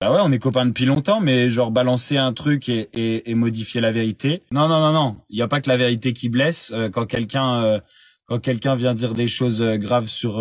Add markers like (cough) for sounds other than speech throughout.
Ah ouais, on est copains depuis longtemps, mais genre balancer un truc et, et, modifier la vérité. Non, non, non, non. Il n'y a pas que la vérité qui blesse. Euh, quand quelqu'un euh, quand quelqu'un vient dire des choses euh, graves sur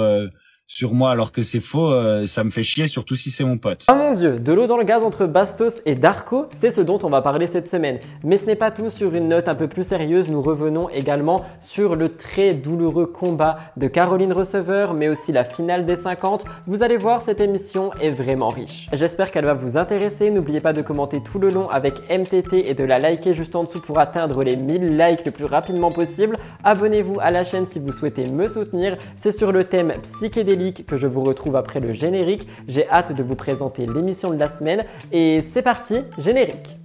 sur moi alors que c'est faux, euh, ça me fait chier, surtout si c'est mon pote. Oh mon dieu, de l'eau dans le gaz entre Bastos et Darko, c'est ce dont on va parler cette semaine. Mais ce n'est pas tout, sur une note un peu plus sérieuse, nous revenons également sur le très douloureux combat de Caroline Receveur, mais aussi la finale des 50. Vous allez voir, cette émission est vraiment riche. J'espère qu'elle va vous intéresser, n'oubliez pas de commenter tout le long avec MTT et de la liker juste en dessous pour atteindre les 1000 likes le plus rapidement possible. Abonnez-vous à la chaîne si vous souhaitez me soutenir, c'est sur le thème psychédélique que je vous retrouve après le générique. J'ai hâte de vous présenter l'émission de la semaine et c'est parti, générique.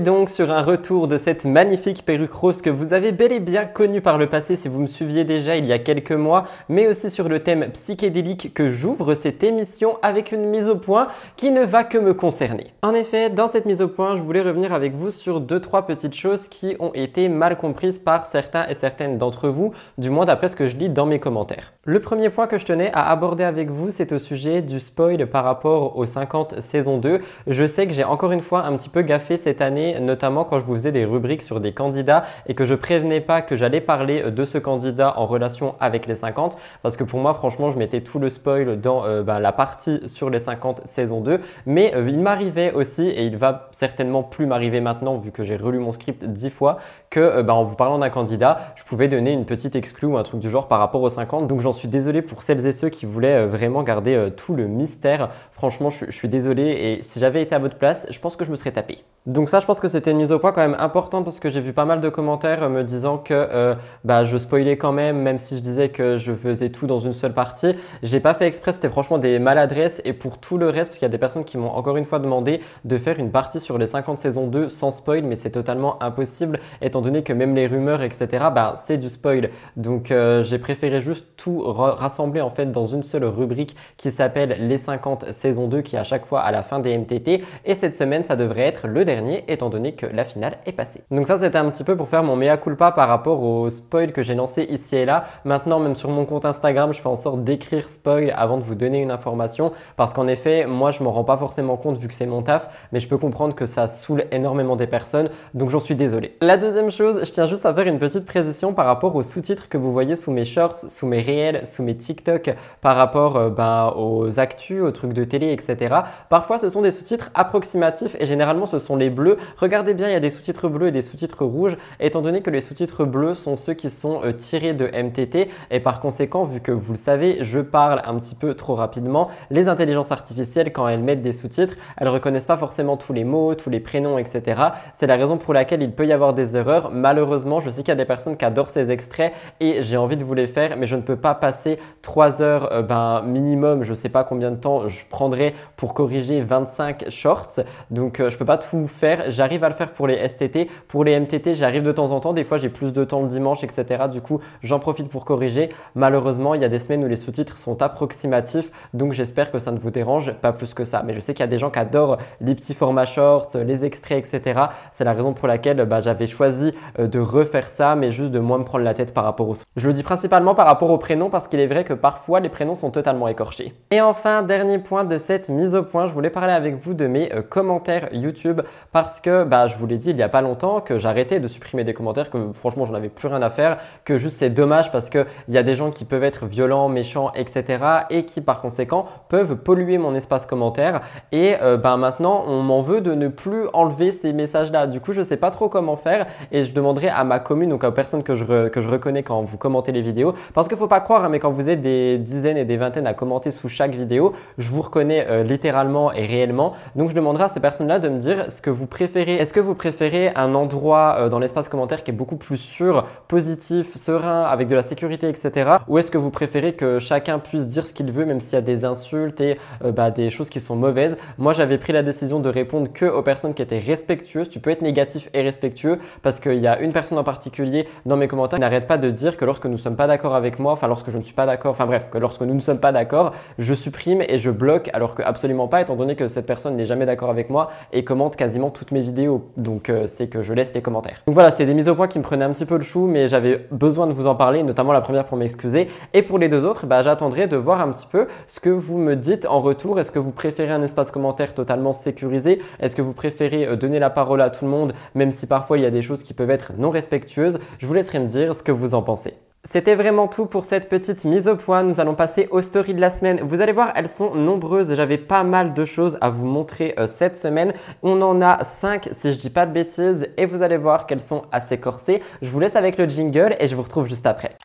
Donc sur un retour de cette magnifique perruque rose que vous avez bel et bien connue par le passé si vous me suiviez déjà il y a quelques mois, mais aussi sur le thème psychédélique que j'ouvre cette émission avec une mise au point qui ne va que me concerner. En effet, dans cette mise au point, je voulais revenir avec vous sur deux trois petites choses qui ont été mal comprises par certains et certaines d'entre vous, du moins d'après ce que je lis dans mes commentaires. Le premier point que je tenais à aborder avec vous, c'est au sujet du spoil par rapport aux 50 saison 2. Je sais que j'ai encore une fois un petit peu gaffé cette année notamment quand je vous faisais des rubriques sur des candidats et que je prévenais pas que j'allais parler de ce candidat en relation avec les 50, parce que pour moi, franchement, je mettais tout le spoil dans euh, bah, la partie sur les 50 saison 2, mais euh, il m'arrivait aussi, et il va certainement plus m'arriver maintenant vu que j'ai relu mon script dix fois, que euh, bah, en vous parlant d'un candidat, je pouvais donner une petite exclue ou un truc du genre par rapport aux 50. Donc j'en suis désolé pour celles et ceux qui voulaient vraiment garder tout le mystère. Franchement, je, je suis désolé et si j'avais été à votre place, je pense que je me serais tapé. Donc ça, je pense que c'était une mise au point quand même importante parce que j'ai vu pas mal de commentaires me disant que euh, bah, je spoilais quand même, même si je disais que je faisais tout dans une seule partie. J'ai pas fait exprès, c'était franchement des maladresses. Et pour tout le reste, parce qu'il y a des personnes qui m'ont encore une fois demandé de faire une partie sur les 50 saisons 2 sans spoil, mais c'est totalement impossible étant donné que même les rumeurs, etc., bah, c'est du spoil. Donc euh, j'ai préféré juste tout rassembler en fait dans une seule rubrique qui s'appelle les 50 saisons 2 qui est à chaque fois à la fin des MTT. Et cette semaine, ça devrait être le dernier étant donné que la finale est passée. Donc ça c'était un petit peu pour faire mon mea culpa par rapport au spoil que j'ai lancé ici et là. Maintenant même sur mon compte Instagram je fais en sorte d'écrire spoil avant de vous donner une information parce qu'en effet moi je m'en rends pas forcément compte vu que c'est mon taf mais je peux comprendre que ça saoule énormément des personnes donc j'en suis désolé. La deuxième chose je tiens juste à faire une petite précision par rapport aux sous-titres que vous voyez sous mes shorts, sous mes réels, sous mes TikTok par rapport euh, ben, aux actus, aux trucs de télé etc. Parfois ce sont des sous-titres approximatifs et généralement ce sont les bleus. Regardez bien il y a des sous-titres bleus et des sous-titres rouges, étant donné que les sous-titres bleus sont ceux qui sont euh, tirés de MTT. Et par conséquent, vu que vous le savez, je parle un petit peu trop rapidement, les intelligences artificielles, quand elles mettent des sous-titres, elles reconnaissent pas forcément tous les mots, tous les prénoms, etc. C'est la raison pour laquelle il peut y avoir des erreurs. Malheureusement, je sais qu'il y a des personnes qui adorent ces extraits et j'ai envie de vous les faire, mais je ne peux pas passer 3 heures euh, ben, minimum, je sais pas combien de temps je prendrai pour corriger 25 shorts. Donc euh, je peux pas tout faire. J'arrive à le faire pour les STT. Pour les MTT, j'arrive de temps en temps. Des fois, j'ai plus de temps le dimanche, etc. Du coup, j'en profite pour corriger. Malheureusement, il y a des semaines où les sous-titres sont approximatifs. Donc, j'espère que ça ne vous dérange pas plus que ça. Mais je sais qu'il y a des gens qui adorent les petits formats shorts, les extraits, etc. C'est la raison pour laquelle bah, j'avais choisi euh, de refaire ça, mais juste de moins me prendre la tête par rapport aux sous. Je le dis principalement par rapport aux prénoms parce qu'il est vrai que parfois les prénoms sont totalement écorchés. Et enfin, dernier point de cette mise au point, je voulais parler avec vous de mes euh, commentaires YouTube parce que bah, je vous l'ai dit il n'y a pas longtemps que j'arrêtais de supprimer des commentaires, que franchement j'en avais plus rien à faire, que juste c'est dommage parce qu'il y a des gens qui peuvent être violents, méchants, etc. et qui par conséquent peuvent polluer mon espace commentaire. Et euh, ben maintenant on m'en veut de ne plus enlever ces messages-là. Du coup je sais pas trop comment faire et je demanderai à ma commune, donc aux personnes que je, que je reconnais quand vous commentez les vidéos, parce qu'il faut pas croire, hein, mais quand vous êtes des dizaines et des vingtaines à commenter sous chaque vidéo, je vous reconnais euh, littéralement et réellement. Donc je demanderai à ces personnes-là de me dire ce que vous préférez Est-ce que vous préférez un endroit euh, dans l'espace commentaire qui est beaucoup plus sûr, positif, serein, avec de la sécurité, etc. Ou est-ce que vous préférez que chacun puisse dire ce qu'il veut, même s'il y a des insultes et euh, bah, des choses qui sont mauvaises? Moi, j'avais pris la décision de répondre que aux personnes qui étaient respectueuses. Tu peux être négatif et respectueux parce qu'il y a une personne en particulier dans mes commentaires qui n'arrête pas de dire que lorsque nous ne sommes pas d'accord avec moi, enfin lorsque je ne suis pas d'accord, enfin bref, que lorsque nous ne sommes pas d'accord, je supprime et je bloque alors que absolument pas, étant donné que cette personne n'est jamais d'accord avec moi et commente quasiment toutes mes vidéos. Donc euh, c'est que je laisse les commentaires. Donc voilà, c'était des mises au point qui me prenaient un petit peu le chou, mais j'avais besoin de vous en parler, notamment la première pour m'excuser. Et pour les deux autres, bah, j'attendrai de voir un petit peu ce que vous me dites en retour. Est-ce que vous préférez un espace commentaire totalement sécurisé? Est-ce que vous préférez euh, donner la parole à tout le monde, même si parfois il y a des choses qui peuvent être non respectueuses? Je vous laisserai me dire ce que vous en pensez. C'était vraiment tout pour cette petite mise au point. Nous allons passer aux stories de la semaine. Vous allez voir, elles sont nombreuses. J'avais pas mal de choses à vous montrer euh, cette semaine. On en a 5 si je dis pas de bêtises et vous allez voir qu'elles sont assez corsées. Je vous laisse avec le jingle et je vous retrouve juste après.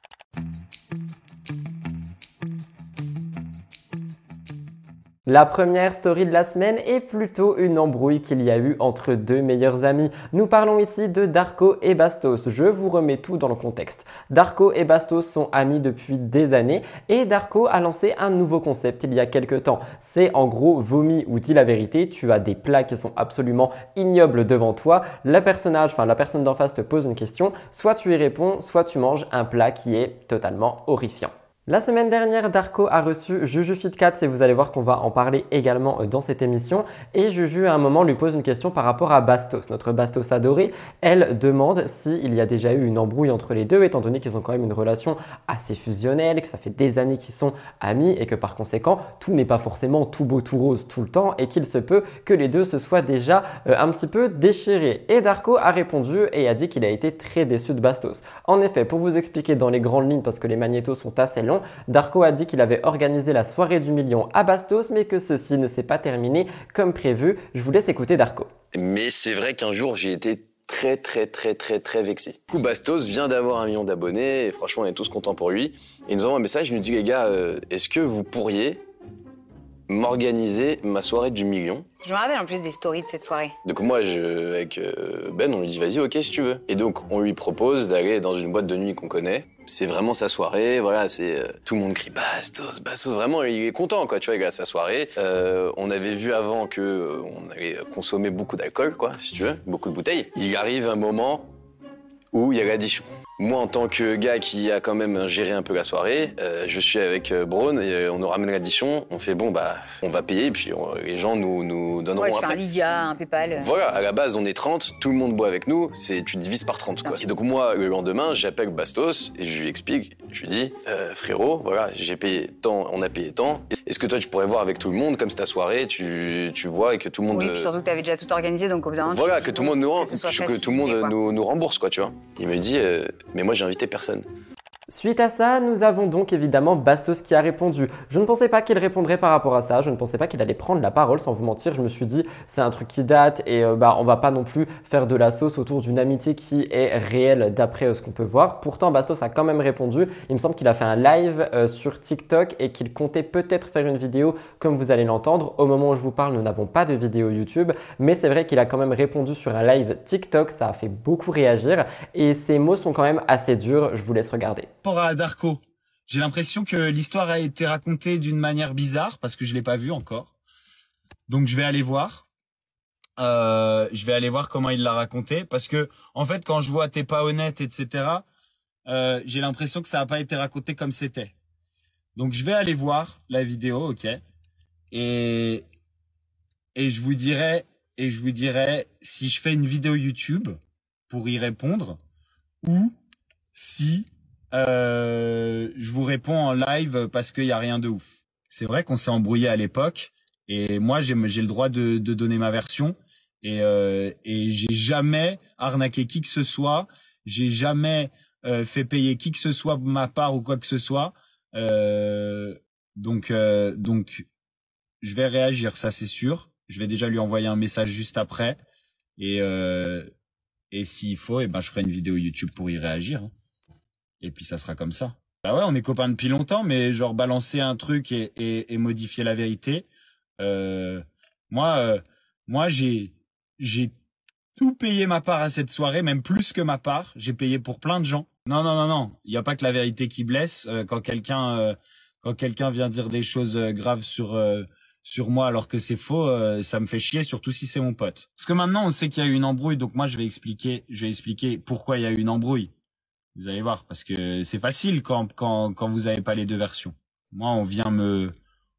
La première story de la semaine est plutôt une embrouille qu'il y a eu entre deux meilleurs amis. Nous parlons ici de Darko et Bastos. Je vous remets tout dans le contexte. Darko et Bastos sont amis depuis des années et Darko a lancé un nouveau concept il y a quelques temps. C'est en gros vomi ou dis la vérité. Tu as des plats qui sont absolument ignobles devant toi. Le personnage, la personne d'en face te pose une question. Soit tu y réponds, soit tu manges un plat qui est totalement horrifiant. La semaine dernière, Darko a reçu Juju Fitcat et vous allez voir qu'on va en parler également euh, dans cette émission. Et Juju, à un moment, lui pose une question par rapport à Bastos, notre Bastos adoré. Elle demande s'il y a déjà eu une embrouille entre les deux, étant donné qu'ils ont quand même une relation assez fusionnelle, que ça fait des années qu'ils sont amis et que par conséquent, tout n'est pas forcément tout beau, tout rose tout le temps et qu'il se peut que les deux se soient déjà euh, un petit peu déchirés. Et Darko a répondu et a dit qu'il a été très déçu de Bastos. En effet, pour vous expliquer dans les grandes lignes, parce que les magnétos sont assez longs, Darko a dit qu'il avait organisé la soirée du million à Bastos, mais que ceci ne s'est pas terminé comme prévu. Je vous laisse écouter Darko. Mais c'est vrai qu'un jour, j'ai été très très très très très vexé. Du coup, Bastos vient d'avoir un million d'abonnés et franchement, on est tous contents pour lui. il nous envoie un message, il nous dit les gars, euh, est-ce que vous pourriez m'organiser ma soirée du million je me rappelle en plus des stories de cette soirée. Donc moi, je, avec euh, Ben, on lui dit vas-y, ok, si tu veux. Et donc on lui propose d'aller dans une boîte de nuit qu'on connaît. C'est vraiment sa soirée, voilà, c'est euh, tout le monde crie Bastos, Bastos. Vraiment, il est content, quoi. Tu vois, il a sa soirée. Euh, on avait vu avant que on allait consommer beaucoup d'alcool, quoi, si tu veux, beaucoup de bouteilles. Il arrive un moment où il y a l'addition. Moi, en tant que gars qui a quand même géré un peu la soirée, euh, je suis avec euh, Braun et euh, on nous ramène l'addition. On fait bon, bah, on va payer, puis les gens nous, nous donneront ouais, je après. un Lydia, un Paypal. Voilà, à la base, on est 30, tout le monde boit avec nous, c'est tu divises par 30. Quoi. Et donc, moi, le lendemain, j'appelle Bastos et je lui explique, je lui dis, frérot, voilà, j'ai payé tant, on a payé tant. Est-ce que toi, tu pourrais voir avec tout le monde, comme c'est ta soirée, tu, tu vois et que tout le monde. Oui, puis surtout que tu avais déjà tout organisé, donc au bout d'un moment. Voilà, que tout, le monde nous, que, tout le monde nous, nous, rembourse, quoi, tu vois. Il me dit, mais moi j'ai invité personne. Suite à ça, nous avons donc évidemment Bastos qui a répondu. Je ne pensais pas qu'il répondrait par rapport à ça, je ne pensais pas qu'il allait prendre la parole sans vous mentir. Je me suis dit, c'est un truc qui date et euh, bah, on va pas non plus faire de la sauce autour d'une amitié qui est réelle d'après euh, ce qu'on peut voir. Pourtant, Bastos a quand même répondu. Il me semble qu'il a fait un live euh, sur TikTok et qu'il comptait peut-être faire une vidéo comme vous allez l'entendre. Au moment où je vous parle, nous n'avons pas de vidéo YouTube, mais c'est vrai qu'il a quand même répondu sur un live TikTok. Ça a fait beaucoup réagir et ses mots sont quand même assez durs. Je vous laisse regarder à Darko, j'ai l'impression que l'histoire a été racontée d'une manière bizarre parce que je l'ai pas vu encore. Donc je vais aller voir. Euh, je vais aller voir comment il l'a raconté parce que en fait quand je vois t'es pas honnête etc. Euh, j'ai l'impression que ça n'a pas été raconté comme c'était. Donc je vais aller voir la vidéo, ok. Et et je vous dirai et je vous dirai si je fais une vidéo YouTube pour y répondre ou si euh, je vous réponds en live parce qu'il y a rien de ouf. C'est vrai qu'on s'est embrouillé à l'époque et moi j'ai le droit de, donner ma version et, euh, et j'ai jamais arnaqué qui que ce soit, j'ai jamais euh, fait payer qui que ce soit ma part ou quoi que ce soit. Euh, donc donc je vais réagir, ça c'est sûr. Je vais déjà lui envoyer un message juste après et et s'il faut, et eh ben je ferai une vidéo YouTube pour y réagir. Hein. Et puis ça sera comme ça. Bah ouais, on est copains depuis longtemps, mais genre balancer un truc et, et, et modifier la vérité. Euh, moi, euh, moi j'ai j'ai tout payé ma part à cette soirée, même plus que ma part. J'ai payé pour plein de gens. Non, non, non, non. Il n'y a pas que la vérité qui blesse. Euh, quand quelqu'un, euh, quand quelqu'un vient dire des choses euh, graves sur sur moi alors que c'est faux, ça me fait chier, surtout si c'est mon pote. Parce que maintenant, on sait qu'il y a eu une embrouille, donc moi, je vais expliquer, je vais expliquer pourquoi il y a eu une embrouille. Vous allez voir, parce que c'est facile quand quand quand vous avez pas les deux versions. Moi, on vient me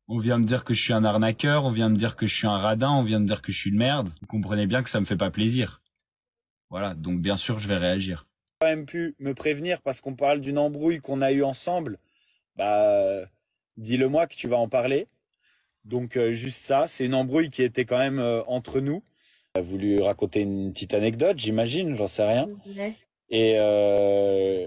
on vient me dire que je suis un arnaqueur, on vient me dire que je suis un radin, on vient me dire que je suis une merde. Vous comprenez bien que ça me fait pas plaisir. Voilà, donc bien sûr, je vais réagir. Quand même pu me prévenir parce qu'on parle d'une embrouille qu'on a eue ensemble. Bah, dis-le moi que tu vas en parler. Donc euh, juste ça, c'est une embrouille qui était quand même euh, entre nous. a voulu raconter une petite anecdote, j'imagine, j'en sais rien. Et euh,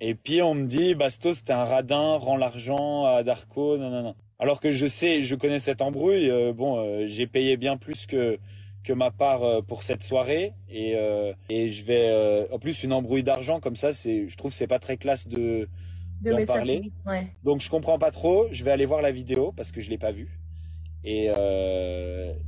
et puis on me dit, Bastos, c'était un radin, rend l'argent à Darko, non non non. Alors que je sais, je connais cette embrouille. Euh, bon, euh, j'ai payé bien plus que que ma part euh, pour cette soirée et et je vais en plus une embrouille d'argent comme ça, c'est je trouve c'est pas très classe de d'en parler. Ouais. Donc je comprends pas trop. Je vais aller voir la vidéo parce que je l'ai pas vue. Et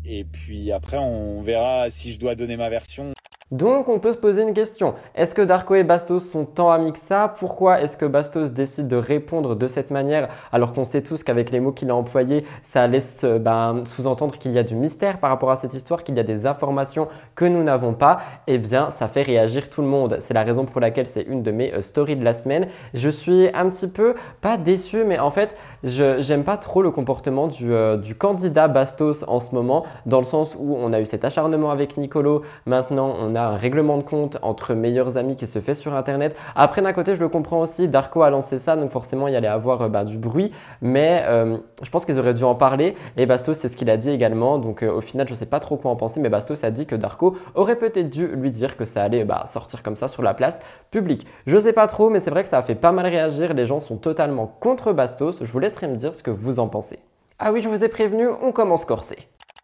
et puis après on verra si je dois donner ma version. Donc on peut se poser une question. Est-ce que Darko et Bastos sont tant amis que ça? Pourquoi est-ce que Bastos décide de répondre de cette manière alors qu'on sait tous qu'avec les mots qu'il a employés, ça laisse euh, ben, sous-entendre qu'il y a du mystère par rapport à cette histoire, qu'il y a des informations que nous n'avons pas? Eh bien, ça fait réagir tout le monde. C'est la raison pour laquelle c'est une de mes euh, stories de la semaine. Je suis un petit peu, pas déçu, mais en fait, j'aime pas trop le comportement du, euh, du candidat Bastos en ce moment, dans le sens où on a eu cet acharnement avec Nicolo, maintenant on a un règlement de compte entre meilleurs amis qui se fait sur Internet. Après, d'un côté, je le comprends aussi, Darko a lancé ça, donc forcément, il allait avoir euh, bah, du bruit, mais euh, je pense qu'ils auraient dû en parler. Et Bastos, c'est ce qu'il a dit également. Donc, au final, je sais pas trop quoi en penser, mais Bastos a dit que Darko aurait peut-être dû lui dire que ça allait bah, sortir comme ça sur la place publique. Je sais pas trop, mais c'est vrai que ça a fait pas mal réagir. Les gens sont totalement contre Bastos. Je vous me dire ce que vous en pensez. Ah oui, je vous ai prévenu, on commence corsé.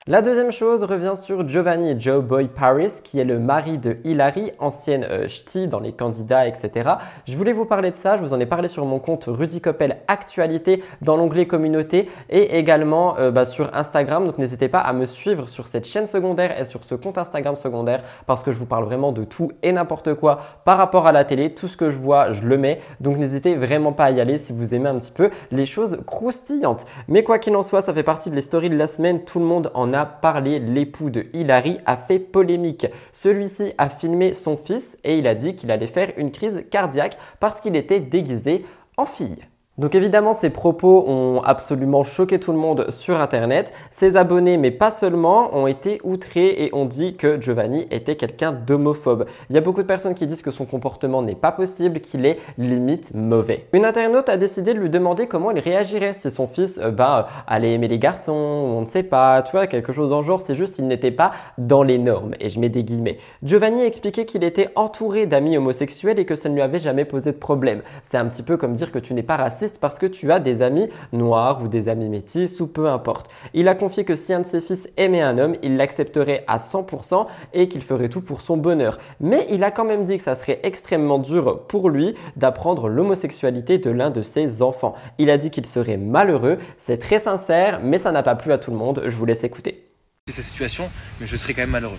La deuxième chose revient sur Giovanni Joe Boy Paris, qui est le mari de Hilary, ancienne euh, ch'ti dans les candidats, etc. Je voulais vous parler de ça, je vous en ai parlé sur mon compte Rudy Coppel Actualité dans l'onglet Communauté et également euh, bah, sur Instagram. Donc n'hésitez pas à me suivre sur cette chaîne secondaire et sur ce compte Instagram secondaire parce que je vous parle vraiment de tout et n'importe quoi par rapport à la télé. Tout ce que je vois, je le mets. Donc n'hésitez vraiment pas à y aller si vous aimez un petit peu les choses croustillantes. Mais quoi qu'il en soit, ça fait partie de les stories de la semaine. Tout le monde en a parlé, l'époux de Hilary a fait polémique. Celui-ci a filmé son fils et il a dit qu'il allait faire une crise cardiaque parce qu'il était déguisé en fille. Donc évidemment, ces propos ont absolument choqué tout le monde sur Internet. Ses abonnés, mais pas seulement, ont été outrés et ont dit que Giovanni était quelqu'un d'homophobe. Il y a beaucoup de personnes qui disent que son comportement n'est pas possible, qu'il est limite mauvais. Une internaute a décidé de lui demander comment il réagirait si son fils euh, bah, allait aimer les garçons, on ne sait pas, tu vois, quelque chose dans genre, c'est juste qu'il n'était pas dans les normes. Et je mets des guillemets. Giovanni a expliqué qu'il était entouré d'amis homosexuels et que ça ne lui avait jamais posé de problème. C'est un petit peu comme dire que tu n'es pas raciste parce que tu as des amis noirs ou des amis métis ou peu importe. Il a confié que si un de ses fils aimait un homme, il l'accepterait à 100% et qu'il ferait tout pour son bonheur. Mais il a quand même dit que ça serait extrêmement dur pour lui d'apprendre l'homosexualité de l'un de ses enfants. Il a dit qu'il serait malheureux, c'est très sincère, mais ça n'a pas plu à tout le monde. Je vous laisse écouter. C'est sa situation, mais je serais quand même malheureux.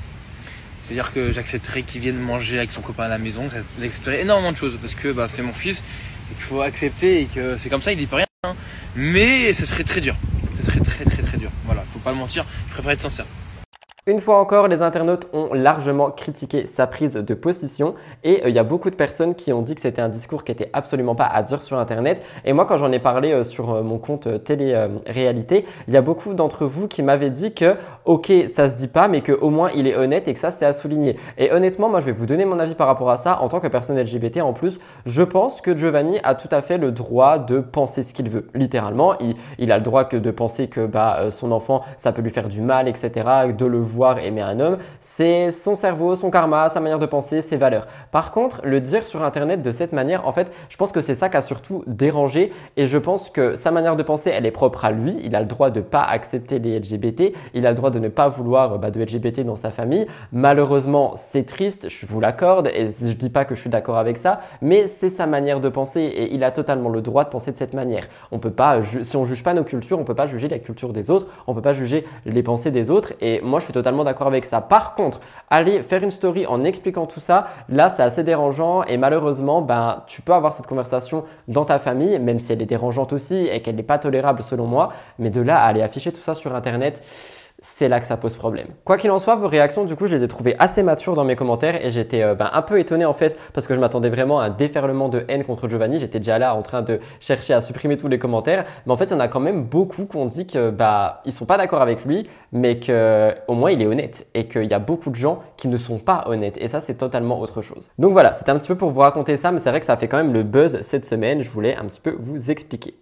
C'est-à-dire que j'accepterais qu'il vienne manger avec son copain à la maison, j'accepterais énormément de choses parce que bah, c'est mon fils il faut accepter et que c'est comme ça, il n'y peut rien. Hein. Mais ce serait très dur. Ce serait très très très dur. Voilà, faut pas le mentir, je préfère être sincère. Une fois encore, les internautes ont largement critiqué sa prise de position et euh, il y a beaucoup de personnes qui ont dit que c'était un discours qui était absolument pas à dire sur Internet. Et moi, quand j'en ai parlé euh, sur euh, mon compte télé-réalité, il y a beaucoup d'entre vous qui m'avaient dit que, ok, ça se dit pas, mais qu'au moins il est honnête et que ça c'était à souligner. Et honnêtement, moi, je vais vous donner mon avis par rapport à ça en tant que personne LGBT. En plus, je pense que Giovanni a tout à fait le droit de penser ce qu'il veut. Littéralement, il, a le droit que de penser que bah, son enfant, ça peut lui faire du mal, etc., de le aimer un homme, c'est son cerveau, son karma, sa manière de penser, ses valeurs. Par contre, le dire sur Internet de cette manière, en fait, je pense que c'est ça qui a surtout dérangé et je pense que sa manière de penser, elle est propre à lui. Il a le droit de ne pas accepter les LGBT, il a le droit de ne pas vouloir bah, de LGBT dans sa famille. Malheureusement, c'est triste, je vous l'accorde et je dis pas que je suis d'accord avec ça, mais c'est sa manière de penser et il a totalement le droit de penser de cette manière. On peut pas, si on juge pas nos cultures, on peut pas juger la culture des autres, on peut pas juger les pensées des autres et moi je suis totalement d'accord avec ça. Par contre, aller faire une story en expliquant tout ça, là, c'est assez dérangeant et malheureusement, ben, tu peux avoir cette conversation dans ta famille, même si elle est dérangeante aussi et qu'elle n'est pas tolérable selon moi. Mais de là aller afficher tout ça sur Internet, c'est là que ça pose problème. Quoi qu'il en soit, vos réactions, du coup, je les ai trouvées assez matures dans mes commentaires et j'étais euh, ben, un peu étonné en fait parce que je m'attendais vraiment à un déferlement de haine contre Giovanni. J'étais déjà là en train de chercher à supprimer tous les commentaires, mais en fait, il y en a quand même beaucoup qui ont dit que bah ils sont pas d'accord avec lui, mais que au moins il est honnête et qu'il y a beaucoup de gens qui ne sont pas honnêtes et ça c'est totalement autre chose. Donc voilà, c'était un petit peu pour vous raconter ça, mais c'est vrai que ça fait quand même le buzz cette semaine. Je voulais un petit peu vous expliquer.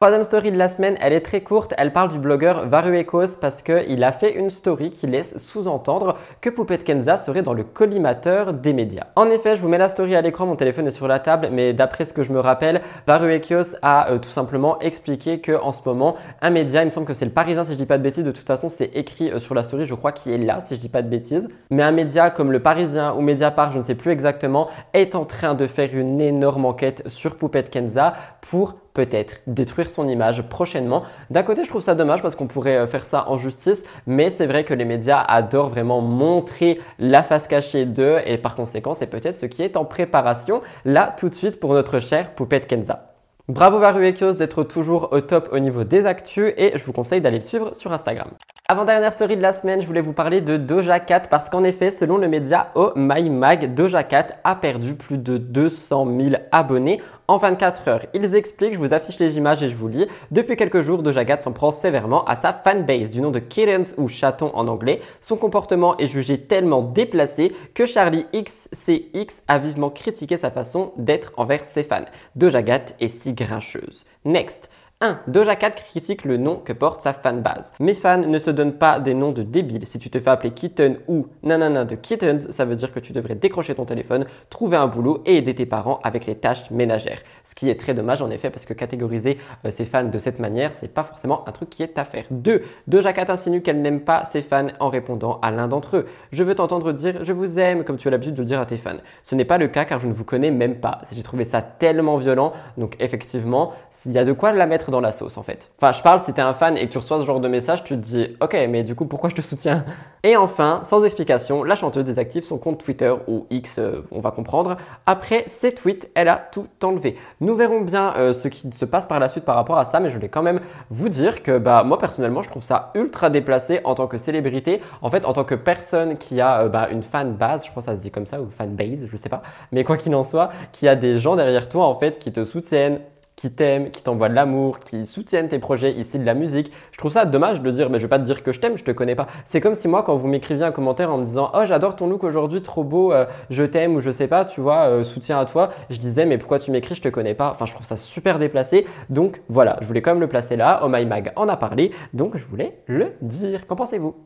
Troisième story de la semaine, elle est très courte, elle parle du blogueur Varuekos parce qu'il a fait une story qui laisse sous-entendre que Poupette Kenza serait dans le collimateur des médias. En effet, je vous mets la story à l'écran, mon téléphone est sur la table, mais d'après ce que je me rappelle, Varuekos a euh, tout simplement expliqué que en ce moment, un média, il me semble que c'est le Parisien si je dis pas de bêtises, de toute façon c'est écrit euh, sur la story, je crois qu'il est là si je dis pas de bêtises, mais un média comme le Parisien ou Mediapart, je ne sais plus exactement, est en train de faire une énorme enquête sur Poupette Kenza pour peut-être détruire son image prochainement. D'un côté, je trouve ça dommage parce qu'on pourrait euh, faire ça en justice, mais c'est vrai que les médias adorent vraiment montrer la face cachée d'eux et par conséquent, c'est peut-être ce qui est en préparation là tout de suite pour notre chère poupette Kenza. Bravo Varuekios d'être toujours au top au niveau des actus et je vous conseille d'aller le suivre sur Instagram. Avant-dernière story de la semaine, je voulais vous parler de Doja Cat parce qu'en effet, selon le média Oh My Mag, Doja Cat a perdu plus de 200 000 abonnés en 24 heures. Ils expliquent, je vous affiche les images et je vous lis. Depuis quelques jours, Doja Cat s'en prend sévèrement à sa fanbase du nom de Kittens ou chaton en anglais. Son comportement est jugé tellement déplacé que Charlie XCX a vivement critiqué sa façon d'être envers ses fans. Doja Cat est si grincheuse. Next. 1. Doja Cat critique le nom que porte sa fanbase. Mes fans ne se donnent pas des noms de débiles. Si tu te fais appeler Kitten ou nanana de Kittens, ça veut dire que tu devrais décrocher ton téléphone, trouver un boulot et aider tes parents avec les tâches ménagères. Ce qui est très dommage en effet parce que catégoriser euh, ses fans de cette manière, c'est pas forcément un truc qui est à faire. 2. Doja Cat insinue qu'elle n'aime pas ses fans en répondant à l'un d'entre eux. Je veux t'entendre dire je vous aime comme tu as l'habitude de dire à tes fans. Ce n'est pas le cas car je ne vous connais même pas. J'ai trouvé ça tellement violent. Donc effectivement, s'il y a de quoi la mettre dans la sauce en fait. Enfin, je parle si t'es un fan et que tu reçois ce genre de message, tu te dis ok, mais du coup, pourquoi je te soutiens? Et enfin, sans explication, la chanteuse désactive son compte Twitter ou X, euh, on va comprendre. Après ces tweets, elle a tout enlevé. Nous verrons bien euh, ce qui se passe par la suite par rapport à ça, mais je voulais quand même vous dire que bah moi personnellement, je trouve ça ultra déplacé en tant que célébrité. En fait, en tant que personne qui a euh, bah, une fan base, je crois que ça se dit comme ça, ou fan base, je sais pas. Mais quoi qu'il en soit, qui a des gens derrière toi en fait qui te soutiennent, qui t'aiment, qui t'envoient de l'amour, qui soutiennent tes projets, ici de la musique. Je trouve ça dommage de dire, mais je vais pas te dire que je t'aime, je te connais pas. C'est comme si moi, quand vous m'écriviez un commentaire en me disant, oh j'adore ton look aujourd'hui, trop beau, euh, je t'aime ou je sais pas, tu vois, euh, soutien à toi, je disais, mais pourquoi tu m'écris, je te connais pas? Enfin, je trouve ça super déplacé. Donc voilà, je voulais quand même le placer là. Oh My Mag en a parlé, donc je voulais le dire. Qu'en pensez-vous?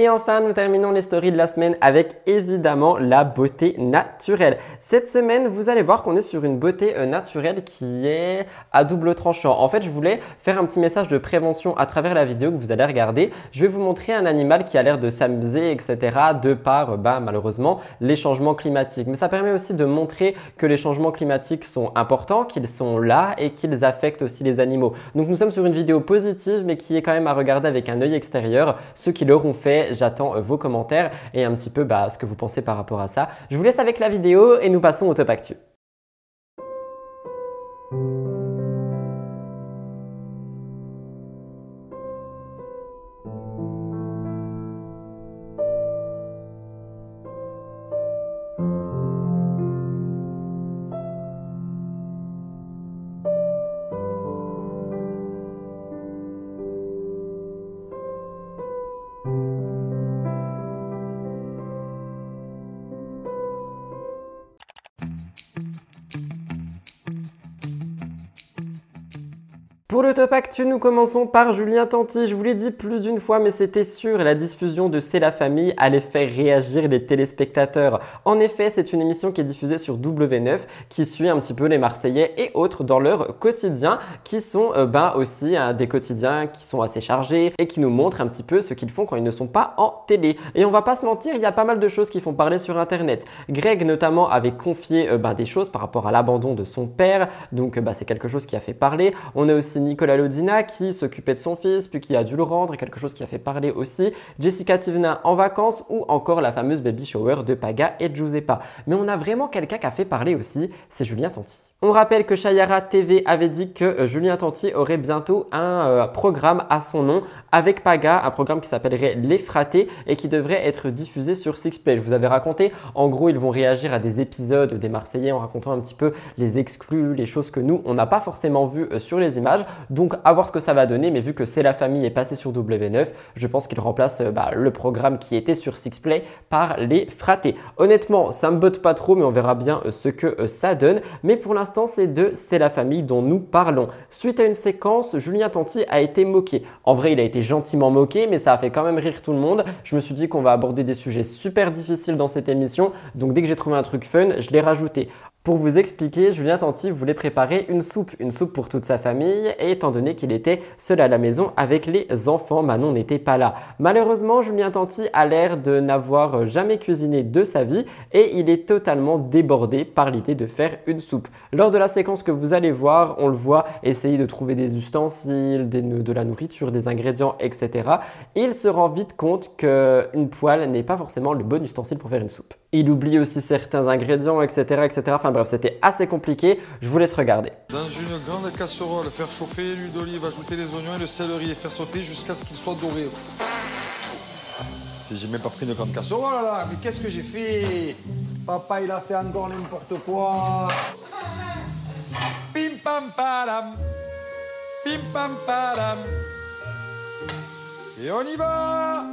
Et enfin, nous terminons les stories de la semaine avec évidemment la beauté naturelle. Cette semaine, vous allez voir qu'on est sur une beauté euh, naturelle qui est à double tranchant. En fait, je voulais faire un petit message de prévention à travers la vidéo que vous allez regarder. Je vais vous montrer un animal qui a l'air de s'amuser, etc. de par, bah, malheureusement, les changements climatiques. Mais ça permet aussi de montrer que les changements climatiques sont importants, qu'ils sont là et qu'ils affectent aussi les animaux. Donc nous sommes sur une vidéo positive, mais qui est quand même à regarder avec un œil extérieur. Ceux qui l'auront fait, J'attends euh, vos commentaires et un petit peu bah, ce que vous pensez par rapport à ça. Je vous laisse avec la vidéo et nous passons au top actu. Top actu, nous commençons par Julien Tanti. Je vous l'ai dit plus d'une fois, mais c'était sûr, la diffusion de C'est la famille allait faire réagir les téléspectateurs. En effet, c'est une émission qui est diffusée sur W9, qui suit un petit peu les Marseillais et autres dans leur quotidien, qui sont euh, ben, aussi hein, des quotidiens qui sont assez chargés et qui nous montrent un petit peu ce qu'ils font quand ils ne sont pas en télé. Et on va pas se mentir, il y a pas mal de choses qui font parler sur Internet. Greg notamment avait confié euh, ben, des choses par rapport à l'abandon de son père, donc euh, ben, c'est quelque chose qui a fait parler. On a aussi Nicolas Lodina qui s'occupait de son fils, puis qui a dû le rendre, quelque chose qui a fait parler aussi, Jessica Tivna en vacances ou encore la fameuse baby shower de Paga et Giuseppa. Mais on a vraiment quelqu'un qui a fait parler aussi, c'est Julien Tanti. On rappelle que Chayara TV avait dit que euh, Julien Tanti aurait bientôt un euh, programme à son nom avec Paga, un programme qui s'appellerait Les Fratés et qui devrait être diffusé sur Sixplay. Je vous avais raconté, en gros, ils vont réagir à des épisodes des Marseillais en racontant un petit peu les exclus, les choses que nous, on n'a pas forcément vues euh, sur les images. Donc, à voir ce que ça va donner, mais vu que C'est la famille est passé sur W9, je pense qu'il remplace bah, le programme qui était sur Sixplay par Les Fratés. Honnêtement, ça me botte pas trop, mais on verra bien ce que ça donne. Mais pour l'instant, c'est de C'est la famille dont nous parlons. Suite à une séquence, Julien Tanti a été moqué. En vrai, il a été gentiment moqué, mais ça a fait quand même rire tout le monde. Je me suis dit qu'on va aborder des sujets super difficiles dans cette émission, donc dès que j'ai trouvé un truc fun, je l'ai rajouté. Pour vous expliquer, Julien Tanti voulait préparer une soupe, une soupe pour toute sa famille, et étant donné qu'il était seul à la maison avec les enfants, Manon n'était pas là. Malheureusement, Julien Tanti a l'air de n'avoir jamais cuisiné de sa vie, et il est totalement débordé par l'idée de faire une soupe. Lors de la séquence que vous allez voir, on le voit essayer de trouver des ustensiles, de la nourriture, des ingrédients, etc. il se rend vite compte qu'une poêle n'est pas forcément le bon ustensile pour faire une soupe. Il oublie aussi certains ingrédients, etc. etc. Enfin c'était assez compliqué. Je vous laisse regarder. Dans une grande casserole, faire chauffer l'huile d'olive, ajouter les oignons et le céleri et faire sauter jusqu'à ce qu'ils soient dorés. Si j'ai même pas pris une grande casserole, là mais qu'est-ce que j'ai fait? Papa, il a fait encore n'importe quoi. Pim pam padam. Pim pam padam. Et on y va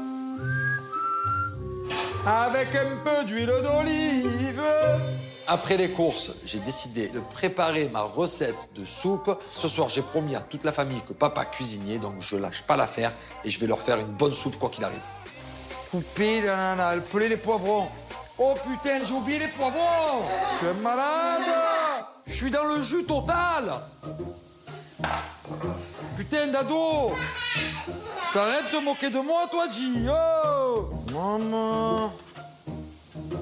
avec un peu d'huile d'olive. Après les courses, j'ai décidé de préparer ma recette de soupe. Ce soir, j'ai promis à toute la famille que papa cuisinier, donc je lâche pas l'affaire et je vais leur faire une bonne soupe quoi qu'il arrive. Couper le poulet, les poivrons. Oh putain, j'ai oublié les poivrons Je suis malade Je suis dans le jus total Putain d'ado T'arrêtes de moquer de moi, toi, G Oh Maman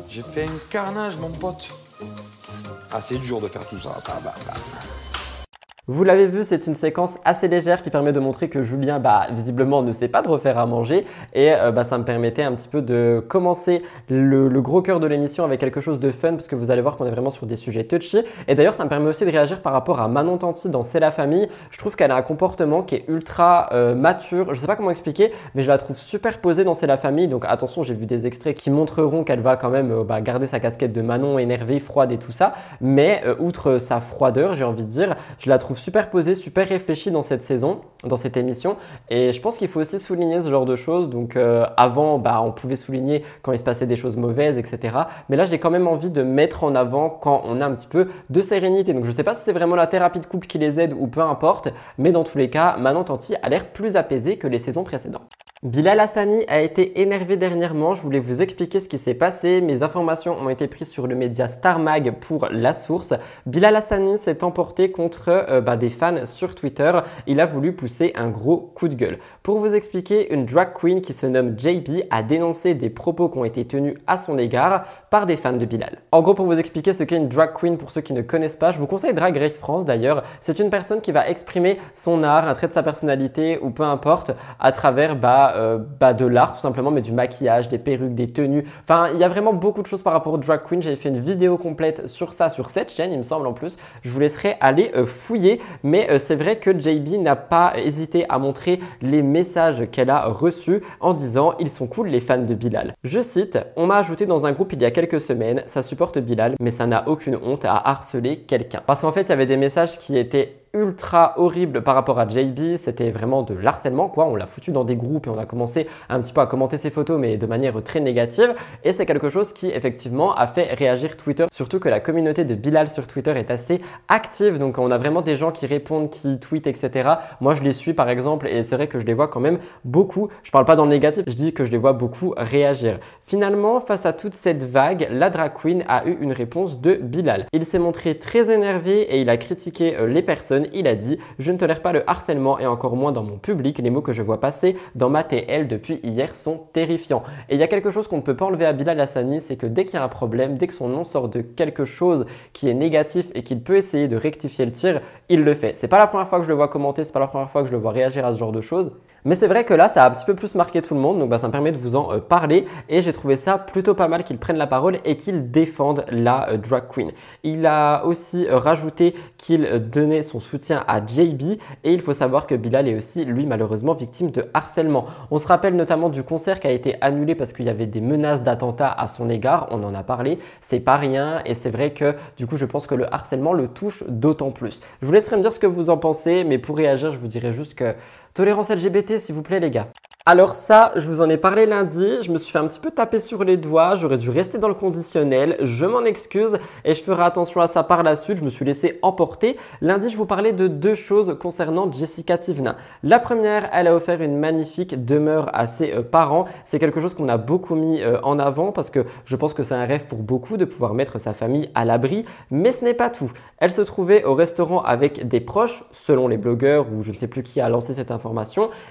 J'ai fait un carnage, mon pote. C'est dur de faire tout ça. Bah, bah, bah. Vous l'avez vu, c'est une séquence assez légère qui permet de montrer que Julien, bah, visiblement, ne sait pas de refaire à manger. Et euh, bah, ça me permettait un petit peu de commencer le, gros cœur de l'émission avec quelque chose de fun, parce que vous allez voir qu'on est vraiment sur des sujets touchy. Et d'ailleurs, ça me permet aussi de réagir par rapport à Manon Tanti dans C'est la famille. Je trouve qu'elle a un comportement qui est ultra euh, mature. Je sais pas comment expliquer, mais je la trouve super posée dans C'est la famille. Donc attention, j'ai vu des extraits qui montreront qu'elle va quand même euh, bah, garder sa casquette de Manon énervée, froide et tout ça. Mais outre sa froideur, j'ai envie de dire, je la trouve super posé, super réfléchi dans cette saison, dans cette émission. Et je pense qu'il faut aussi souligner ce genre de choses. Donc euh, avant, bah, on pouvait souligner quand il se passait des choses mauvaises, etc. Mais là, j'ai quand même envie de mettre en avant quand on a un petit peu de sérénité. Donc je ne sais pas si c'est vraiment la thérapie de couple qui les aide ou peu importe. Mais dans tous les cas, Manon Tanti a l'air plus apaisé que les saisons précédentes. Bilal Hassani a été énervé dernièrement. Je voulais vous expliquer ce qui s'est passé. Mes informations ont été prises sur le média Star Mag pour la source. Bilal Hassani s'est emporté contre euh, bah, des fans sur Twitter. Il a voulu pousser un gros coup de gueule. Pour vous expliquer, une drag queen qui se nomme JB a dénoncé des propos qui ont été tenus à son égard par des fans de Bilal. En gros, pour vous expliquer ce qu'est une drag queen pour ceux qui ne connaissent pas, je vous conseille Drag Race France d'ailleurs. C'est une personne qui va exprimer son art, un trait de sa personnalité ou peu importe à travers bah, euh, de l'art tout simplement, mais du maquillage, des perruques, des tenues. Enfin, il y a vraiment beaucoup de choses par rapport au drag queen. J'avais fait une vidéo complète sur ça, sur cette chaîne, il me semble en plus. Je vous laisserai aller euh, fouiller, mais euh, c'est vrai que JB n'a pas hésité à montrer les messages qu'elle a reçus en disant ils sont cool les fans de Bilal. Je cite, on m'a ajouté dans un groupe il y a quelques semaines, ça supporte Bilal, mais ça n'a aucune honte à harceler quelqu'un. Parce qu'en fait, il y avait des messages qui étaient ultra horrible par rapport à JB. C'était vraiment de l'harcèlement, quoi. On l'a foutu dans des groupes et on a commencé un petit peu à commenter ses photos, mais de manière très négative. Et c'est quelque chose qui, effectivement, a fait réagir Twitter. Surtout que la communauté de Bilal sur Twitter est assez active. Donc, on a vraiment des gens qui répondent, qui tweetent, etc. Moi, je les suis, par exemple, et c'est vrai que je les vois quand même beaucoup. Je parle pas dans le négatif, je dis que je les vois beaucoup réagir. Finalement, face à toute cette vague, la drag queen a eu une réponse de Bilal. Il s'est montré très énervé et il a critiqué euh, les personnes il a dit Je ne tolère pas le harcèlement et encore moins dans mon public. Les mots que je vois passer dans ma TL depuis hier sont terrifiants. Et il y a quelque chose qu'on ne peut pas enlever à Bilal Hassani, c'est que dès qu'il y a un problème, dès que son nom sort de quelque chose qui est négatif et qu'il peut essayer de rectifier le tir, il le fait. C'est pas la première fois que je le vois commenter, c'est pas la première fois que je le vois réagir à ce genre de choses. Mais c'est vrai que là, ça a un petit peu plus marqué tout le monde, donc bah, ça me permet de vous en euh, parler. Et j'ai trouvé ça plutôt pas mal qu'il prenne la parole et qu'il défende la euh, drag queen. Il a aussi euh, rajouté qu'il donnait son soutien à JB et il faut savoir que Bilal est aussi, lui, malheureusement, victime de harcèlement. On se rappelle notamment du concert qui a été annulé parce qu'il y avait des menaces d'attentat à son égard. On en a parlé. C'est pas rien et c'est vrai que du coup, je pense que le harcèlement le touche d'autant plus. Je vous laisserai me dire ce que vous en pensez, mais pour réagir, je vous dirais juste que Tolérance LGBT, s'il vous plaît, les gars. Alors ça, je vous en ai parlé lundi, je me suis fait un petit peu taper sur les doigts, j'aurais dû rester dans le conditionnel, je m'en excuse et je ferai attention à ça par la suite, je me suis laissé emporter. Lundi, je vous parlais de deux choses concernant Jessica Tivna. La première, elle a offert une magnifique demeure à ses euh, parents, c'est quelque chose qu'on a beaucoup mis euh, en avant parce que je pense que c'est un rêve pour beaucoup de pouvoir mettre sa famille à l'abri, mais ce n'est pas tout. Elle se trouvait au restaurant avec des proches, selon les blogueurs ou je ne sais plus qui a lancé cette information,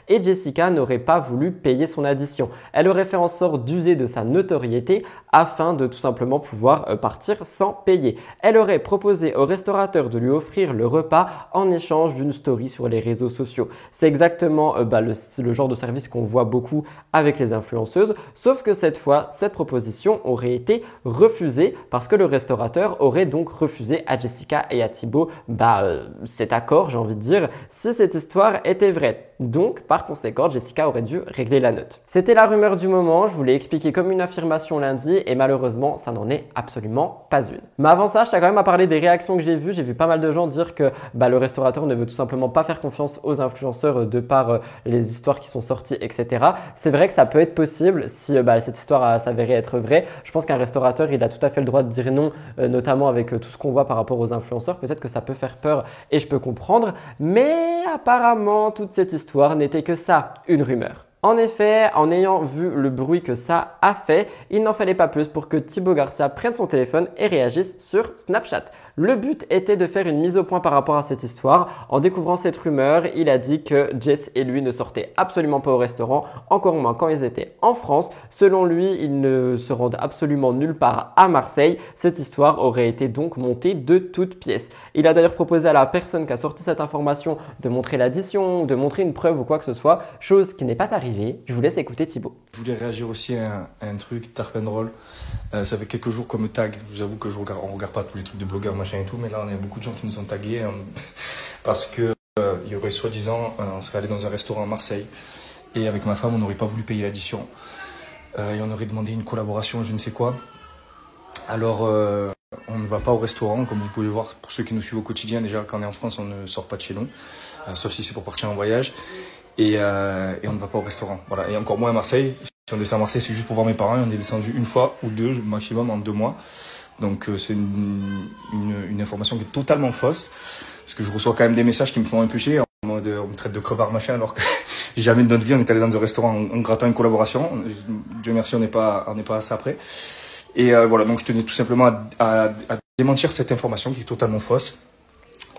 et Jessica n'aurait pas voulu payer son addition. Elle aurait fait en sorte d'user de sa notoriété afin de tout simplement pouvoir euh, partir sans payer. Elle aurait proposé au restaurateur de lui offrir le repas en échange d'une story sur les réseaux sociaux. C'est exactement euh, bah, le, genre de service qu'on voit beaucoup avec les influenceuses, sauf que cette fois, cette proposition aurait été refusée parce que le restaurateur aurait donc refusé à Jessica et à Thibaut bah, euh, cet accord, j'ai envie de dire, si cette histoire était vraie. Donc, par conséquent, Jessica aurait dû régler la note. C'était la rumeur du moment, je vous l'ai expliqué comme une affirmation lundi et malheureusement, ça n'en est absolument pas une. Mais avant ça, je tiens quand même à parler des réactions que j'ai vues. J'ai vu pas mal de gens dire que bah, le restaurateur ne veut tout simplement pas faire confiance aux influenceurs de par euh, les histoires qui sont sorties, etc. C'est vrai que ça peut être possible si euh, bah, cette histoire s'avérait être vraie. Je pense qu'un restaurateur, il a tout à fait le droit de dire non, euh, notamment avec tout ce qu'on voit par rapport aux influenceurs. Peut-être que ça peut faire peur et je peux comprendre. Mais apparemment, toute cette histoire n'était que ça, une rumeur. En effet, en ayant vu le bruit que ça a fait, il n'en fallait pas plus pour que Thibaut Garcia prenne son téléphone et réagisse sur Snapchat. Le but était de faire une mise au point par rapport à cette histoire. En découvrant cette rumeur, il a dit que Jess et lui ne sortaient absolument pas au restaurant, encore moins quand ils étaient en France. Selon lui, ils ne se rendent absolument nulle part à Marseille. Cette histoire aurait été donc montée de toutes pièces. Il a d'ailleurs proposé à la personne qui a sorti cette information de montrer l'addition, de montrer une preuve ou quoi que ce soit, chose qui n'est pas arrivée. Je vous laisse écouter Thibaut. Je voulais réagir aussi à un, truc, Tarp Roll. Euh, ça fait quelques jours qu'on me tag. Je vous avoue que je regarde, on regarde pas tous les trucs de blogueurs, machin et tout, mais là, on a beaucoup de gens qui nous ont tagués euh, (laughs) parce que euh, il y aurait soi-disant, euh, on serait allé dans un restaurant à Marseille et avec ma femme, on n'aurait pas voulu payer l'addition et on aurait demandé une collaboration, je ne sais quoi. Alors, on ne va pas au restaurant, comme vous pouvez le voir pour ceux qui nous suivent au quotidien. Déjà, quand on est en France, on ne sort pas de chez nous, sauf si c'est pour partir en voyage. Et, et on ne va pas au restaurant. Voilà. Et encore moins à Marseille. Si on descend à Marseille, c'est juste pour voir mes parents. On est descendu une fois ou deux maximum en deux mois. Donc euh, c'est une, information qui est totalement fausse. Parce que je reçois quand même des messages qui me font chier. En mode, euh, on me traite de crevard machin, alors que (laughs) jamais de notre vie on est allé dans un restaurant en, grattant une collaboration. Dieu merci, on n'est pas, pas à ça après. Et euh, voilà, donc je tenais tout simplement à démentir cette information qui est totalement fausse.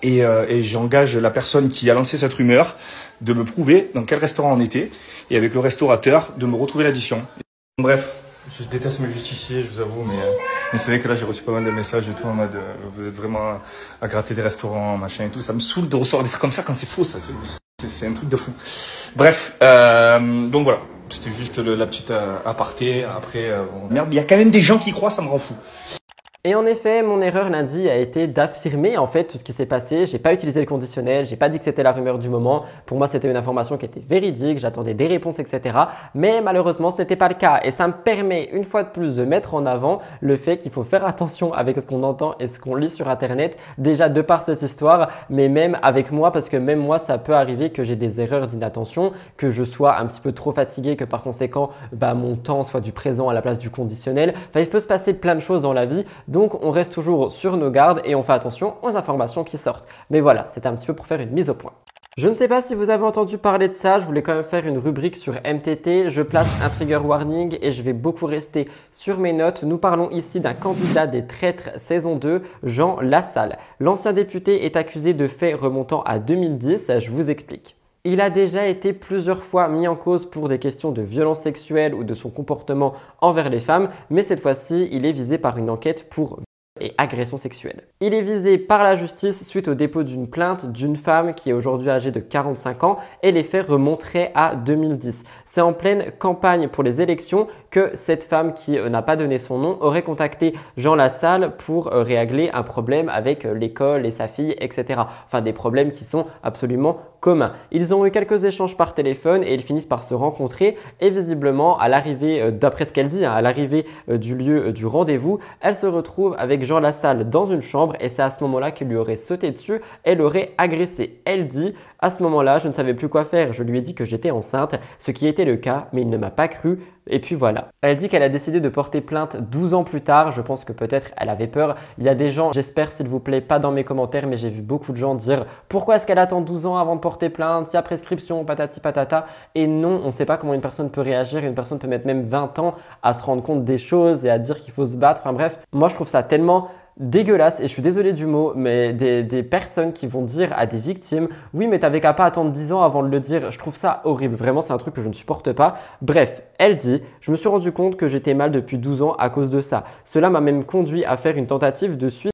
Et, euh, et j'engage la personne qui a lancé cette rumeur de me prouver dans quel restaurant on était et avec le restaurateur de me retrouver l'addition. Bref, je déteste me justifier, je vous avoue, mais, euh, mais c'est vrai que là j'ai reçu pas mal de messages et tout en mode euh, vous êtes vraiment à gratter des restaurants, machin et tout. Ça me saoule de recevoir des trucs comme ça quand c'est faux, ça. C'est, un truc de fou. Bref, euh, donc voilà. C'était juste le, la petite euh, aparté. Après, euh, bon, merde, il y a quand même des gens qui croient, ça me rend fou. Et en effet, mon erreur lundi a été d'affirmer en fait tout ce qui s'est passé. J'ai pas utilisé le conditionnel, j'ai pas dit que c'était la rumeur du moment. Pour moi, c'était une information qui était véridique, j'attendais des réponses, etc. Mais malheureusement, ce n'était pas le cas. Et ça me permet une fois de plus de mettre en avant le fait qu'il faut faire attention avec ce qu'on entend et ce qu'on lit sur Internet. Déjà de par cette histoire, mais même avec moi, parce que même moi, ça peut arriver que j'ai des erreurs d'inattention, que je sois un petit peu trop fatigué, que par conséquent, bah, mon temps soit du présent à la place du conditionnel. Enfin, il peut se passer plein de choses dans la vie. Donc on reste toujours sur nos gardes et on fait attention aux informations qui sortent. Mais voilà, c'était un petit peu pour faire une mise au point. Je ne sais pas si vous avez entendu parler de ça, je voulais quand même faire une rubrique sur MTT, je place un trigger warning et je vais beaucoup rester sur mes notes. Nous parlons ici d'un candidat des traîtres saison 2, Jean Lassalle. L'ancien député est accusé de faits remontant à 2010, je vous explique. Il a déjà été plusieurs fois mis en cause pour des questions de violence sexuelle ou de son comportement envers les femmes, mais cette fois-ci, il est visé par une enquête pour et agression sexuelle. Il est visé par la justice suite au dépôt d'une plainte d'une femme qui est aujourd'hui âgée de 45 ans et les faits remonteraient à 2010. C'est en pleine campagne pour les élections que cette femme qui euh, n'a pas donné son nom aurait contacté Jean Lassalle pour euh, régler un problème avec euh, l'école et sa fille, etc. Enfin des problèmes qui sont absolument communs. Ils ont eu quelques échanges par téléphone et ils finissent par se rencontrer et visiblement à l'arrivée, d'après ce qu'elle dit, hein, à l'arrivée du lieu du rendez-vous, elle se retrouve avec Jean Lassalle dans une chambre et c'est à ce moment-là qu'il lui aurait sauté dessus et l'aurait agressé. Elle dit à ce moment-là, je ne savais plus quoi faire. Je lui ai dit que j'étais enceinte, ce qui était le cas, mais il ne m'a pas cru. Et puis voilà. Elle dit qu'elle a décidé de porter plainte 12 ans plus tard. Je pense que peut-être elle avait peur. Il y a des gens, j'espère s'il vous plaît, pas dans mes commentaires, mais j'ai vu beaucoup de gens dire pourquoi est-ce qu'elle attend 12 ans avant de porter plainte Il y a prescription, patati patata? Et non, on ne sait pas comment une personne peut réagir. Une personne peut mettre même 20 ans à se rendre compte des choses et à dire qu'il faut se battre. Enfin bref, moi je trouve ça tellement dégueulasse, et je suis désolé du mot, mais des, personnes qui vont dire à des victimes Oui, mais t'avais qu'à pas attendre 10 ans avant de le dire. Je trouve ça horrible. Vraiment, c'est un truc que je ne supporte pas. Bref, elle dit Je me suis rendu compte que j'étais mal depuis 12 ans à cause de ça. Cela m'a même conduit à faire une tentative de suite.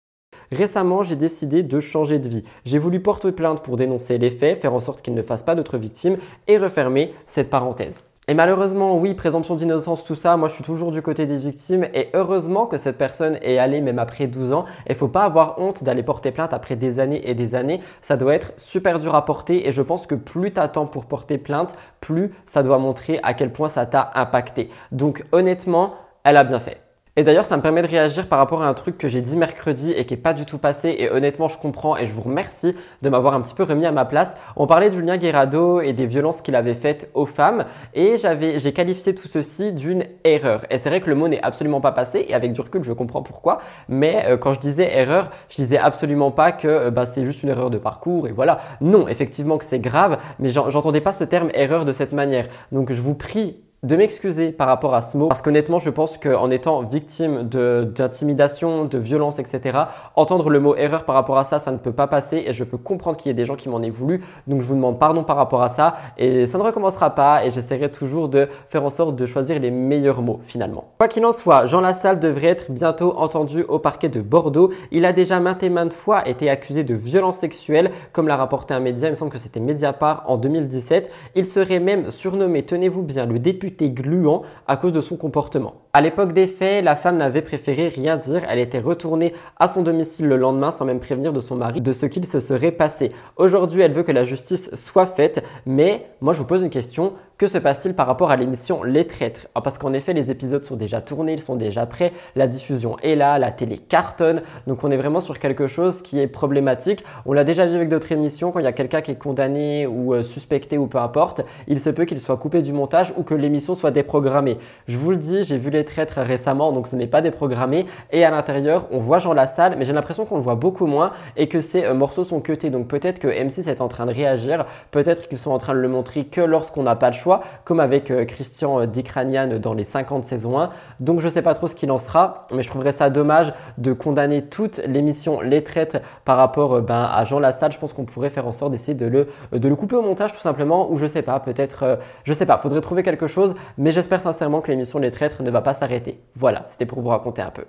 Récemment, j'ai décidé de changer de vie. J'ai voulu porter plainte pour dénoncer les faits, faire en sorte qu'ils ne fassent pas d'autres victimes et refermer cette parenthèse. Et malheureusement, oui, présomption d'innocence, tout ça, moi je suis toujours du côté des victimes et heureusement que cette personne est allée même après 12 ans. Il faut pas avoir honte d'aller porter plainte après des années et des années. Ça doit être super dur à porter et je pense que plus tu attends pour porter plainte, plus ça doit montrer à quel point ça t'a impacté. Donc honnêtement, elle a bien fait. Et d'ailleurs, ça me permet de réagir par rapport à un truc que j'ai dit mercredi et qui n'est pas du tout passé. Et honnêtement, je comprends et je vous remercie de m'avoir un petit peu remis à ma place. On parlait de Julien Guerrado et des violences qu'il avait faites aux femmes. Et j'avais, j'ai qualifié tout ceci d'une erreur. Et c'est vrai que le mot n'est absolument pas passé. Et avec du recul, je comprends pourquoi. Mais euh, quand je disais erreur, je disais absolument pas que euh, bah, c'est juste une erreur de parcours. Et voilà. Non, effectivement que c'est grave. Mais j'entendais pas ce terme erreur de cette manière. Donc je vous prie de m'excuser par rapport à ce mot parce qu'honnêtement je pense qu'en étant victime d'intimidation, de, violence, etc., entendre le mot erreur par rapport à ça, ça ne peut pas passer et je peux comprendre qu'il y ait des gens qui m'en aient voulu. Donc je vous demande pardon par rapport à ça et ça ne recommencera pas et j'essaierai toujours de faire en sorte de choisir les meilleurs mots finalement. Quoi qu'il en soit, Jean Lassalle devrait être bientôt entendu au parquet de Bordeaux. Il a déjà maintes et maintes fois été accusé de violence sexuelle comme l'a rapporté un média, il me semble que c'était Mediapart en 2017. Il serait même surnommé, tenez-vous bien, le député gluant à cause de son comportement. À l'époque des faits, la femme n'avait préféré rien dire. Elle était retournée à son domicile le lendemain sans même prévenir de son mari de ce qu'il se serait passé. Aujourd'hui, elle veut que la justice soit faite, mais moi je vous pose une question. Que se passe-t-il par rapport à l'émission Les Traîtres? Ah, Parce qu'en effet, les épisodes sont déjà tournés, ils sont déjà prêts, la diffusion est là, la télé cartonne, donc on est vraiment sur quelque chose qui est problématique. On l'a déjà vu avec d'autres émissions, quand il y a quelqu'un qui est condamné ou euh, suspecté ou peu importe, il se peut qu'il soit coupé du montage ou que l'émission soit déprogrammée. Je vous le dis, j'ai vu Les Traîtres récemment, donc ce n'est pas déprogrammé, et à l'intérieur, on voit Jean Lassalle, mais j'ai l'impression qu'on le voit beaucoup moins et que ces euh, morceaux sont cutés, donc peut-être que M6 est en train de réagir, peut-être qu'ils sont en train de le montrer que lorsqu'on n'a pas le choix comme avec euh, Christian euh, Dicranian dans les 50 saisons 1. Donc je ne sais pas trop ce qu'il en sera, mais je trouverais ça dommage de condamner toute l'émission Les Traites par rapport euh, ben, à Jean Lassalle. Je pense qu'on pourrait faire en sorte d'essayer de le, de le couper au montage tout simplement, ou je sais pas, peut-être, je sais pas, faudrait trouver quelque chose, mais j'espère sincèrement que l'émission Les Traîtres ne va pas s'arrêter. Voilà, c'était pour vous raconter un peu.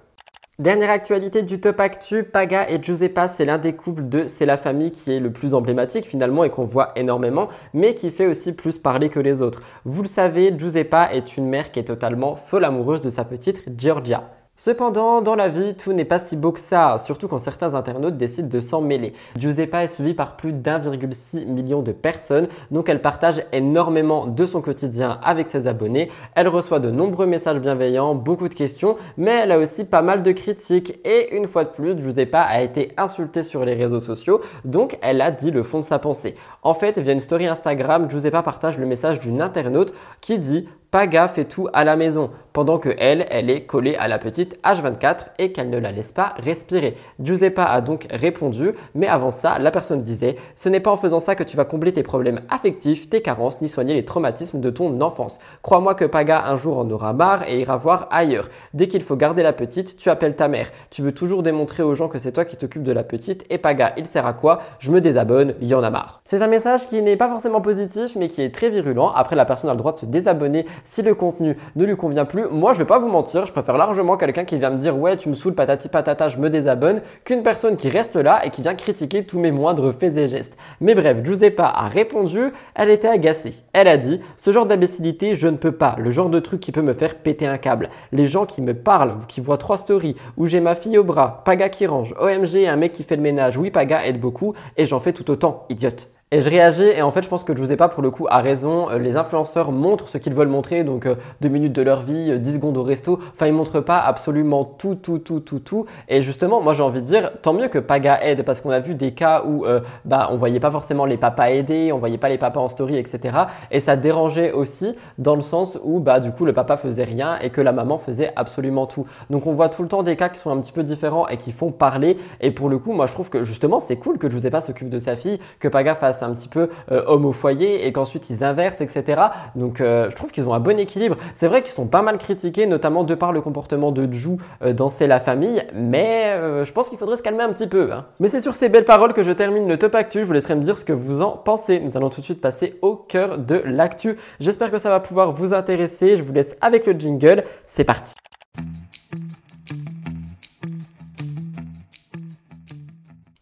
Dernière actualité du Top Actu, Paga et Giuseppa, c'est l'un des couples de C'est la famille qui est le plus emblématique finalement et qu'on voit énormément, mais qui fait aussi plus parler que les autres. Vous le savez, Giuseppa est une mère qui est totalement folle amoureuse de sa petite Georgia. Cependant, dans la vie, tout n'est pas si beau que ça, surtout quand certains internautes décident de s'en mêler. Giuseppa est suivie par plus d'1,6 million de personnes, donc elle partage énormément de son quotidien avec ses abonnés. Elle reçoit de nombreux messages bienveillants, beaucoup de questions, mais elle a aussi pas mal de critiques. Et une fois de plus, Giuseppa a été insultée sur les réseaux sociaux, donc elle a dit le fond de sa pensée. En fait, via une story Instagram, Giuseppa partage le message d'une internaute qui dit Paga fait tout à la maison. pendant que elle, elle est collée à la petite H24 et qu'elle ne la laisse pas respirer. Giuseppa a donc répondu, mais avant ça, la personne disait Ce n'est pas en faisant ça que tu vas combler tes problèmes affectifs, tes carences, ni soigner les traumatismes de ton enfance. Crois-moi que Paga un jour en aura marre et ira voir ailleurs. Dès qu'il faut garder la petite, tu appelles ta mère. Tu veux toujours démontrer aux gens que c'est toi qui t'occupes de la petite et Paga, il sert à quoi? Je me désabonne, il y en a marre. C'est un message qui n'est pas forcément positif, mais qui est très virulent. Après, la personne a le droit de se désabonner si le contenu ne lui convient plus. Moi, je vais pas vous mentir, je préfère largement quelqu'un qui vient me dire ouais, tu me saoules, patati patata, je me désabonne, qu'une personne qui reste là et qui vient critiquer tous mes moindres faits et gestes. Mais bref, Giuseppa a répondu, elle était agacée. Elle a dit ce genre d'imbécilité, je ne peux pas. Le genre de truc qui peut me faire péter un câble. Les gens qui me parlent, qui voient trois stories où j'ai ma fille au bras, Paga qui range, OMG, un mec qui fait le ménage, oui, Paga aide beaucoup et j'en fais tout autant, idiote. Et je réagis et en fait je pense que je vous ai pas pour le coup à raison. Euh, les influenceurs montrent ce qu'ils veulent montrer, donc euh, deux minutes de leur vie, 10 euh, secondes au resto. Enfin ils montrent pas absolument tout, tout, tout, tout, tout. Et justement moi j'ai envie de dire tant mieux que Paga aide parce qu'on a vu des cas où bah on voyait pas forcément les papas aider, on voyait pas les papas en story, etc. Et ça dérangeait aussi dans le sens où bah du coup le papa faisait rien et que la maman faisait absolument tout. Donc on voit tout le temps des cas qui sont un petit peu différents et qui font parler. Et pour le coup moi je trouve que justement c'est cool que ai pas s'occupe de sa fille, que Paga fasse un petit peu euh, homme au foyer et qu'ensuite ils inversent, etc. Donc euh, je trouve qu'ils ont un bon équilibre. C'est vrai qu'ils sont pas mal critiqués, notamment de par le comportement de Ju euh, dans C'est la famille, mais je pense qu'il faudrait se calmer un petit peu. Hein. Mais c'est sur ces belles paroles que je termine le top actu. Je vous laisserai me dire ce que vous en pensez. Nous allons tout de suite passer au cœur de l'actu. J'espère que ça va pouvoir vous intéresser. Je vous laisse avec le jingle. C'est parti.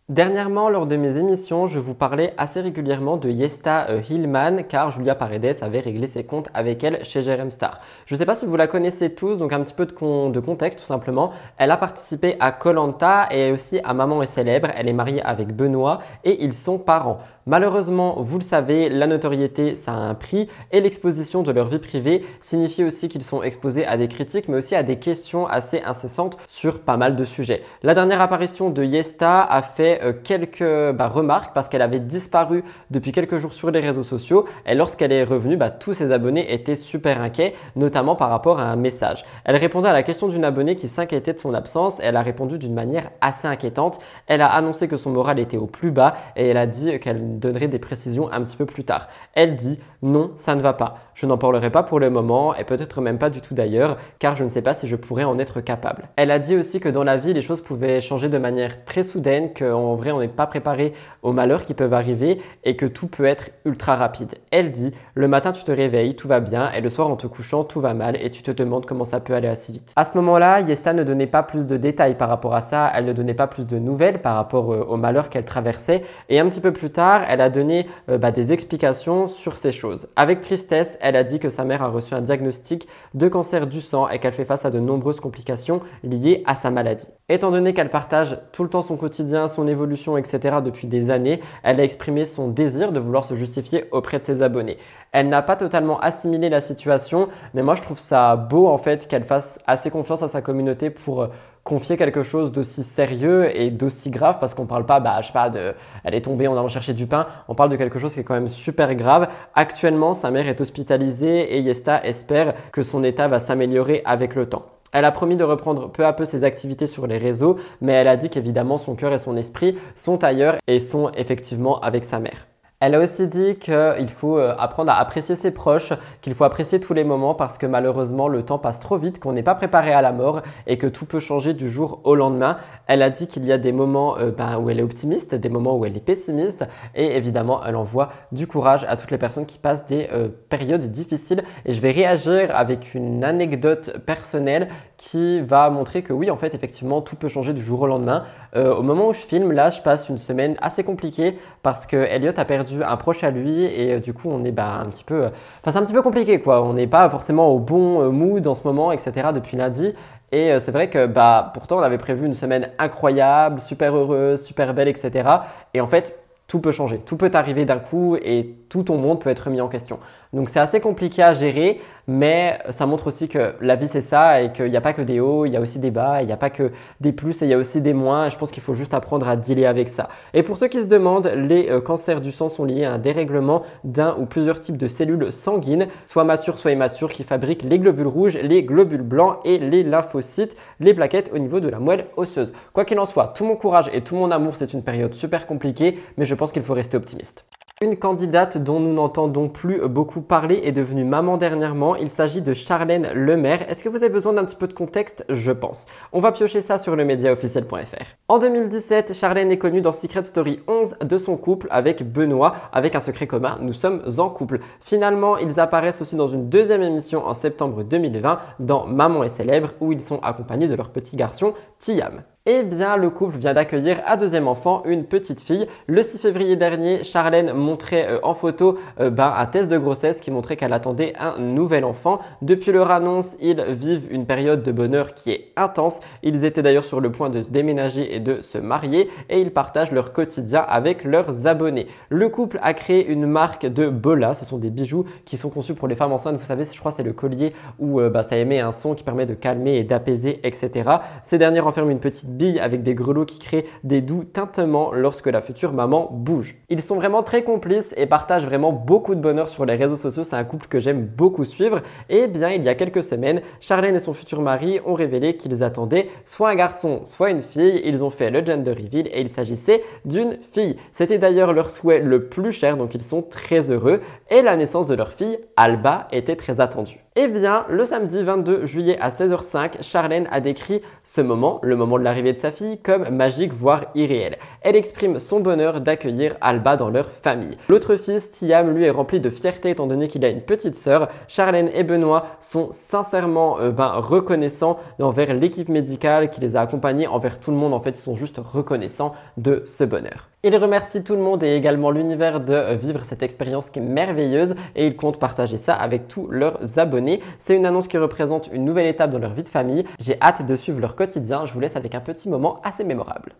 Dernièrement, lors de mes émissions, je vous parlais assez régulièrement de Yesta euh, Hillman car Julia Paredes avait réglé ses comptes avec elle chez Jerem Star. Je ne sais pas si vous la connaissez tous, donc un petit peu de, de contexte tout simplement. Elle a participé à Colanta et aussi à Maman est célèbre. Elle est mariée avec Benoît et ils sont parents. Malheureusement, vous le savez, la notoriété, ça a un prix et l'exposition de leur vie privée signifie aussi qu'ils sont exposés à des critiques, mais aussi à des questions assez incessantes sur pas mal de sujets. La dernière apparition de Yesta a fait euh, quelques bah, remarques parce qu'elle avait disparu depuis quelques jours sur les réseaux sociaux et lorsqu'elle est revenue, bah, tous ses abonnés étaient super inquiets, notamment par rapport à un message. Elle répondait à la question d'une abonnée qui s'inquiétait de son absence et elle a répondu d'une manière assez inquiétante. Elle a annoncé que son moral était au plus bas et elle a dit qu'elle donnerai des précisions un petit peu plus tard. Elle dit non, ça ne va pas. Je n'en parlerai pas pour le moment et peut-être même pas du tout d'ailleurs, car je ne sais pas si je pourrais en être capable. Elle a dit aussi que dans la vie, les choses pouvaient changer de manière très soudaine, qu'en vrai, on n'est pas préparé aux malheurs qui peuvent arriver et que tout peut être ultra rapide. Elle dit le matin, tu te réveilles, tout va bien, et le soir, en te couchant, tout va mal et tu te demandes comment ça peut aller assez vite. À ce moment-là, Yesta ne donnait pas plus de détails par rapport à ça, elle ne donnait pas plus de nouvelles par rapport euh, aux malheurs qu'elle traversait, et un petit peu plus tard, elle a donné euh, bah, des explications sur ces choses. Avec tristesse, elle a dit que sa mère a reçu un diagnostic de cancer du sang et qu'elle fait face à de nombreuses complications liées à sa maladie. Étant donné qu'elle partage tout le temps son quotidien, son évolution, etc. depuis des années, elle a exprimé son désir de vouloir se justifier auprès de ses abonnés. Elle n'a pas totalement assimilé la situation, mais moi je trouve ça beau en fait qu'elle fasse assez confiance à sa communauté pour euh, confier quelque chose d'aussi sérieux et d'aussi grave parce qu'on parle pas, bah, je sais pas, de, elle est tombée, on a chercher du pain. On parle de quelque chose qui est quand même super grave. Actuellement, sa mère est hospitalisée et Yesta espère que son état va s'améliorer avec le temps. Elle a promis de reprendre peu à peu ses activités sur les réseaux, mais elle a dit qu'évidemment son cœur et son esprit sont ailleurs et sont effectivement avec sa mère. Elle a aussi dit qu'il faut euh, apprendre à apprécier ses proches, qu'il faut apprécier tous les moments parce que malheureusement le temps passe trop vite, qu'on n'est pas préparé à la mort et que tout peut changer du jour au lendemain. Elle a dit qu'il y a des moments euh, ben, où elle est optimiste, des moments où elle est pessimiste et évidemment elle envoie du courage à toutes les personnes qui passent des euh, périodes difficiles. Et je vais réagir avec une anecdote personnelle qui va montrer que oui en fait effectivement tout peut changer du jour au lendemain. au moment où je filme là je passe une semaine assez compliquée parce que Elliot a perdu un proche à lui et euh, du coup on est bah, un petit peu, euh, enfin c'est un petit peu compliqué quoi. On n'est pas forcément au bon euh, mood en ce moment, etc. depuis lundi. Et c'est vrai que bah pourtant on avait prévu une semaine incroyable, super heureuse, super belle, etc. Et en fait tout peut changer, tout peut arriver d'un coup et tout ton monde peut être mis en question. Donc c'est assez compliqué à gérer, mais ça montre aussi que la vie c'est ça et qu'il n'y a pas que des hauts, il y a aussi des bas, il n'y a pas que des plus et il y a aussi des moins. Je pense qu'il faut juste apprendre à dealer avec ça. Et pour ceux qui se demandent, les euh, cancers du sang sont liés à un dérèglement d'un ou plusieurs types de cellules sanguines, soit matures, soit immatures, qui fabriquent les globules rouges, les globules blancs et les lymphocytes, les plaquettes au niveau de la moelle osseuse. Quoi qu'il en soit, tout mon courage et tout mon amour, c'est une période super compliquée, mais je pense qu'il faut rester optimiste. Une candidate dont nous n'entendons plus beaucoup parler est devenue maman dernièrement. Il s'agit de Charlène Lemaire. Est-ce que vous avez besoin d'un petit peu de contexte? Je pense. On va piocher ça sur le médiaofficiel.fr. En 2017, Charlène est connue dans Secret Story 11 de son couple avec Benoît, avec un secret commun. Nous sommes en couple. Finalement, ils apparaissent aussi dans une deuxième émission en septembre 2020 dans Maman est célèbre où ils sont accompagnés de leur petit garçon Tiam. Eh bien, le couple vient d'accueillir un deuxième enfant, une petite fille. Le 6 février dernier, Charlène montrait euh, en photo euh, ben, un test de grossesse qui montrait qu'elle attendait un nouvel enfant. Depuis leur annonce, ils vivent une période de bonheur qui est intense. Ils étaient d'ailleurs sur le point de déménager et de se marier et ils partagent leur quotidien avec leurs abonnés. Le couple a créé une marque de Bola. Ce sont des bijoux qui sont conçus pour les femmes enceintes. Vous savez, je crois c'est le collier où euh, bah, ça émet un son qui permet de calmer et d'apaiser, etc. Ces derniers renferment une petite avec des grelots qui créent des doux tintements lorsque la future maman bouge. Ils sont vraiment très complices et partagent vraiment beaucoup de bonheur sur les réseaux sociaux. C'est un couple que j'aime beaucoup suivre. Et bien, il y a quelques semaines, Charlène et son futur mari ont révélé qu'ils attendaient soit un garçon, soit une fille. Ils ont fait le gender reveal et il s'agissait d'une fille. C'était d'ailleurs leur souhait le plus cher, donc ils sont très heureux. Et la naissance de leur fille, Alba, était très attendue. Eh bien, le samedi 22 juillet à 16h05, Charlène a décrit ce moment, le moment de l'arrivée de sa fille, comme magique voire irréel. Elle exprime son bonheur d'accueillir Alba dans leur famille. L'autre fils, Tiam, lui est rempli de fierté étant donné qu'il a une petite sœur. Charlène et Benoît sont sincèrement euh, ben, reconnaissants envers l'équipe médicale qui les a accompagnés, envers tout le monde. En fait, ils sont juste reconnaissants de ce bonheur. Il remercie tout le monde et également l'univers de vivre cette expérience qui est merveilleuse et ils comptent partager ça avec tous leurs abonnés. C'est une annonce qui représente une nouvelle étape dans leur vie de famille. J'ai hâte de suivre leur quotidien. Je vous laisse avec un petit moment assez mémorable.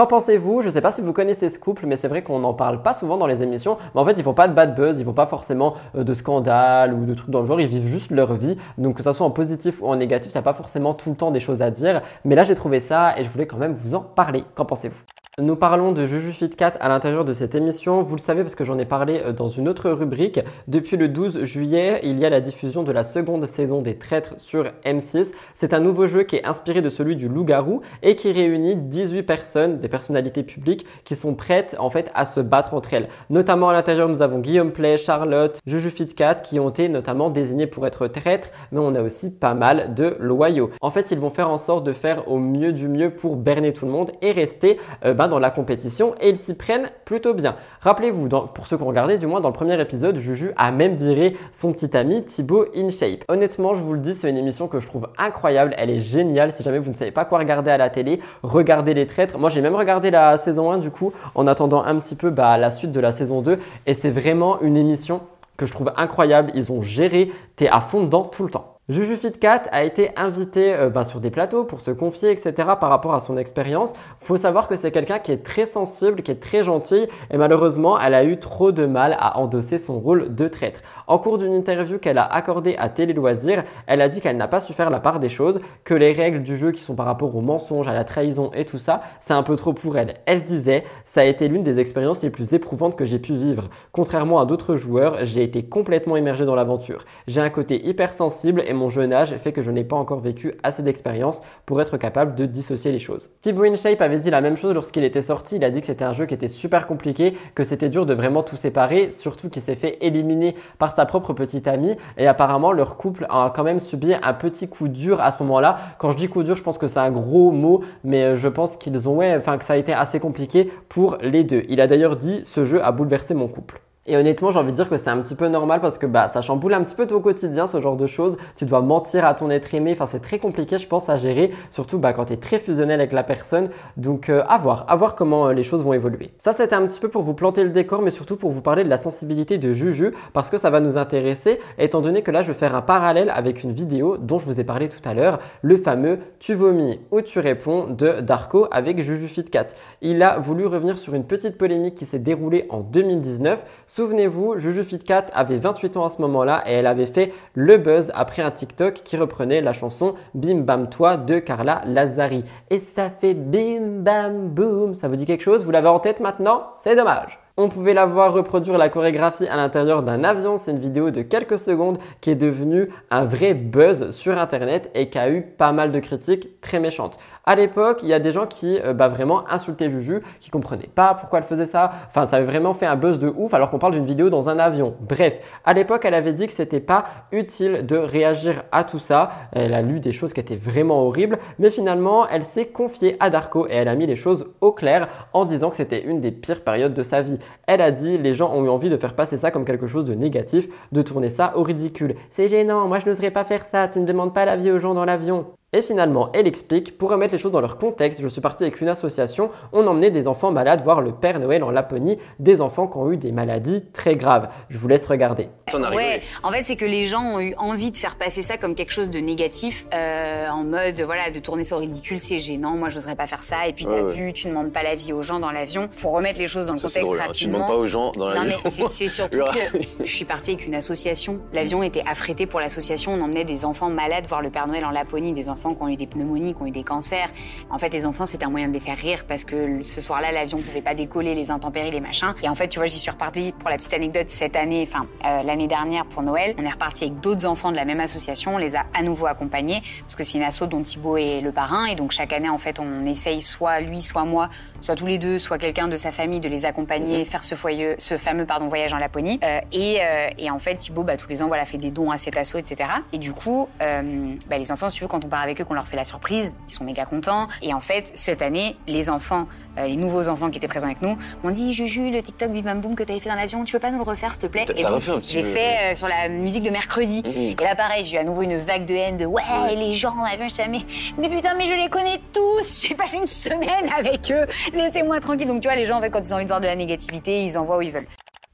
Qu'en pensez-vous? Je ne sais pas si vous connaissez ce couple, mais c'est vrai qu'on n'en parle pas souvent dans les émissions. Mais en fait, ils font pas de bad buzz, ils font pas forcément euh, de scandales ou de trucs dans le genre. Ils vivent juste leur vie. Donc que ça soit en positif ou en négatif, il n'y a pas forcément tout le temps des choses à dire. Mais là, j'ai trouvé ça et je voulais quand même vous en parler. Qu'en pensez-vous? Nous parlons de Juju Fit Cat à l'intérieur de cette émission. Vous le savez parce que j'en ai parlé euh, dans une autre rubrique. Depuis le 12 juillet, il y a la diffusion de la seconde saison des Traîtres sur M6. C'est un nouveau jeu qui est inspiré de celui du loup-garou et qui réunit 18 personnes, des personnalités publiques, qui sont prêtes en fait à se battre entre elles. Notamment à l'intérieur, nous avons Guillaume Play, Charlotte, Juju Fit Cat qui ont été notamment désignés pour être traîtres, mais on a aussi pas mal de loyaux. En fait, ils vont faire en sorte de faire au mieux du mieux pour berner tout le monde et rester euh, dans la compétition et ils s'y prennent plutôt bien. Rappelez-vous, pour ceux qui ont regardé, du moins dans le premier épisode, Juju a même viré son petit ami Thibaut InShape. Honnêtement, je vous le dis, c'est une émission que je trouve incroyable, elle est géniale. Si jamais vous ne savez pas quoi regarder à la télé, regardez les traîtres. Moi, j'ai même regardé la saison 1 du coup, en attendant un petit peu bah, la suite de la saison 2 et c'est vraiment une émission que je trouve incroyable. Ils ont géré, t'es à fond dedans tout le temps. Juju Fitcat a été invité euh, bah, sur des plateaux pour se confier, etc. par rapport à son expérience. Faut savoir que c'est quelqu'un qui est très sensible, qui est très gentil et malheureusement, elle a eu trop de mal à endosser son rôle de traître. En cours d'une interview qu'elle a accordée à Télé Loisirs, elle a dit qu'elle n'a pas su faire la part des choses, que les règles du jeu qui sont par rapport au mensonge, à la trahison et tout ça, c'est un peu trop pour elle. Elle disait, ça a été l'une des expériences les plus éprouvantes que j'ai pu vivre. Contrairement à d'autres joueurs, j'ai été complètement immergé dans l'aventure. J'ai un côté hypersensible et mon jeune âge fait que je n'ai pas encore vécu assez d'expérience pour être capable de dissocier les choses. Thibaut InShape avait dit la même chose lorsqu'il était sorti. Il a dit que c'était un jeu qui était super compliqué, que c'était dur de vraiment tout séparer, surtout qu'il s'est fait éliminer par sa propre petite amie. Et apparemment, leur couple a quand même subi un petit coup dur à ce moment-là. Quand je dis coup dur, je pense que c'est un gros mot, mais je pense qu'ils ont, enfin, que ça a été assez compliqué pour les deux. Il a d'ailleurs dit ce jeu a bouleversé mon couple. Et honnêtement, j'ai envie de dire que c'est un petit peu normal parce que bah, ça chamboule un petit peu ton quotidien, ce genre de choses. Tu dois mentir à ton être aimé. Enfin, c'est très compliqué, je pense, à gérer, surtout bah, quand tu es très fusionnel avec la personne. Donc, euh, à voir, à voir comment euh, les choses vont évoluer. Ça, c'était un petit peu pour vous planter le décor, mais surtout pour vous parler de la sensibilité de Juju parce que ça va nous intéresser, étant donné que là, je vais faire un parallèle avec une vidéo dont je vous ai parlé tout à l'heure, le fameux Tu vomis ou tu réponds de Darko avec Juju Fitcat. Il a voulu revenir sur une petite polémique qui s'est déroulée en 2019 Souvenez-vous, Juju Fitcat avait 28 ans à ce moment-là et elle avait fait le buzz après un TikTok qui reprenait la chanson Bim Bam Toi de Carla Lazari. Et ça fait bim bam boom. Ça vous dit quelque chose? Vous l'avez en tête maintenant? C'est dommage. On pouvait la voir reproduire la chorégraphie à l'intérieur d'un avion. C'est une vidéo de quelques secondes qui est devenue un vrai buzz sur Internet et qui a eu pas mal de critiques très méchantes. À l'époque, il y a des gens qui euh, bah, vraiment insultaient Juju, qui comprenaient pas pourquoi elle faisait ça. Enfin, ça avait vraiment fait un buzz de ouf alors qu'on parle d'une vidéo dans un avion. Bref, à l'époque, elle avait dit que c'était pas utile de réagir à tout ça. Elle a lu des choses qui étaient vraiment horribles, mais finalement, elle s'est confiée à Darko et elle a mis les choses au clair en disant que c'était une des pires périodes de sa vie. Elle a dit les gens ont eu envie de faire passer ça comme quelque chose de négatif, de tourner ça au ridicule. C'est gênant, moi je n'oserais pas faire ça, tu ne demandes pas l'avis aux gens dans l'avion. Et finalement, elle explique, pour remettre les choses dans leur contexte, je suis parti avec une association, on emmenait des enfants malades voir le Père Noël en Laponie, des enfants qui ont eu des maladies très graves. Je vous laisse regarder. Ouais, en fait, c'est que les gens ont eu envie de faire passer ça comme quelque chose de négatif, euh, en mode, voilà, de tourner ça au ridicule, c'est gênant, moi j'oserais pas faire ça, et puis t'as vu, tu ne demandes pas l'avis aux gens dans l'avion, pour remettre les choses dans le contexte drôle, hein. rapidement. Tu demandes pas aux gens dans l'avion. Non mais c'est- c'est surtout (laughs) que je suis partie avec une association. L'avion était affrété pour l'association. On emmenait des enfants malades voir le Père Noël en Laponie, des enfants qui ont eu des pneumonies, qui ont eu des cancers. En fait, les enfants, c'était un moyen de les faire rire parce que ce soir-là, l'avion pouvait pas décoller, les intempéries, les machins. Et en fait, tu vois, j'y suis repartie pour la petite anecdote cette année, enfin euh, l'année dernière pour Noël. On est reparti avec d'autres enfants de la même association. On les a à nouveau accompagnés parce que c'est une asso dont Thibaut est le parrain. Et donc chaque année, en fait, on essaye soit lui, soit moi, soit tous les deux, soit quelqu'un de sa famille de les accompagner, faire ce, foyeux, ce fameux pardon, voyage en Laponie. Euh, et, euh, et en fait, Thibaut, bah, tous les ans, voilà, fait des dons à cet asso, etc. Et du coup, bah, les enfants, si tu veux, quand on part avec eux, qu'on leur fait la surprise, ils sont méga contents. Et en fait, cette année, les enfants, euh, les nouveaux enfants qui étaient présents avec nous, m'ont dit Juju, le TikTok Bim Bam Boom que t'avais fait dans l'avion, tu peux pas nous le refaire, s'il te plaît? T'as- refait un petit j'ai fait euh, sur la musique de mercredi. Mhm. Et là, pareil, j'ai eu à nouveau une vague de haine de ouais, les gens dans l'avion, je mais, mais putain, mais je les connais tous, (laughs) j'ai passé une semaine avec eux, laissez-moi tranquille. Donc, tu vois, les gens, en fait, quand ils ont envie de voir de la négativité, ils envoient où ils veulent.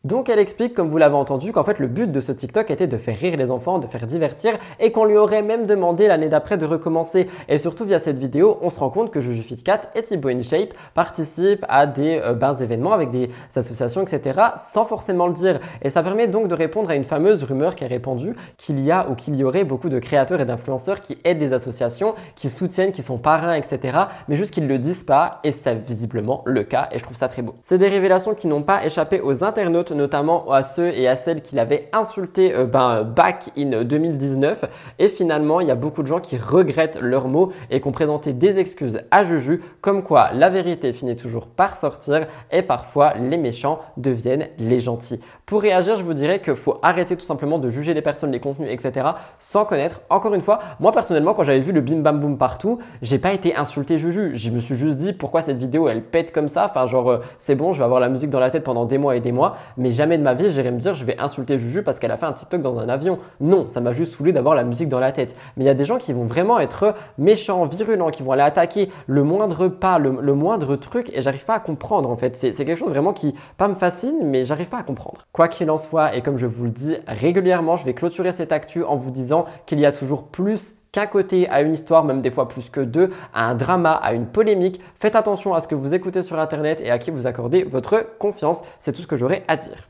Donc elle explique, comme vous l'avez entendu, qu'en fait le but de ce TikTok était de faire rire les enfants, de faire divertir et qu'on lui aurait même demandé l'année d'après de recommencer. Et surtout via cette vidéo, on se rend compte que Juju Fitcat et Thibaut InShape participent à des euh, événements avec des associations, etc. sans forcément le dire. Et ça permet donc de répondre à une fameuse rumeur qui est répandue qu'il y a ou qu'il y aurait beaucoup de créateurs et d'influenceurs qui aident des associations, qui soutiennent, qui sont parrains, etc. Mais juste qu'ils ne le disent pas et c'est visiblement le cas et je trouve ça très beau. C'est des révélations qui n'ont pas échappé aux internautes notamment à ceux et à celles qui l'avaient insulté euh, ben, back in 2019. Et finalement, il y a beaucoup de gens qui regrettent leurs mots et qui ont présenté des excuses à Juju, comme quoi la vérité finit toujours par sortir et parfois les méchants deviennent les gentils. Pour réagir, je vous dirais qu'il faut arrêter tout simplement de juger les personnes, les contenus, etc. sans connaître. Encore une fois, moi personnellement, quand j'avais vu le bim bam boom partout, j'ai pas été insulté Juju. Je me suis juste dit pourquoi cette vidéo elle pète comme ça? Enfin, genre, euh, c'est bon, je vais avoir la musique dans la tête pendant des mois et des mois, mais jamais de ma vie j'irai me dire je vais insulter Juju parce qu'elle a fait un TikTok dans un avion. Non, ça m'a juste saoulé d'avoir la musique dans la tête. Mais il y a des gens qui vont vraiment être méchants, virulents, qui vont aller attaquer le moindre pas, le, le moindre truc, et j'arrive pas à comprendre en fait. C'est quelque chose vraiment qui pas me fascine, mais j'arrive pas à comprendre. Quoi qu'il en soit, et comme je vous le dis régulièrement, je vais clôturer cette actu en vous disant qu'il y a toujours plus qu'un côté à une histoire, même des fois plus que deux, à un drama, à une polémique. Faites attention à ce que vous écoutez sur Internet et à qui vous accordez votre confiance. C'est tout ce que j'aurais à dire.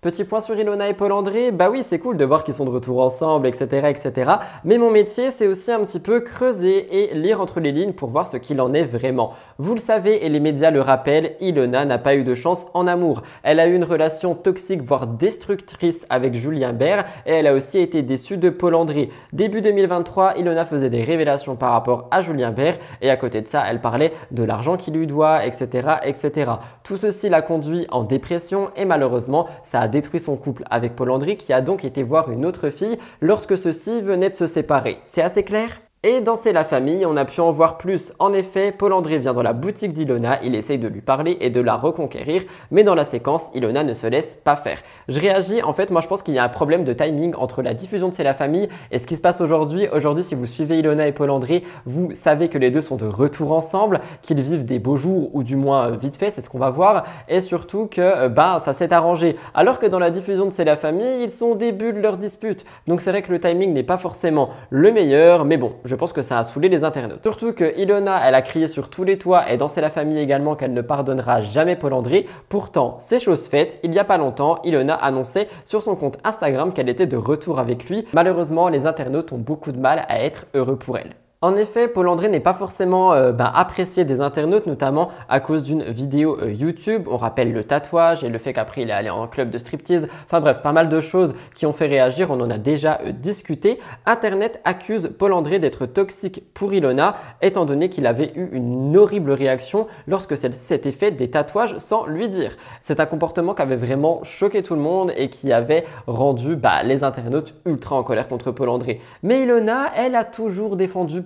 Petit point sur Ilona et Paul André, bah oui c'est cool de voir qu'ils sont de retour ensemble, etc., etc. Mais mon métier c'est aussi un petit peu creuser et lire entre les lignes pour voir ce qu'il en est vraiment. Vous le savez et les médias le rappellent, Ilona n'a pas eu de chance en amour. Elle a eu une relation toxique voire destructrice avec Julien Bert et elle a aussi été déçue de Paul André. Début 2023, Ilona faisait des révélations par rapport à Julien Bert et à côté de ça elle parlait de l'argent qu'il lui doit, etc., etc. Tout ceci l'a conduit en dépression et malheureusement ça a détruit son couple avec Paul André qui a donc été voir une autre fille lorsque ceux-ci venaient de se séparer. C'est assez clair? Et dans C'est la famille, on a pu en voir plus. En effet, Paul André vient dans la boutique d'Ilona, il essaye de lui parler et de la reconquérir, mais dans la séquence, Ilona ne se laisse pas faire. Je réagis, en fait, moi je pense qu'il y a un problème de timing entre la diffusion de C'est la famille et ce qui se passe aujourd'hui. Aujourd'hui, si vous suivez Ilona et Paul André, vous savez que les deux sont de retour ensemble, qu'ils vivent des beaux jours ou du moins euh, vite fait, c'est ce qu'on va voir, et surtout que bah ça s'est arrangé. Alors que dans la diffusion de C'est la famille, ils sont au début de leur dispute. Donc c'est vrai que le timing n'est pas forcément le meilleur, mais bon, je pense que ça a saoulé les internautes. Surtout que Ilona, elle a crié sur tous les toits et dans C'est la famille également qu'elle ne pardonnera jamais Paul André. Pourtant, c'est chose faite. Il y a pas longtemps, Ilona annonçait sur son compte Instagram qu'elle était de retour avec lui. Malheureusement, les internautes ont beaucoup de mal à être heureux pour elle. En effet, Paul André n'est pas forcément euh, ben, apprécié des internautes, notamment à cause d'une vidéo euh, YouTube. On rappelle le tatouage et le fait qu'après il est allé en club de striptease. Enfin bref, pas mal de choses qui ont fait réagir. On en a déjà euh, discuté. Internet accuse Paul André d'être toxique pour Ilona, étant donné qu'il avait eu une horrible réaction lorsque celle-ci s'était fait des tatouages sans lui dire. C'est un comportement qui avait vraiment choqué tout le monde et qui avait rendu bah, les internautes ultra en colère contre Paul André. Mais Ilona, elle a toujours défendu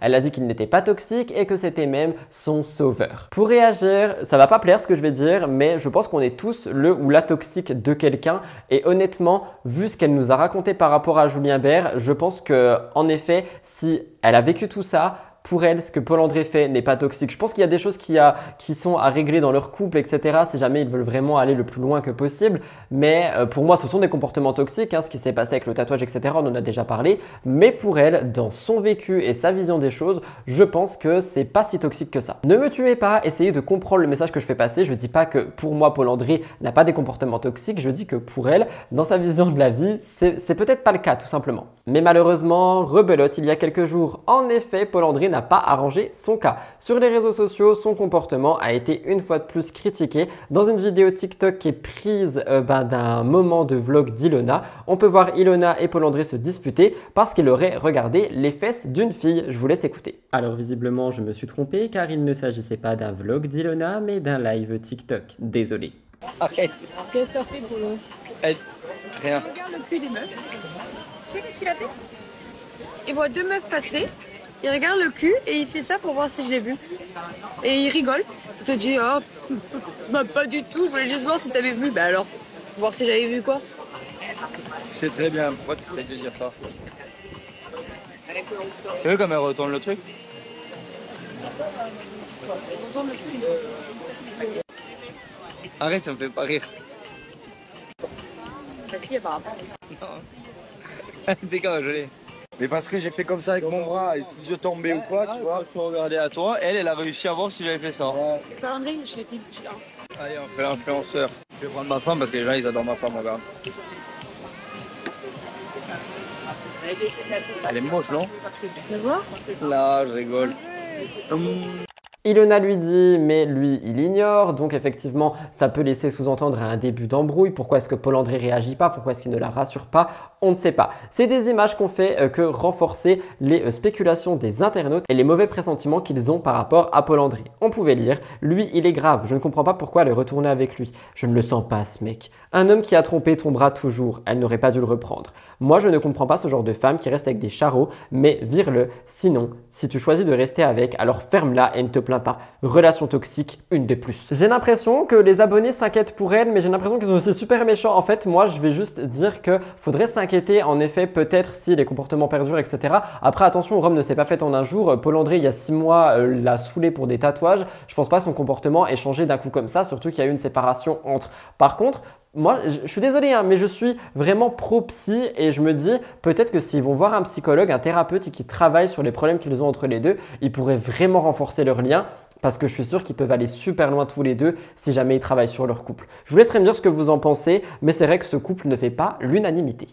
Elle a dit qu'il n'était pas toxique et que c'était même son sauveur. Pour réagir, ça va pas plaire ce que je vais dire, mais je pense qu'on est tous le ou la toxique de quelqu'un. Et honnêtement, vu ce qu'elle nous a raconté par rapport à Julien Bert, je pense que, en effet, si elle a vécu tout ça, pour elle, ce que Paul André fait n'est pas toxique. Je pense qu'il y a des choses qui, sont à régler dans leur couple, etc. Si jamais ils veulent vraiment aller le plus loin que possible. Mais euh, pour moi, ce sont des comportements toxiques. Hein, ce qui s'est passé avec le tatouage, etc. On en a déjà parlé. Mais pour elle, dans son vécu et sa vision des choses, je pense que c'est pas si toxique que ça. Ne me tuez pas. Essayez de comprendre le message que je fais passer. Je dis pas que pour moi, Paul André n'a pas des comportements toxiques. Je dis que pour elle, dans sa vision de la vie, c'est peut-être pas le cas, tout simplement. Mais malheureusement, rebelote il y a quelques jours. En effet, Paul André n'a pas arrangé son cas. Sur les réseaux sociaux, son comportement a été une fois de plus critiqué. Dans une vidéo TikTok qui est prise euh, ben, d'un moment de vlog d'Ilona, on peut voir Ilona et Paul André se disputer parce qu'il aurait regardé les fesses d'une fille. Je vous laisse écouter. Alors visiblement, je me suis trompé car il ne s'agissait pas d'un vlog d'Ilona, mais d'un live TikTok. Désolé. Arrête. Qu'est-ce que t'as fait, Polo Rien. Regarde le cul des meufs. Tu sais qu'est-ce qu'il a fait? Il voit deux meufs passer, il regarde le cul et il fait ça pour voir si je l'ai vu. Et il rigole. Il te dit, oh, (laughs) bah pas du tout, je voulais juste voir si t'avais vu. Bah alors, voir si j'avais vu quoi Je sais très bien, pourquoi tu essayes de dire ça Tu veux comme elle retourne le truc Arrête, ça me fait pas rire. Bah si, apparemment. Non. (laughs) Dégage, je l'ai. Mais parce que j'ai fait comme ça avec mon bras, et si je tombais ou quoi, tu vois. Je regarder à toi, elle, elle a réussi à voir si j'avais fait ça. Pas André, je suis. Allez, on fait l'influenceur. Je vais prendre ma femme parce que les gens, ils adorent ma femme, gars. Elle est moche, non? Là, je rigole. Hum. Ilona lui dit, mais lui, il ignore. Donc effectivement, ça peut laisser sous-entendre un début d'embrouille. Pourquoi est-ce que Paul André réagit pas? Pourquoi est-ce qu'il ne la rassure pas? On ne sait pas. C'est des images qu'on fait euh, que renforcer les euh, spéculations des internautes et les mauvais pressentiments qu'ils ont par rapport à Paul André. On pouvait lire, lui, il est grave. Je ne comprends pas pourquoi elle est retournée avec lui. Je ne le sens pas, ce mec. Un homme qui a trompé tombera toujours. Elle n'aurait pas dû le reprendre. Moi, je ne comprends pas ce genre de femme qui reste avec des charreaux, mais vire-le. Sinon, si tu choisis de rester avec, alors ferme-la et ne te plains pas. Relation toxique, une de plus. J'ai l'impression que les abonnés s'inquiètent pour elle, mais j'ai l'impression qu'ils sont aussi super méchants. En fait, moi, je vais juste dire que faudrait s'inquiéter, en effet, peut-être si les comportements perdurent, etc. Après, attention, Rome ne s'est pas fait en un jour. Paul André, il y a six mois, euh, l'a saoulé pour des tatouages. Je pense pas que son comportement ait changé d'un coup comme ça, surtout qu'il y a eu une séparation entre. Par contre, moi, je suis désolé, hein, mais je suis vraiment pro-psy et je me dis peut-être que s'ils vont voir un psychologue, un thérapeute qui travaille sur les problèmes qu'ils ont entre les deux, ils pourraient vraiment renforcer leur lien parce que je suis sûr qu'ils peuvent aller super loin tous les deux si jamais ils travaillent sur leur couple. Je vous laisserai me dire ce que vous en pensez, mais c'est vrai que ce couple ne fait pas l'unanimité.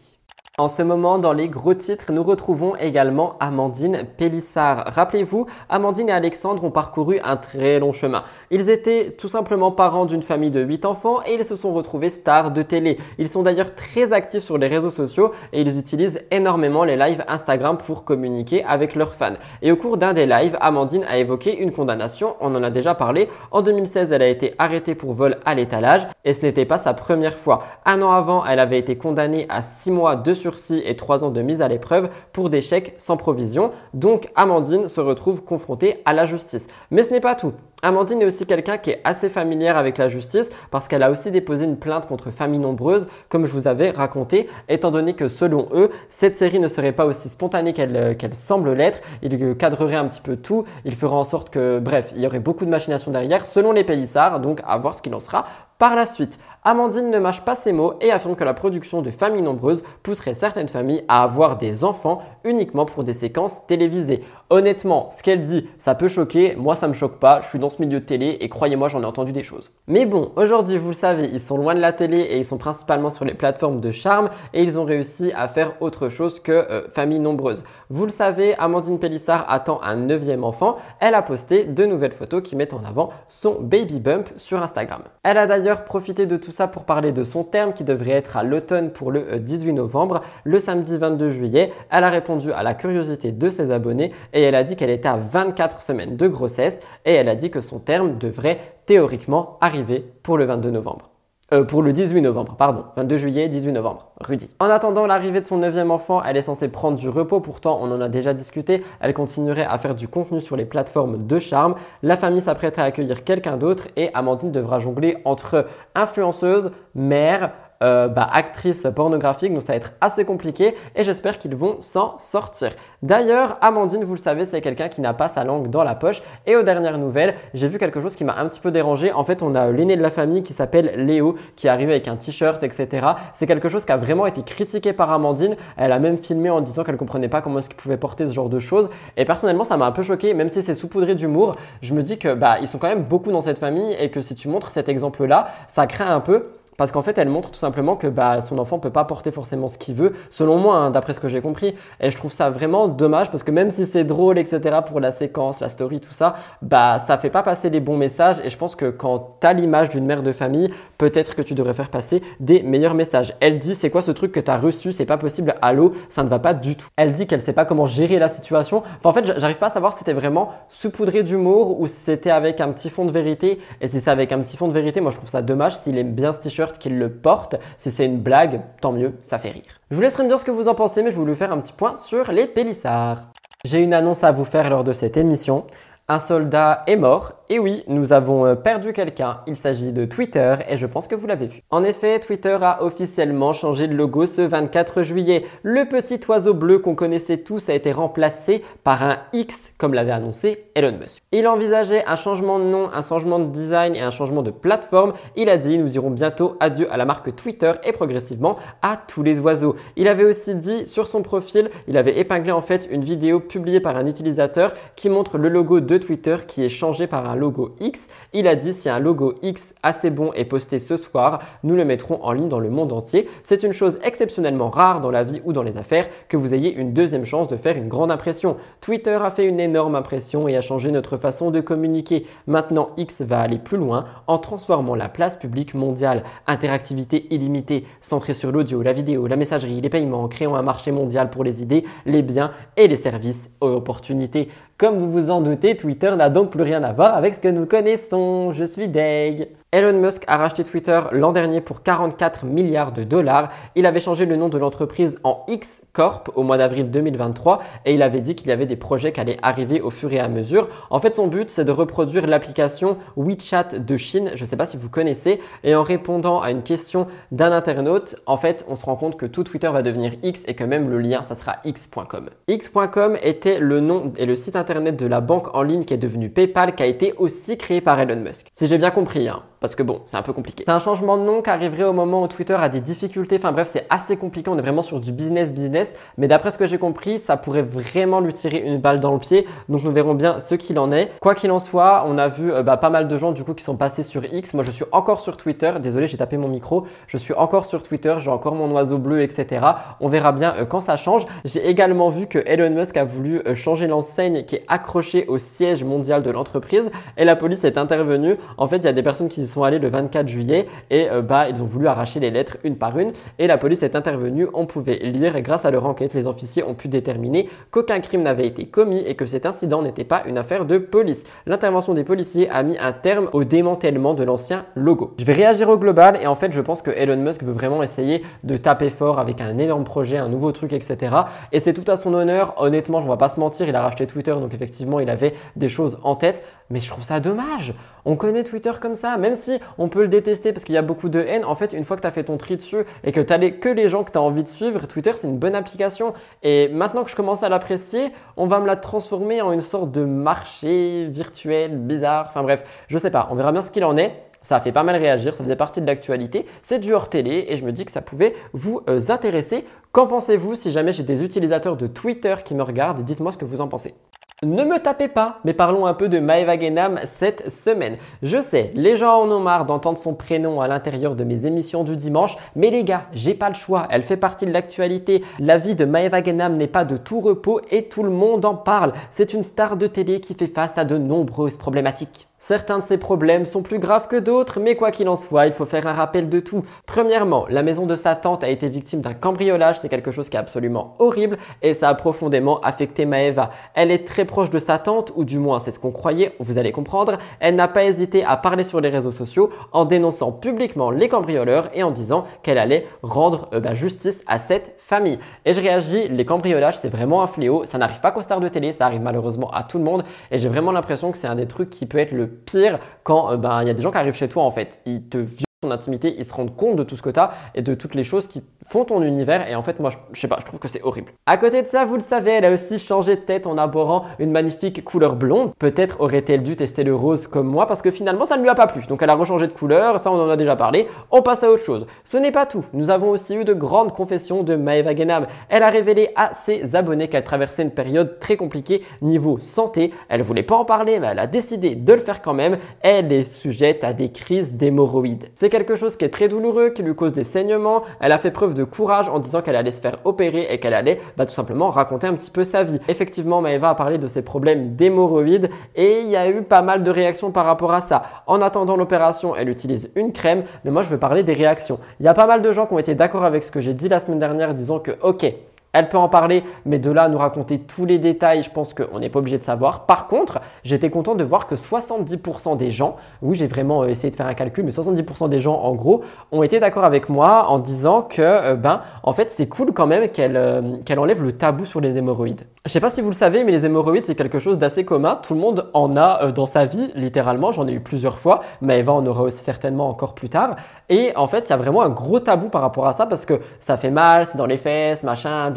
En ce moment, dans les gros titres, nous retrouvons également Amandine Pélissard. Rappelez-vous, Amandine et Alexandre ont parcouru un très long chemin. Ils étaient tout simplement parents d'une famille de 8 enfants et ils se sont retrouvés stars de télé. Ils sont d'ailleurs très actifs sur les réseaux sociaux et ils utilisent énormément les lives Instagram pour communiquer avec leurs fans. Et au cours d'un des lives, Amandine a évoqué une condamnation, on en a déjà parlé. En 2016, elle a été arrêtée pour vol à l'étalage et ce n'était pas sa première fois. Un an avant, elle avait été condamnée à 6 mois de et 3 ans de mise à l'épreuve pour des chèques sans provision. Donc Amandine se retrouve confrontée à la justice. Mais ce n'est pas tout. Amandine est aussi quelqu'un qui est assez familière avec la justice parce qu'elle a aussi déposé une plainte contre famille nombreuse, comme je vous avais raconté, étant donné que selon eux, cette série ne serait pas aussi spontanée qu'elle euh, semble l'être. Il cadrerait un petit peu tout, il fera en sorte que, bref, il y aurait beaucoup de machinations derrière, selon les Pélissards, donc à voir ce qu'il en sera par la suite. Amandine ne mâche pas ses mots et affirme que la production de familles nombreuses pousserait certaines familles à avoir des enfants uniquement pour des séquences télévisées. Honnêtement, ce qu'elle dit, ça peut choquer, moi ça me choque pas, je suis dans ce milieu de télé et croyez-moi j'en ai entendu des choses. Mais bon, aujourd'hui vous le savez, ils sont loin de la télé et ils sont principalement sur les plateformes de charme et ils ont réussi à faire autre chose que euh, famille nombreuse. Vous le savez, Amandine Pélissard attend un neuvième enfant, elle a posté de nouvelles photos qui mettent en avant son baby bump sur Instagram. Elle a d'ailleurs profité de tout ça pour parler de son terme qui devrait être à l'automne pour le 18 euh, novembre. Le samedi 22 juillet, elle a répondu à la curiosité de ses abonnés et elle a dit qu'elle était à 24 semaines de grossesse et elle a dit que son terme devrait théoriquement arriver pour le 22 novembre. Euh, pour le 18 novembre, pardon. 22 juillet, 18 novembre. Rudy. En attendant l'arrivée de son neuvième enfant, elle est censée prendre du repos. Pourtant, on en a déjà discuté. Elle continuerait à faire du contenu sur les plateformes de charme. La famille s'apprête à accueillir quelqu'un d'autre et Amandine devra jongler entre influenceuse, mère, euh, bah, actrice pornographique, donc ça va être assez compliqué et j'espère qu'ils vont s'en sortir. D'ailleurs, Amandine, vous le savez, c'est quelqu'un qui n'a pas sa langue dans la poche et aux dernières nouvelles, j'ai vu quelque chose qui m'a un petit peu dérangé. En fait, on a l'aîné de la famille qui s'appelle Léo, qui est arrivé avec un t-shirt, etc. C'est quelque chose qui a vraiment été critiqué par Amandine. Elle a même filmé en disant qu'elle comprenait pas comment est-ce qu'il pouvait porter ce genre de choses. Et personnellement, ça m'a un peu choqué, même si c'est saupoudré d'humour. Je me dis que bah ils sont quand même beaucoup dans cette famille et que si tu montres cet exemple-là, ça craint un peu parce qu'en fait, elle montre tout simplement que bah, son enfant ne peut pas porter forcément ce qu'il veut, selon moi, hein, d'après ce que j'ai compris. Et je trouve ça vraiment dommage parce que même si c'est drôle, etc., pour la séquence, la story, tout ça, bah, ça fait pas passer les bons messages. Et je pense que quand tu as l'image d'une mère de famille, peut-être que tu devrais faire passer des meilleurs messages. Elle dit, c'est quoi ce truc que tu as reçu? C'est pas possible, allô, ça ne va pas du tout. Elle dit qu'elle sait pas comment gérer la situation. Enfin, en fait, j'arrive pas à savoir si c'était vraiment saupoudré d'humour ou si c'était avec un petit fond de vérité. Et si c'est avec un petit fond de vérité, moi je trouve ça dommage s'il aime bien ce t-shirt qu'il le porte. Si c'est une blague, tant mieux, ça fait rire. Je vous laisserai me dire ce que vous en pensez, mais je voulais faire un petit point sur les Pélissards. J'ai une annonce à vous faire lors de cette émission. Un soldat est mort, et oui, nous avons euh, perdu quelqu'un, il s'agit de Twitter, et je pense que vous l'avez vu. En effet, Twitter a officiellement changé de logo ce 24 juillet. Le petit oiseau bleu qu'on connaissait tous a été remplacé par un X, comme l'avait annoncé Elon Musk. Il envisageait un changement de nom, un changement de design et un changement de plateforme. Il a dit, nous dirons bientôt adieu à la marque Twitter et progressivement à tous les oiseaux. Il avait aussi dit sur son profil, il avait épinglé en fait une vidéo publiée par un utilisateur qui montre le logo de Twitter qui est changé par un logo X. Il a dit si un logo X assez bon est posté ce soir, nous le mettrons en ligne dans le monde entier. C'est une chose exceptionnellement rare dans la vie ou dans les affaires que vous ayez une deuxième chance de faire une grande impression. Twitter a fait une énorme impression et a changé notre façon de communiquer. Maintenant, X va aller plus loin en transformant la place publique mondiale. Interactivité illimitée, centrée sur l'audio, la vidéo, la messagerie, les paiements, créant un marché mondial pour les idées, les biens et les services opportunités. Comme vous vous en doutez, Twitter n'a donc plus rien à voir avec ce que nous connaissons. Je suis Deg. Elon Musk a racheté Twitter l'an dernier pour 44 milliards de dollars. Il avait changé le nom de l'entreprise en X Corp au mois d'avril 2023 et il avait dit qu'il y avait des projets qui allaient arriver au fur et à mesure. En fait, son but, c'est de reproduire l'application WeChat de Chine. Je ne sais pas si vous connaissez. Et en répondant à une question d'un internaute, en fait, on se rend compte que tout Twitter va devenir X et que même le lien, ça sera x.com. X.com était le nom et le site internet de la banque en ligne qui est devenue PayPal qui a été aussi créé par Elon Musk. Si j'ai bien compris, hein parce que bon, c'est un peu compliqué. C'est un changement de nom qui arriverait au moment où Twitter a des difficultés. Enfin bref, c'est assez compliqué. On est vraiment sur du business business. Mais d'après ce que j'ai compris, ça pourrait vraiment lui tirer une balle dans le pied. Donc nous verrons bien ce qu'il en est. Quoi qu'il en soit, on a vu euh, bah, pas mal de gens du coup qui sont passés sur X. Moi, je suis encore sur Twitter. Désolé, j'ai tapé mon micro. Je suis encore sur Twitter. J'ai encore mon oiseau bleu, etc. On verra bien euh, quand ça change. J'ai également vu que Elon Musk a voulu euh, changer l'enseigne qui est accrochée au siège mondial de l'entreprise et la police est intervenue. En fait, il y a des personnes qui sont allés le 24 juillet et euh, bah ils ont voulu arracher les lettres une par une et la police est intervenue. On pouvait lire et grâce à leur enquête, les officiers ont pu déterminer qu'aucun crime n'avait été commis et que cet incident n'était pas une affaire de police. L'intervention des policiers a mis un terme au démantèlement de l'ancien logo. Je vais réagir au global et en fait je pense que Elon Musk veut vraiment essayer de taper fort avec un énorme projet, un nouveau truc, etc. Et c'est tout à son honneur. Honnêtement, je ne vais pas se mentir, il a racheté Twitter, donc effectivement il avait des choses en tête. Mais je trouve ça dommage. On connaît Twitter comme ça, même si on peut le détester parce qu'il y a beaucoup de haine. En fait, une fois que tu as fait ton tri dessus et que tu as que les gens que tu as envie de suivre, Twitter c'est une bonne application. Et maintenant que je commence à l'apprécier, on va me la transformer en une sorte de marché virtuel bizarre. Enfin bref, je sais pas, on verra bien ce qu'il en est. Ça a fait pas mal réagir, ça faisait partie de l'actualité. C'est du hors télé et je me dis que ça pouvait vous euh, intéresser. Qu'en pensez-vous si jamais j'ai des utilisateurs de Twitter qui me regardent? Dites-moi ce que vous en pensez. Ne me tapez pas, mais parlons un peu de Maeva Genam cette semaine. Je sais, les gens en ont marre d'entendre son prénom à l'intérieur de mes émissions du dimanche, mais les gars, j'ai pas le choix, elle fait partie de l'actualité. La vie de Maeva Genam n'est pas de tout repos et tout le monde en parle. C'est une star de télé qui fait face à de nombreuses problématiques. Certains de ces problèmes sont plus graves que d'autres, mais quoi qu'il en soit, il faut faire un rappel de tout. Premièrement, la maison de sa tante a été victime d'un cambriolage, c'est quelque chose qui est absolument horrible et ça a profondément affecté Maeva. Elle est très proche de sa tante, ou du moins c'est ce qu'on croyait, vous allez comprendre. Elle n'a pas hésité à parler sur les réseaux sociaux en dénonçant publiquement les cambrioleurs et en disant qu'elle allait rendre euh, bah, justice à cette famille. Et je réagis, les cambriolages c'est vraiment un fléau, ça n'arrive pas qu'aux stars de télé, ça arrive malheureusement à tout le monde et j'ai vraiment l'impression que c'est un des trucs qui peut être le pire quand euh, ben, il y a des gens qui arrivent chez toi en fait. Ils te intimité, ils se rendent compte de tout ce que tu as et de toutes les choses qui font ton univers et en fait moi je, sais pas, je trouve que c'est horrible. À côté de ça, vous le savez, elle a aussi changé de tête en abordant une magnifique couleur blonde. Peut-être aurait-elle dû tester le rose comme moi parce que finalement ça ne lui a pas plu. Donc elle a rechangé de couleur, ça on en a déjà parlé. On passe à autre chose. Ce n'est pas tout. Nous avons aussi eu de grandes confessions de Maeva Genam. Elle a révélé à ses abonnés qu'elle traversait une période très compliquée niveau santé. Elle voulait pas en parler, mais elle a décidé de le faire quand même. Elle est sujette à des crises d'hémorroïdes. C'est quelque chose qui est très douloureux, qui lui cause des saignements. Elle a fait preuve de courage en disant qu'elle allait se faire opérer et qu'elle allait bah, tout simplement raconter un petit peu sa vie. Effectivement, Maëva a parlé de ses problèmes d'hémorroïdes et il y a eu pas mal de réactions par rapport à ça. En attendant l'opération, elle utilise une crème, mais moi je veux parler des réactions. Il y a pas mal de gens qui ont été d'accord avec ce que j'ai dit la semaine dernière, disant que ok, elle peut en parler, mais de là à nous raconter tous les détails, je pense qu'on n'est pas obligé de savoir. Par contre, j'étais content de voir que 70% des gens, oui j'ai vraiment euh, essayé de faire un calcul, mais 70% des gens en gros ont été d'accord avec moi en disant que euh, ben en fait c'est cool quand même qu'elle euh, enlève le tabou sur les hémorroïdes. Je sais pas si vous le savez, mais les hémorroïdes c'est quelque chose d'assez commun. Tout le monde en a dans sa vie, littéralement. J'en ai eu plusieurs fois, mais Eva en aura aussi certainement encore plus tard. Et en fait, il y a vraiment un gros tabou par rapport à ça parce que ça fait mal, c'est dans les fesses, machin,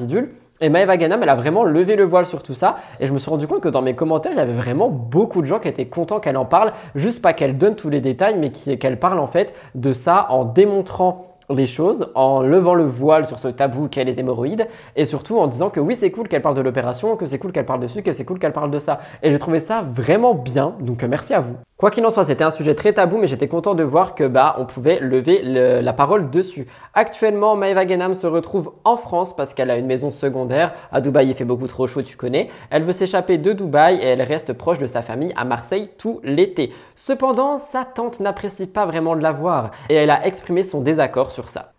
et Maëva Ganam, elle a vraiment levé le voile sur tout ça. Et je me suis rendu compte que dans mes commentaires, il y avait vraiment beaucoup de gens qui étaient contents qu'elle en parle. Juste pas qu'elle donne tous les détails, mais qu'elle parle en fait de ça en démontrant les choses en levant le voile sur ce tabou qu'est les hémorroïdes et surtout en disant que oui c'est cool qu'elle parle de l'opération, que c'est cool qu'elle parle dessus, que c'est cool qu'elle parle de ça. Et j'ai trouvé ça vraiment bien, donc merci à vous. Quoi qu'il en soit, c'était un sujet très tabou, mais j'étais content de voir que bah on pouvait lever la parole dessus. Actuellement, Maeva Genam se retrouve en France parce qu'elle a une maison secondaire. À Dubaï, il fait beaucoup trop chaud, tu connais. Elle veut s'échapper de Dubaï et elle reste proche de sa famille à Marseille tout l'été. Cependant, sa tante n'apprécie pas vraiment de la voir et elle a exprimé son désaccord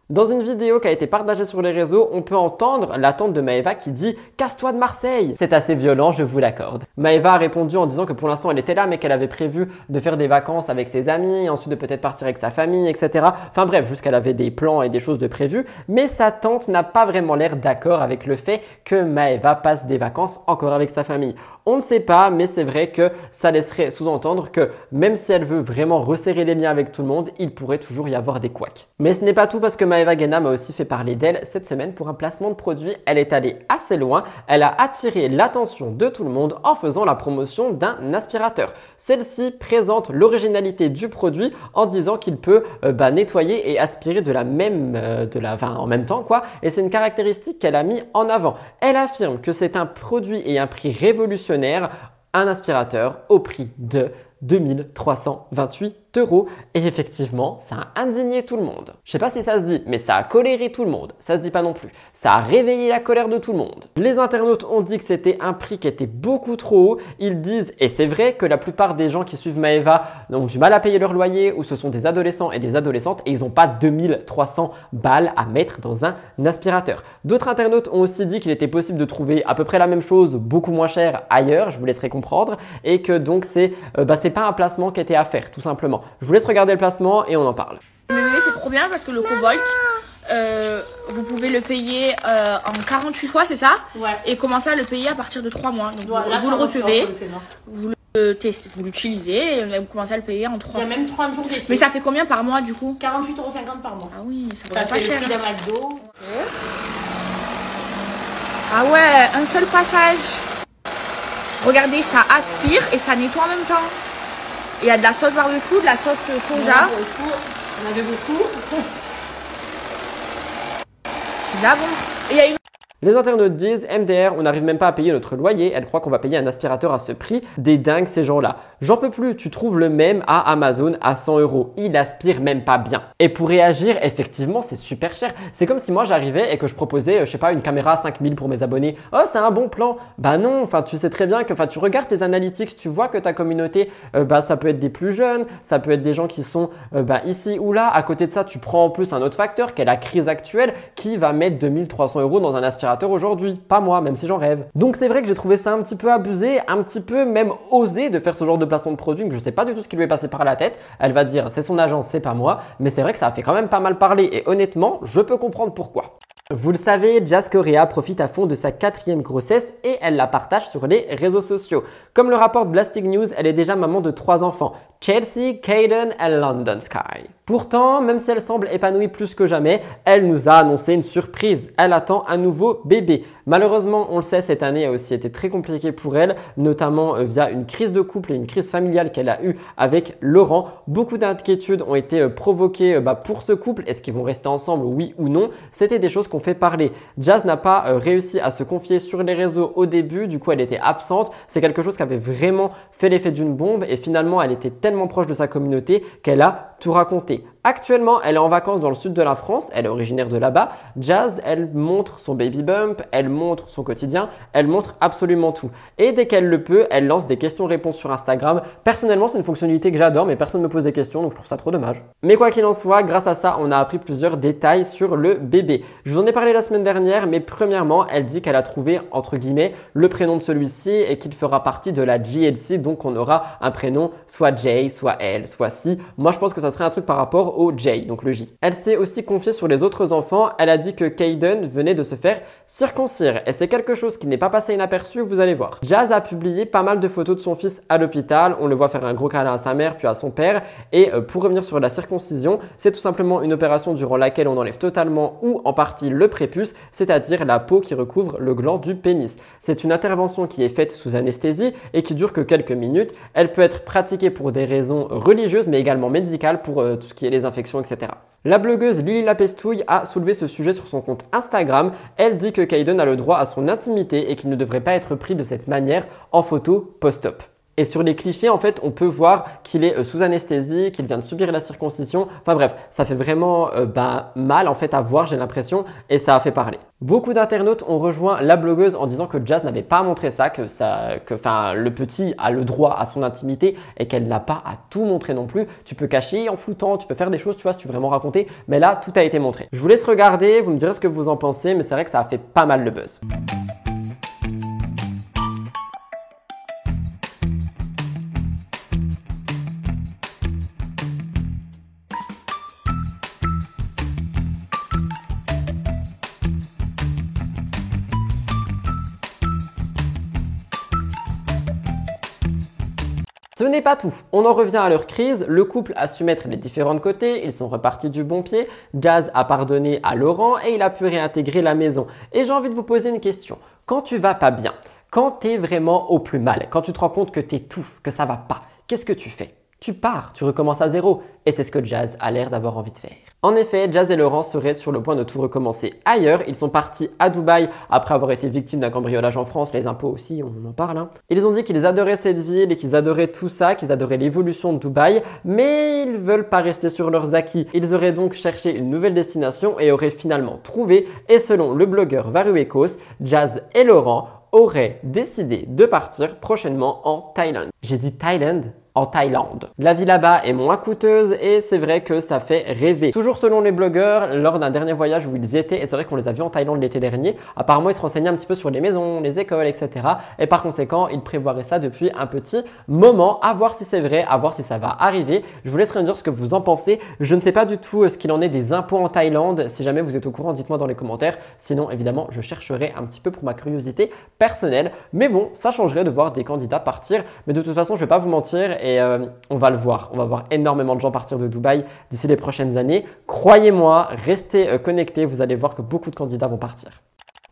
Dans une vidéo qui a été partagée sur les réseaux, on peut entendre la tante de Maeva qui dit Casse-toi de Marseille C'est assez violent, je vous l'accorde. Maeva a répondu en disant que pour l'instant elle était là, mais qu'elle avait prévu de faire des vacances avec ses amis, ensuite de peut-être partir avec sa famille, etc. Enfin bref, jusqu'elle avait des plans et des choses de prévues. Mais sa tante n'a pas vraiment l'air d'accord avec le fait que Maeva passe des vacances encore avec sa famille. On ne sait pas, mais c'est vrai que ça laisserait sous-entendre que même si elle veut vraiment resserrer les liens avec tout le monde, il pourrait toujours y avoir des couacs. Mais ce n'est pas tout parce que Maeva Genam a aussi fait parler d'elle cette semaine pour un placement de produit. Elle est allée assez loin. Elle a attiré l'attention de tout le monde en faisant la promotion d'un aspirateur. Celle-ci présente l'originalité du produit en disant qu'il peut euh, bah, nettoyer et aspirer de la même, euh, de la, en même temps quoi. Et c'est une caractéristique qu'elle a mis en avant. Elle affirme que c'est un produit et un prix révolutionnaire un aspirateur au prix de 2328 Et effectivement, ça a indigné tout le monde. Je sais pas si ça se dit, mais ça a coléré tout le monde. Ça se dit pas non plus. Ça a réveillé la colère de tout le monde. Les internautes ont dit que c'était un prix qui était beaucoup trop haut. Ils disent, et c'est vrai, que la plupart des gens qui suivent Maeva ont du mal à payer leur loyer ou ce sont des adolescents et des adolescentes et ils n'ont pas 2300 balles à mettre dans un aspirateur. D'autres internautes ont aussi dit qu'il était possible de trouver à peu près la même chose beaucoup moins cher ailleurs, je vous laisserai comprendre, et que donc c'est euh, bah, pas un placement qui était à faire tout simplement. Je vous laisse regarder le placement et on en parle. Mais c'est trop bien parce que le Cobalt, euh, vous pouvez le payer euh, en 48 fois, c'est ça Ouais. Et commencer à le payer à partir de 3 mois. Donc Voilà, vous, le recevez, vous le testez, vous l'utilisez et vous commencez à le payer en 3 Il y a mois. même 30 jours d'essai. Mais ça fait combien par mois du coup 48,50€ par mois. Ah oui, ça vaut pas fait le cher. prix d'un McDo. Ah ouais, un seul passage. Regardez, ça aspire et ça nettoie en même temps. Il y a de la sauce barbecue, de la sauce soja. On avait beaucoup. C'est là bon. Et il y a une Les internautes disent MDR, on n'arrive même pas à payer notre loyer, elle croit qu'on va payer un aspirateur à ce prix. Des dingues ces gens-là. J'en peux plus, tu trouves le même à Amazon à 100 euros. Il aspire même pas bien. Et pour réagir, effectivement, c'est super cher. C'est comme si moi j'arrivais et que je proposais, euh, je sais pas, une caméra à 5000 pour mes abonnés. Oh, c'est un bon plan. Bah non, enfin tu sais très bien que, enfin tu regardes tes analytics, tu vois que ta communauté, euh, bah ça peut être des plus jeunes, ça peut être des gens qui sont euh, bah, ici ou là. À côté de ça, tu prends en plus un autre facteur qui est la crise actuelle qui va mettre 2300 euros dans un aspirateur aujourd'hui. Pas moi, même si j'en rêve. Donc c'est vrai que j'ai trouvé ça un petit peu abusé, un petit peu même osé de faire ce genre de placement de produit que je sais pas du tout ce qui lui est passé par la tête. Elle va dire c'est son agence, c'est pas moi. Mais c'est vrai que ça a fait quand même pas mal parler et honnêtement, je peux comprendre pourquoi. Vous le savez, Jazz profite à fond de sa quatrième grossesse et elle la partage sur les réseaux sociaux. Comme le rapporte Blastic News, elle est déjà maman de trois enfants, Chelsea, Caden et London Sky. Pourtant, même si elle semble épanouie plus que jamais, elle nous a annoncé une surprise. Elle attend un nouveau bébé. Malheureusement, on le sait, cette année a aussi été très compliquée pour elle, notamment euh, via une crise de couple et une crise familiale qu'elle a eue avec Laurent. Beaucoup d'inquiétudes ont été euh, provoquées euh, bah, pour ce couple. Est-ce qu'ils vont rester ensemble, oui ou non? C'était des choses qu'on fait parler. Jazz n'a pas réussi à se confier sur les réseaux au début, du coup elle était absente. C'est quelque chose qui avait vraiment fait l'effet d'une bombe et finalement elle était proche de sa communauté qu'elle a tout raconté. Actuellement, elle est en vacances dans le sud de la France, elle est originaire de là-bas. Jazz, elle montre son baby bump, elle montre son quotidien, elle montre absolument tout. Et dès qu'elle le peut, elle lance des questions-réponses sur Instagram. Personnellement, c'est une fonctionnalité que j'adore, mais personne ne me pose des questions, donc je trouve ça trop dommage. Mais quoi qu'il en soit, grâce à ça, on a appris plusieurs détails sur le bébé. Je vous en ai parlé la semaine dernière, mais premièrement, elle dit qu'elle a trouvé, entre guillemets, le prénom de celui-ci et qu'il fera partie de la GLC, donc on aura un prénom soit Jay, soit elle, soit si. Moi, je pense que ça serait un truc par rapport au J, donc le J. Elle s'est aussi confiée sur les autres enfants. Elle a dit que Caden venait de se faire circoncire et c'est quelque chose qui n'est pas passé inaperçu, vous allez voir. Jazz a publié pas mal de photos de son fils à l'hôpital. On le voit faire un gros câlin à sa mère puis à son père. Et euh, pour revenir sur la circoncision, c'est tout simplement une opération durant laquelle on enlève totalement ou en partie le prépuce, c'est-à-dire la peau qui recouvre le gland du pénis. C'est une intervention qui est faite sous anesthésie et qui dure que quelques minutes. Elle peut être pratiquée pour des raisons religieuses mais également médicales pour euh, tout ce qui est les infections, etc. La blogueuse Lily Lapestouille a soulevé ce sujet sur son compte Instagram. Elle dit que Kaiden a le droit à son intimité et qu'il ne devrait pas être pris de cette manière en photo post-op. Et sur les clichés, en fait, on peut voir qu'il est euh, sous anesthésie, qu'il vient de subir la circoncision. Enfin bref, ça fait vraiment euh, bah, mal en fait à voir, j'ai l'impression, et ça a fait parler. Beaucoup d'internautes ont rejoint la blogueuse en disant que Jazz n'avait pas montré ça, que ça, que le petit a le droit à son intimité et qu'elle n'a pas à tout montrer non plus. Tu peux cacher en floutant, tu peux faire des choses, tu vois, si tu veux vraiment raconter, mais là tout a été montré. Je vous laisse regarder, vous me direz ce que vous en pensez, mais c'est vrai que ça a fait pas mal de buzz. N'est pas tout. On en revient à leur crise. Le couple a su mettre les différents côtés. Ils sont repartis du bon pied. Jazz a pardonné à Laurent et il a pu réintégrer la maison. Et j'ai envie de vous poser une question. Quand tu vas pas bien, quand tu es vraiment au plus mal, quand tu te rends compte que tu étouffes, que ça va pas, qu'est-ce que tu fais? Tu pars, tu recommences à zéro. Et c'est ce que Jazz a l'air d'avoir envie de faire. En effet, Jazz et Laurent seraient sur le point de tout recommencer ailleurs. Ils sont partis à Dubaï après avoir été victimes d'un cambriolage en France, les impôts aussi, on en parle. hein. Ils ont dit qu'ils adoraient cette ville et qu'ils adoraient tout ça, qu'ils adoraient l'évolution de Dubaï, mais ils veulent pas rester sur leurs acquis. Ils auraient donc cherché une nouvelle destination et auraient finalement trouvé, et selon le blogueur Varuekos, Jazz et Laurent auraient décidé de partir prochainement en Thaïlande. J'ai dit Thaïlande? En Thaïlande. La vie là-bas est moins coûteuse et c'est vrai que ça fait rêver. Toujours selon les blogueurs, lors d'un dernier voyage où ils étaient, et c'est vrai qu'on les a vus en Thaïlande l'été dernier, apparemment ils se renseignaient un petit peu sur les maisons, les écoles, etc. Et par conséquent, ils prévoiraient ça depuis un petit moment. À voir si c'est vrai, à voir si ça va arriver. Je vous laisserai me dire ce que vous en pensez. Je ne sais pas du tout euh, ce qu'il en est des impôts en Thaïlande. Si jamais vous êtes au courant, dites-moi dans les commentaires. Sinon, évidemment, je chercherai un petit peu pour ma curiosité personnelle. Mais bon, ça changerait de voir des candidats partir. Mais de toute façon, je vais pas vous mentir euh, on va le voir. On va voir énormément de gens partir de Dubaï d'ici les prochaines années. Croyez-moi, restez euh, connectés. Vous allez voir que beaucoup de candidats vont partir.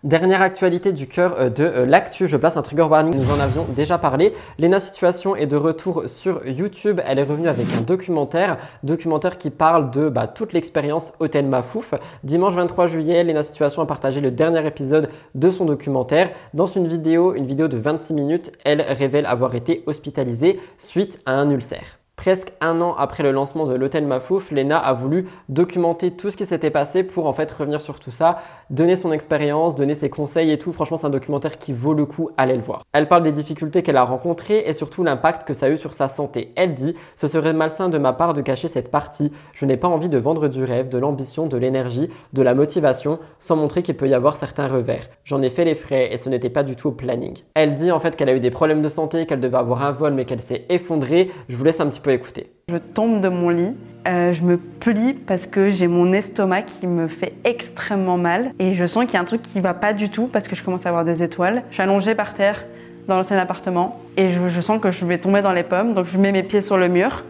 Dernière actualité du cœur euh, de euh, l'actu, je place un trigger warning, nous en avions déjà parlé. Lena Situation est de retour sur YouTube, elle est revenue avec un documentaire, documentaire qui parle de bah, toute l'expérience Hôtel Mafouf. Dimanche 23 juillet, Lena Situation a partagé le dernier épisode de son documentaire. Dans une vidéo, une vidéo de 26 minutes, elle révèle avoir été hospitalisée suite à un ulcère. Presque un an après le lancement de l'hôtel Mafouf, Lena a voulu documenter tout ce qui s'était passé pour en fait revenir sur tout ça, donner son expérience, donner ses conseils et tout. Franchement, c'est un documentaire qui vaut le coup, allez le voir. Elle parle des difficultés qu'elle a rencontrées et surtout l'impact que ça a eu sur sa santé. Elle dit "Ce serait malsain de ma part de cacher cette partie. Je n'ai pas envie de vendre du rêve, de l'ambition, de l'énergie, de la motivation sans montrer qu'il peut y avoir certains revers. J'en ai fait les frais et ce n'était pas du tout au planning." Elle dit en fait qu'elle a eu des problèmes de santé, qu'elle devait avoir un vol mais qu'elle s'est effondrée. Je vous laisse un petit peu écouter. Je tombe de mon lit, euh, je me plie parce que j'ai mon estomac qui me fait extrêmement mal et je sens qu'il y a un truc qui va pas du tout parce que je commence à avoir des étoiles. Je suis allongée par terre dans l'ancien appartement et je, je sens que je vais tomber dans les pommes donc je mets mes pieds sur le mur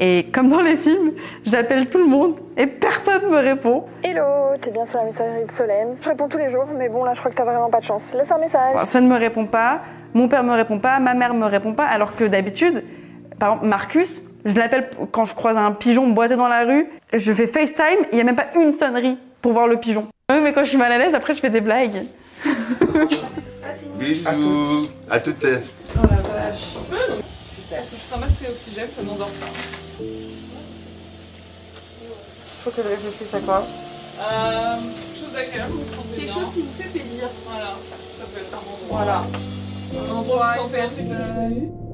et comme dans les films, j'appelle tout le monde et personne me répond. Hello, t'es bien sur la messagerie de Solène. Je réponds tous les jours, mais bon là je crois que t'as vraiment pas de chance. Laisse un message. Personne ne me répond pas, mon père me répond pas, ma mère me répond pas alors que d'habitude, par exemple Marcus, je l'appelle quand je croise un pigeon boiter dans la rue, je fais FaceTime, il n'y a même pas une sonnerie pour voir le pigeon. Oui, mais quand je suis mal à l'aise, après je fais des blagues. Bisous. À toutes. Oh la vache. Est-ce que tu ramasses l'oxygène, ça n'endort pas Faut que je réfléchisse à quoi? Euh, Quelque chose agréable, vous sentez Quelque chose qui vous fait plaisir. Voilà, ça peut être un endroit. Voilà. Un endroit assez bien.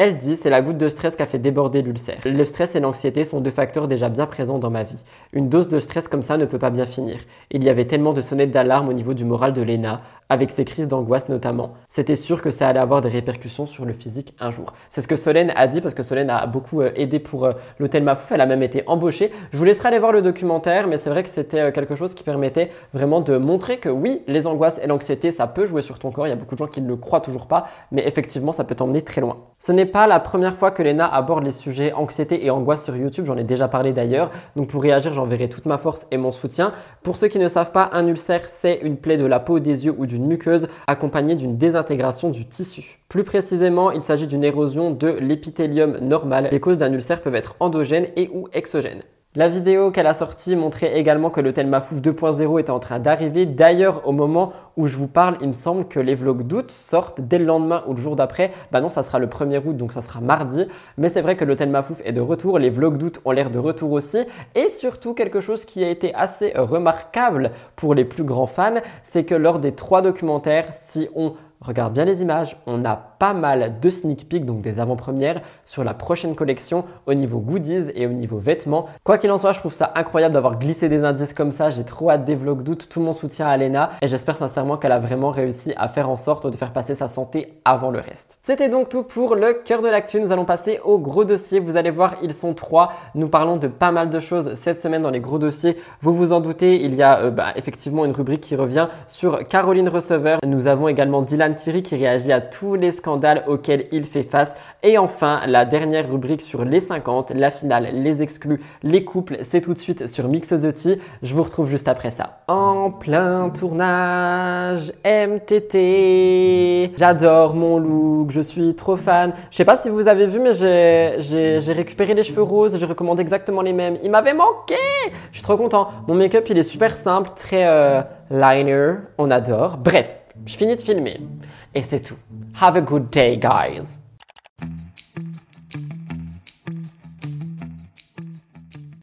Elle dit c'est la goutte de stress qui a fait déborder l'ulcère. Le stress et l'anxiété sont deux facteurs déjà bien présents dans ma vie. Une dose de stress comme ça ne peut pas bien finir. Il y avait tellement de sonnettes d'alarme au niveau du moral de Lena, avec ses crises d'angoisse notamment. C'était sûr que ça allait avoir des répercussions sur le physique un jour. C'est ce que Solène a dit parce que Solène a beaucoup euh, aidé pour euh, l'hôtel Mafouf. Elle a même été embauchée. Je vous laisserai aller voir le documentaire, mais c'est vrai que c'était euh, quelque chose qui permettait vraiment de montrer que oui, les angoisses et l'anxiété, ça peut jouer sur ton corps. Il y a beaucoup de gens qui ne le croient toujours pas, mais effectivement, ça peut t'emmener très loin. Ce n'est pas la première fois que Lena aborde les sujets anxiété et angoisse sur YouTube. J'en ai déjà parlé d'ailleurs. Donc pour réagir, j'enverrai toute ma force et mon soutien. Pour ceux qui ne savent pas, un ulcère, c'est une plaie de la peau, des yeux ou muqueuse accompagnée d'une désintégration du tissu. Plus précisément, il s'agit d'une érosion de l'épithélium normal. Les causes d'un ulcère peuvent être endogènes et ou exogènes. La vidéo qu'elle a sortie montrait également que l'hôtel Mafouf 2.0 était en train d'arriver. D'ailleurs, au moment où je vous parle, il me semble que les vlogs d'août sortent dès le lendemain ou le jour d'après. Bah non, ça sera le 1er août, donc ça sera mardi. Mais c'est vrai que l'hôtel Mafouf est de retour. Les vlogs d'août ont l'air de retour aussi. Et surtout, quelque chose qui a été assez remarquable pour les plus grands fans, c'est que lors des trois documentaires, si on Regarde bien les images, on a pas mal de sneak peek, donc des avant-premières, sur la prochaine collection au niveau goodies et au niveau vêtements. Quoi qu'il en soit, je trouve ça incroyable d'avoir glissé des indices comme ça. J'ai trop hâte des vlogs tout mon soutien à Lena et j'espère sincèrement qu'elle a vraiment réussi à faire en sorte de faire passer sa santé avant le reste. C'était donc tout pour le cœur de l'actu. Nous allons passer au gros dossier. Vous allez voir, ils sont trois. Nous parlons de pas mal de choses cette semaine dans les gros dossiers. Vous vous en doutez, il y a euh, bah, effectivement une rubrique qui revient sur Caroline Receveur. Nous avons également Dylan Thierry qui réagit à tous les scandales auxquels il fait face. Et enfin, la dernière rubrique sur les 50, la finale, les exclus, les couples, c'est tout de suite sur Mix. Je vous retrouve juste après ça. En plein tournage MTT. J'adore mon look, je suis trop fan. Je sais pas si vous avez vu, mais j'ai récupéré les cheveux roses, je recommande exactement les mêmes. Il m'avait manqué Je suis trop content. Mon make-up, il est super simple, très euh, liner, on adore. Bref, je finis de filmer. Et c'est tout. Have a good day, guys.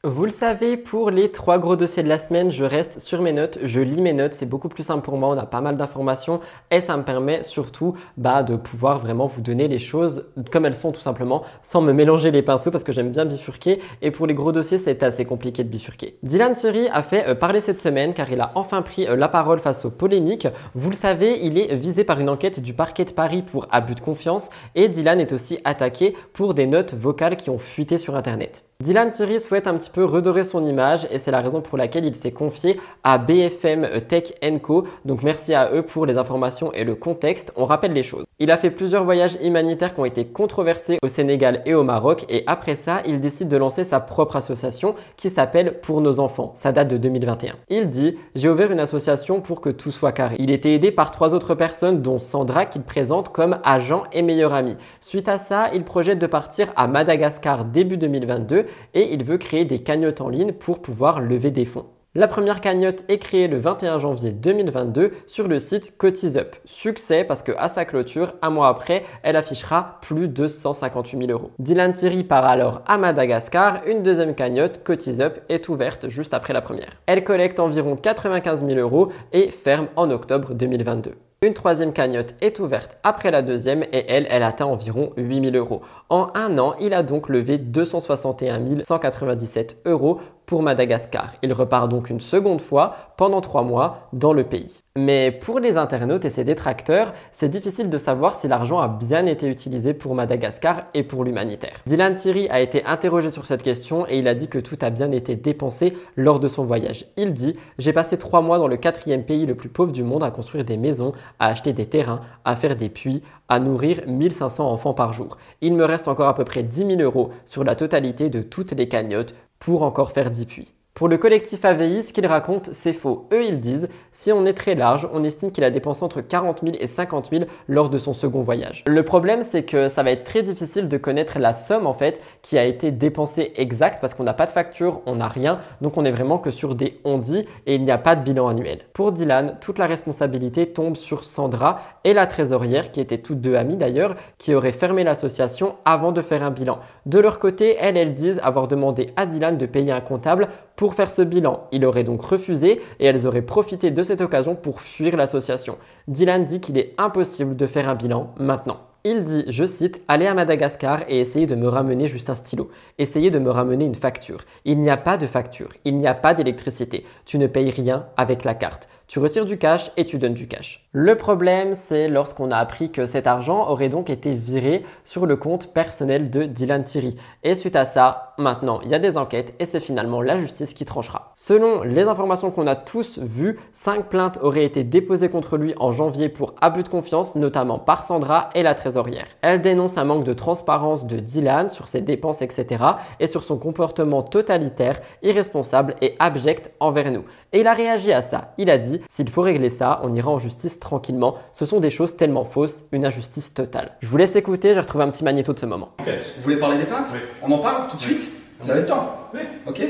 Vous le savez, pour les trois gros dossiers de la semaine, je reste sur mes notes, je lis mes notes, c'est beaucoup plus simple pour moi, on a pas mal d'informations et ça me permet surtout bah, de pouvoir vraiment vous donner les choses comme elles sont tout simplement, sans me mélanger les pinceaux parce que j'aime bien bifurquer et pour les gros dossiers c'est assez compliqué de bifurquer. Dylan Thierry a fait euh, parler cette semaine car il a enfin pris euh, la parole face aux polémiques. Vous le savez, il est visé par une enquête du parquet de Paris pour abus de confiance et Dylan est aussi attaqué pour des notes vocales qui ont fuité sur internet. Dylan Thierry souhaite un petit peu redorer son image et c'est la raison pour laquelle il s'est confié à BFM Tech Co. Donc merci à eux pour les informations et le contexte. On rappelle les choses. Il a fait plusieurs voyages humanitaires qui ont été controversés au Sénégal et au Maroc et après ça, il décide de lancer sa propre association qui s'appelle Pour nos enfants. Ça date de 2021. Il dit J'ai ouvert une association pour que tout soit carré. Il était aidé par trois autres personnes dont Sandra qu'il présente comme agent et meilleur ami. Suite à ça, il projette de partir à Madagascar début 2022 et il veut créer des cagnottes en ligne pour pouvoir lever des fonds. La première cagnotte est créée le 21 janvier 2022 sur le site CotisUp. Succès parce que à sa clôture, un mois après, elle affichera plus de 158 000 euros. Dylan Thierry part alors à Madagascar. Une deuxième cagnotte, CotisUp, est ouverte juste après la première. Elle collecte environ 95 000 euros et ferme en octobre 2022. Une troisième cagnotte est ouverte après la deuxième et elle, elle atteint environ 8000 euros. En un an, il a donc levé 261 197 euros pour Madagascar. Il repart donc une seconde fois pendant trois mois dans le pays. Mais pour les internautes et ses détracteurs, c'est difficile de savoir si l'argent a bien été utilisé pour Madagascar et pour l'humanitaire. Dylan Thierry a été interrogé sur cette question et il a dit que tout a bien été dépensé lors de son voyage. Il dit J'ai passé trois mois dans le quatrième pays le plus pauvre du monde à construire des maisons, à acheter des terrains, à faire des puits, à nourrir 1500 enfants par jour. Il me reste encore à peu près 10 000 euros sur la totalité de toutes les cagnottes pour encore faire 10 puits. Pour le collectif AVI, ce qu'il raconte, c'est faux. Eux, ils disent, si on est très large, on estime qu'il a dépensé entre 40 000 et 50 000 lors de son second voyage. Le problème, c'est que ça va être très difficile de connaître la somme, en fait, qui a été dépensée exacte parce qu'on n'a pas de facture, on n'a rien, donc on est vraiment que sur des on-dit et il n'y a pas de bilan annuel. Pour Dylan, toute la responsabilité tombe sur Sandra et la trésorière, qui étaient toutes deux amies d'ailleurs, qui auraient fermé l'association avant de faire un bilan. De leur côté, elles, elles disent avoir demandé à Dylan de payer un comptable pour faire ce bilan. Il aurait donc refusé et elles auraient profité de cette occasion pour fuir l'association. Dylan dit qu'il est impossible de faire un bilan maintenant. Il dit, je cite, Allez à Madagascar et essayez de me ramener juste un stylo. Essayez de me ramener une facture. Il n'y a pas de facture. Il n'y a pas d'électricité. Tu ne payes rien avec la carte. Tu retires du cash et tu donnes du cash. Le problème, c'est lorsqu'on a appris que cet argent aurait donc été viré sur le compte personnel de Dylan Thierry. Et suite à ça, maintenant, il y a des enquêtes et c'est finalement la justice qui tranchera. Selon les informations qu'on a tous vues, 5 plaintes auraient été déposées contre lui en janvier pour abus de confiance, notamment par Sandra et la trésorière. Elle dénonce un manque de transparence de Dylan sur ses dépenses, etc. et sur son comportement totalitaire, irresponsable et abject envers nous. Et il a réagi à ça. Il a dit, s'il faut régler ça, on ira en justice tranquillement. Ce sont des choses tellement fausses, une injustice totale. Je vous laisse écouter, j'ai retrouvé un petit magnéto de ce moment. Vous voulez parler des plaintes? On en parle tout de suite? Vous avez le temps? Oui. Ok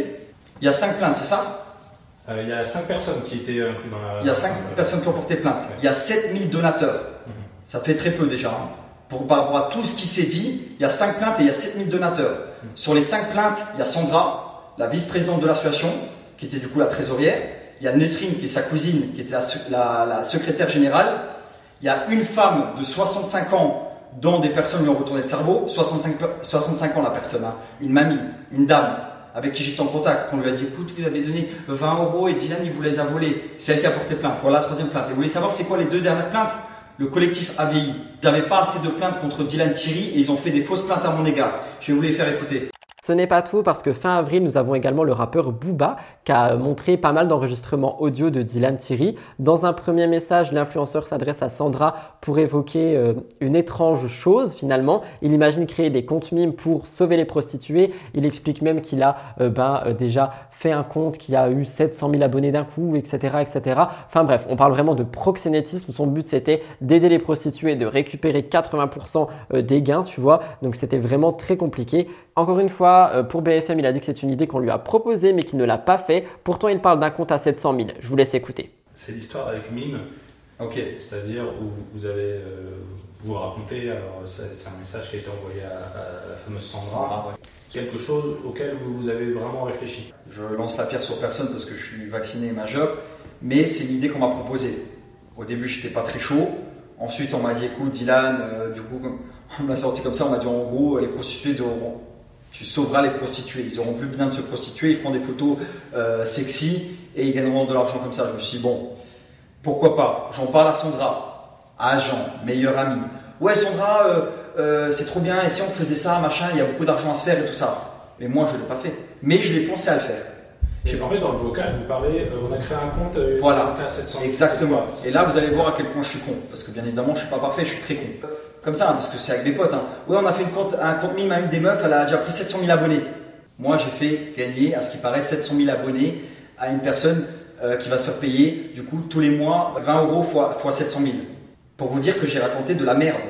Il y a 5 plaintes, c'est ça? Euh, Il y a 5 personnes qui étaient incluses dans la. Il y a 5 personnes qui ont porté plainte. Il y a 7000 donateurs. Ça fait très peu déjà. hein. Pour, par rapport à tout ce qui s'est dit, il y a 5 plaintes et il y a 7000 donateurs. Sur les 5 plaintes, il y a Sandra, la vice-présidente de l'association, qui était du coup la trésorière. Il y a Nesrine, qui est sa cousine, qui était la, se- la- la secrétaire générale. Il y a une femme de 65 ans dont des personnes lui ont retourné le cerveau. 65, pe- 65 ans la personne, hein. une mamie, une dame avec qui j'étais en contact, qu'on lui a dit écoute, vous avez donné 20 euros et Dylan il vous les a volés. C'est elle qui a porté plainte. Voilà la troisième plainte. Et vous voulez savoir c'est quoi les deux dernières plaintes? Le collectif AVI. Ils n'avaient pas assez de plaintes contre Dylan Thierry et ils ont fait des fausses plaintes à mon égard. Je vais vous les faire écouter. Ce n'est pas tout parce que fin avril, nous avons également le rappeur Booba qui a montré pas mal d'enregistrements audio de Dylan Thierry. Dans un premier message, l'influenceur s'adresse à Sandra pour évoquer euh, une étrange chose finalement. Il imagine créer des comptes mimes pour sauver les prostituées. Il explique même qu'il a euh, ben, euh, déjà fait un compte qui a eu 700 000 abonnés d'un coup, etc., etc. Enfin bref, on parle vraiment de proxénétisme. Son but c'était d'aider les prostituées, de récupérer 80% des gains, tu vois. Donc c'était vraiment très compliqué. Encore une fois, euh, pour BFM, il a dit que c'est une idée qu'on lui a proposée mais qu'il ne l'a pas fait. Pourtant, il parle d'un compte à 700 000. Je vous laisse écouter. C'est l'histoire avec Mime. Ok. C'est-à-dire où vous avez, euh, vous racontez, alors c'est un message qui a été envoyé à, la fameuse Sandra. Quelque chose auquel vous avez vraiment réfléchi. Je lance la pierre sur personne parce que je suis vacciné majeur, mais c'est une idée qu'on m'a proposée. Au début, j'étais pas très chaud. Ensuite, on m'a dit écoute, Dylan, euh, du coup, (laughs) on m'a sorti comme ça, on m'a dit en gros, les prostituées tu sauveras les prostituées. Ils auront plus besoin de se prostituer, ils feront des photos euh, sexy et ils gagneront de l'argent comme ça. Je me suis dit, bon, pourquoi pas? J'en parle à Sandra, à Jean, meilleur ami. Ouais, Sandra, euh, euh, c'est trop bien, et si on faisait ça, machin, il y a beaucoup d'argent à se faire et tout ça. Mais moi, je ne l'ai pas fait. Mais je l'ai pensé à le faire. J'ai parlé dans le vocal, vous parlez, on a créé un compte, voilà, à 700 exactement. Et là, vous allez voir à quel point je suis con, parce que bien évidemment, je suis pas parfait, je suis très con comme ça, parce que c'est avec mes potes. Hein. Ouais, on a fait une compte, un compte mime à une des meufs, elle a déjà pris 700 000 abonnés. Moi, j'ai fait gagner, à ce qui paraît, 700 000 abonnés à une personne euh, qui va se faire payer, du coup, tous les mois, 20 euros fois, fois 700 000. Pour vous dire que j'ai raconté de la merde.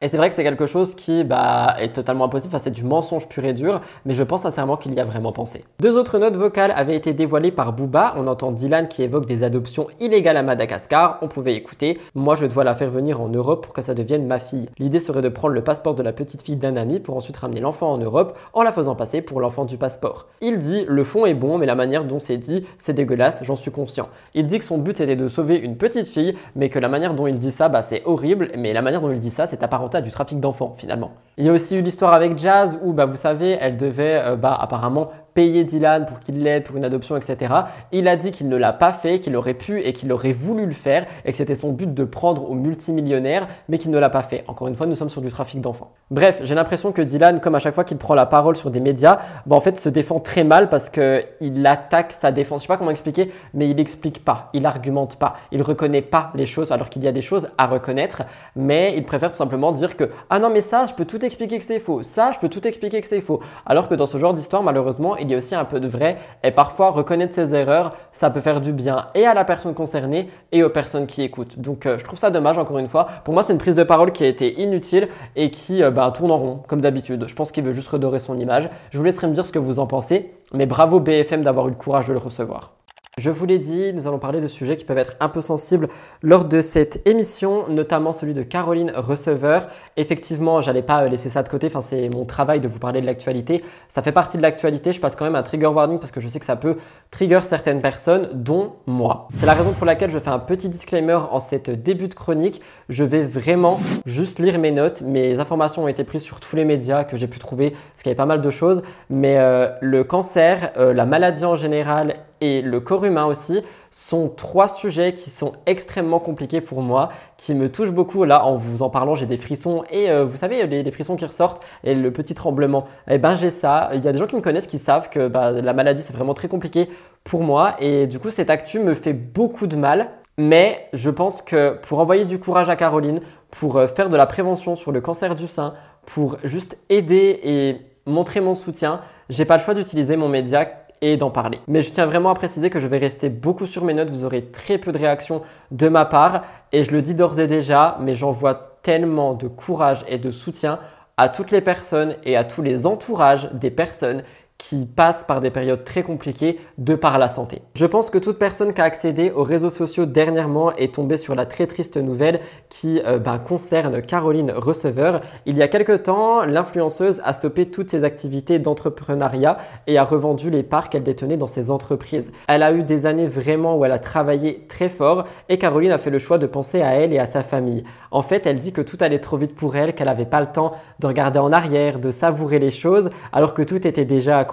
Et c'est vrai que c'est quelque chose qui bah, est totalement impossible, enfin, c'est du mensonge pur et dur, mais je pense sincèrement qu'il y a vraiment pensé. Deux autres notes vocales avaient été dévoilées par Booba. On entend Dylan qui évoque des adoptions illégales à Madagascar. On pouvait écouter. Moi, je dois la faire venir en Europe pour que ça devienne ma fille. L'idée serait de prendre le passeport de la petite fille d'un ami pour ensuite ramener l'enfant en Europe en la faisant passer pour l'enfant du passeport. Il dit le fond est bon, mais la manière dont c'est dit, c'est dégueulasse, j'en suis conscient. Il dit que son but était de sauver une petite fille, mais que la manière dont il dit ça, bah, c'est horrible, mais la manière dont il dit ça, c'est apparenté du trafic d'enfants finalement. Il y a aussi eu l'histoire avec Jazz où, bah, vous savez, elle devait euh, bah, apparemment payer Dylan pour qu'il l'aide pour une adoption, etc. Il a dit qu'il ne l'a pas fait, qu'il aurait pu et qu'il aurait voulu le faire et que c'était son but de prendre au multimillionnaire, mais qu'il ne l'a pas fait. Encore une fois, nous sommes sur du trafic d'enfants. Bref, j'ai l'impression que Dylan, comme à chaque fois qu'il prend la parole sur des médias, bah, en fait se défend très mal parce qu'il attaque sa défense. Je sais pas comment expliquer, mais il n'explique pas, il argumente pas, il reconnaît pas les choses alors qu'il y a des choses à reconnaître, mais il préfère tout simplement dire que ah non mais ça, je peux tout expliquer que c'est faux, ça, je peux tout expliquer que c'est faux. Alors que dans ce genre d'histoire, malheureusement, il il y a aussi un peu de vrai. Et parfois, reconnaître ses erreurs, ça peut faire du bien et à la personne concernée et aux personnes qui écoutent. Donc, euh, je trouve ça dommage, encore une fois. Pour moi, c'est une prise de parole qui a été inutile et qui euh, bah, tourne en rond, comme d'habitude. Je pense qu'il veut juste redorer son image. Je vous laisserai me dire ce que vous en pensez. Mais bravo BFM d'avoir eu le courage de le recevoir. Je vous l'ai dit, nous allons parler de sujets qui peuvent être un peu sensibles lors de cette émission, notamment celui de Caroline Receveur. Effectivement, j'allais pas euh, laisser ça de côté, enfin c'est mon travail de vous parler de l'actualité. Ça fait partie de l'actualité, je passe quand même un trigger warning parce que je sais que ça peut trigger certaines personnes, dont moi. C'est la raison pour laquelle je fais un petit disclaimer en cette début de chronique. Je vais vraiment juste lire mes notes. Mes informations ont été prises sur tous les médias que j'ai pu trouver, parce qu'il y avait pas mal de choses. Mais euh, le cancer, euh, la maladie en général et le corps humain aussi sont trois sujets qui sont extrêmement compliqués pour moi, qui me touchent beaucoup. Là, en vous en parlant, j'ai des frissons et euh, vous savez, les, frissons qui ressortent et le petit tremblement. Eh ben, j'ai ça. Il y a des gens qui me connaissent qui savent que bah, la maladie, c'est vraiment très compliqué pour moi et du coup, cette actu me fait beaucoup de mal. Mais je pense que pour envoyer du courage à Caroline, pour euh, faire de la prévention sur le cancer du sein, pour juste aider et montrer mon soutien, j'ai pas le choix d'utiliser mon média et d'en parler. Mais je tiens vraiment à préciser que je vais rester beaucoup sur mes notes, vous aurez très peu de réactions de ma part et je le dis d'ores et déjà, mais j'envoie tellement de courage et de soutien à toutes les personnes et à tous les entourages des personnes qui passent par des périodes très compliquées de par la santé. Je pense que toute personne qui a accédé aux réseaux sociaux dernièrement est tombée sur la très triste nouvelle qui euh, ben, concerne Caroline Receveur. Il y a quelque temps, l'influenceuse a stoppé toutes ses activités d'entrepreneuriat et a revendu les parts qu'elle détenait dans ses entreprises. Elle a eu des années vraiment où elle a travaillé très fort et Caroline a fait le choix de penser à elle et à sa famille. En fait, elle dit que tout allait trop vite pour elle, qu'elle n'avait pas le temps de regarder en arrière, de savourer les choses, alors que tout était déjà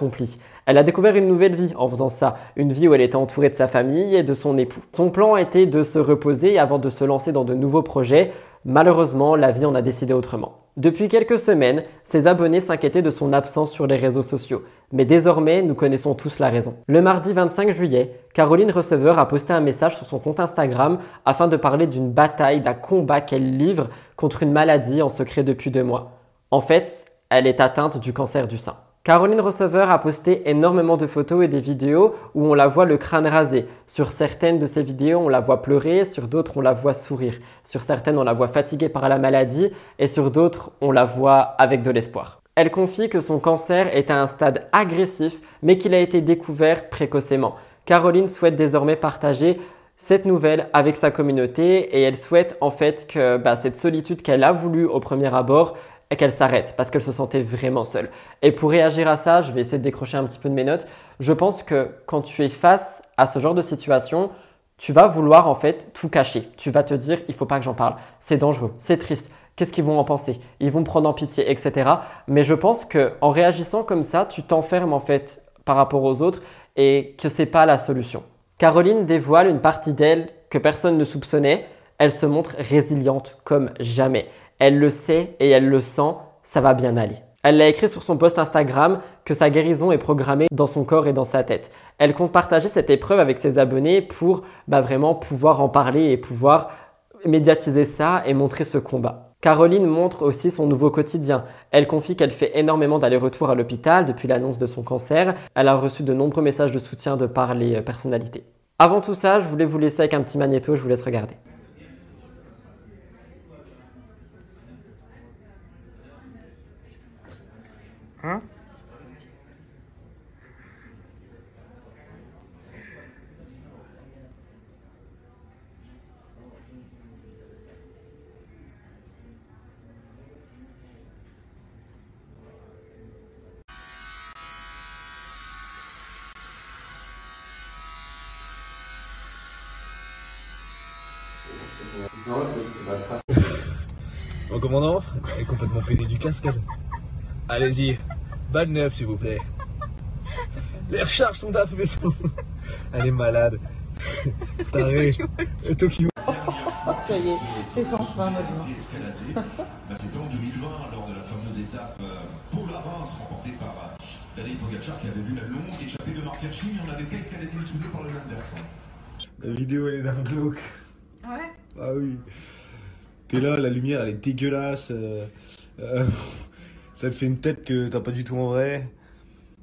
Elle a découvert une nouvelle vie en faisant ça, une vie où elle était entourée de sa famille et de son époux. Son plan était de se reposer avant de se lancer dans de nouveaux projets. Malheureusement, la vie en a décidé autrement. Depuis quelques semaines, ses abonnés s'inquiétaient de son absence sur les réseaux sociaux. Mais désormais, nous connaissons tous la raison. Le mardi 25 juillet, Caroline Receveur a posté un message sur son compte Instagram afin de parler d'une bataille, d'un combat qu'elle livre contre une maladie en secret depuis deux mois. En fait, elle est atteinte du cancer du sein. Caroline Receveur a posté énormément de photos et des vidéos où on la voit le crâne rasé. Sur certaines de ces vidéos, on la voit pleurer, sur d'autres, on la voit sourire. Sur certaines, on la voit fatiguée par la maladie et sur d'autres, on la voit avec de l'espoir. Elle confie que son cancer est à un stade agressif, mais qu'il a été découvert précocement. Caroline souhaite désormais partager cette nouvelle avec sa communauté et elle souhaite en fait que bah, cette solitude qu'elle a voulu au premier abord et qu'elle s'arrête parce qu'elle se sentait vraiment seule. Et pour réagir à ça, je vais essayer de décrocher un petit peu de mes notes. Je pense que quand tu es face à ce genre de situation, tu vas vouloir en fait tout cacher. Tu vas te dire, il faut pas que j'en parle. C'est dangereux, c'est triste. Qu'est-ce qu'ils vont en penser? Ils vont me prendre en pitié, etc. Mais je pense que en réagissant comme ça, tu t'enfermes en fait par rapport aux autres et que c'est pas la solution. Caroline dévoile une partie d'elle que personne ne soupçonnait. Elle se montre résiliente comme jamais. Elle le sait et elle le sent, ça va bien aller. Elle l'a écrit sur son post Instagram que sa guérison est programmée dans son corps et dans sa tête. Elle compte partager cette épreuve avec ses abonnés pour bah, vraiment pouvoir en parler et pouvoir médiatiser ça et montrer ce combat. Caroline montre aussi son nouveau quotidien. Elle confie qu'elle fait énormément d'allers-retours à l'hôpital depuis l'annonce de son cancer. Elle a reçu de nombreux messages de soutien de par les personnalités. Avant tout ça, je voulais vous laisser avec un petit magnéto, je vous laisse regarder. Hein Mon commandant est complètement pété du casque. Allez-y, balle neuve s'il vous plaît. Les recharges sont à feu. Elle est malade. Taré. Tokyo. Ça y est, c'est sans fin maintenant. C'était en 2020 lors de la fameuse étape pour la Reims remportée par Tadej Pogacar qui avait vu la longue échappée de Marc Hirschi mais on n'avait pas escaladé le soudé par le même versant. La vidéo elle est d'un glauque. Ouais. Ah oui. T'es là, la lumière elle est dégueulasse. euh, euh, ça te fait une tête que t'as pas du tout en vrai.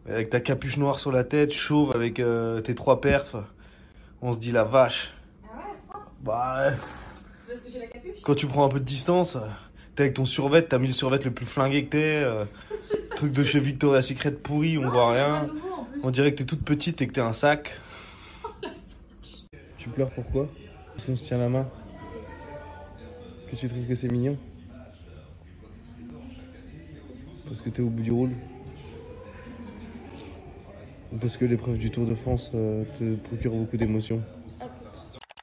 Avec ta capuche noire sur la tête, chauve avec euh, tes trois perfs. On se dit la vache. Ah ouais, c'est pas Bah, ouais. C'est parce que j'ai la capuche? quand tu prends un peu de distance, t'es avec ton survêt, t'as mis le survêt le plus flingué que t'es. euh, (laughs) truc de chez Victoria's Secret pourri, on voit rien. On dirait que t'es toute petite et que t'es un sac. (laughs) Tu pleures pourquoi? Parce qu'on se tient la main. Que tu trouves que c'est mignon? Parce que t'es au bout du rôle parce que l'épreuve du Tour de France euh, te procure beaucoup d'émotions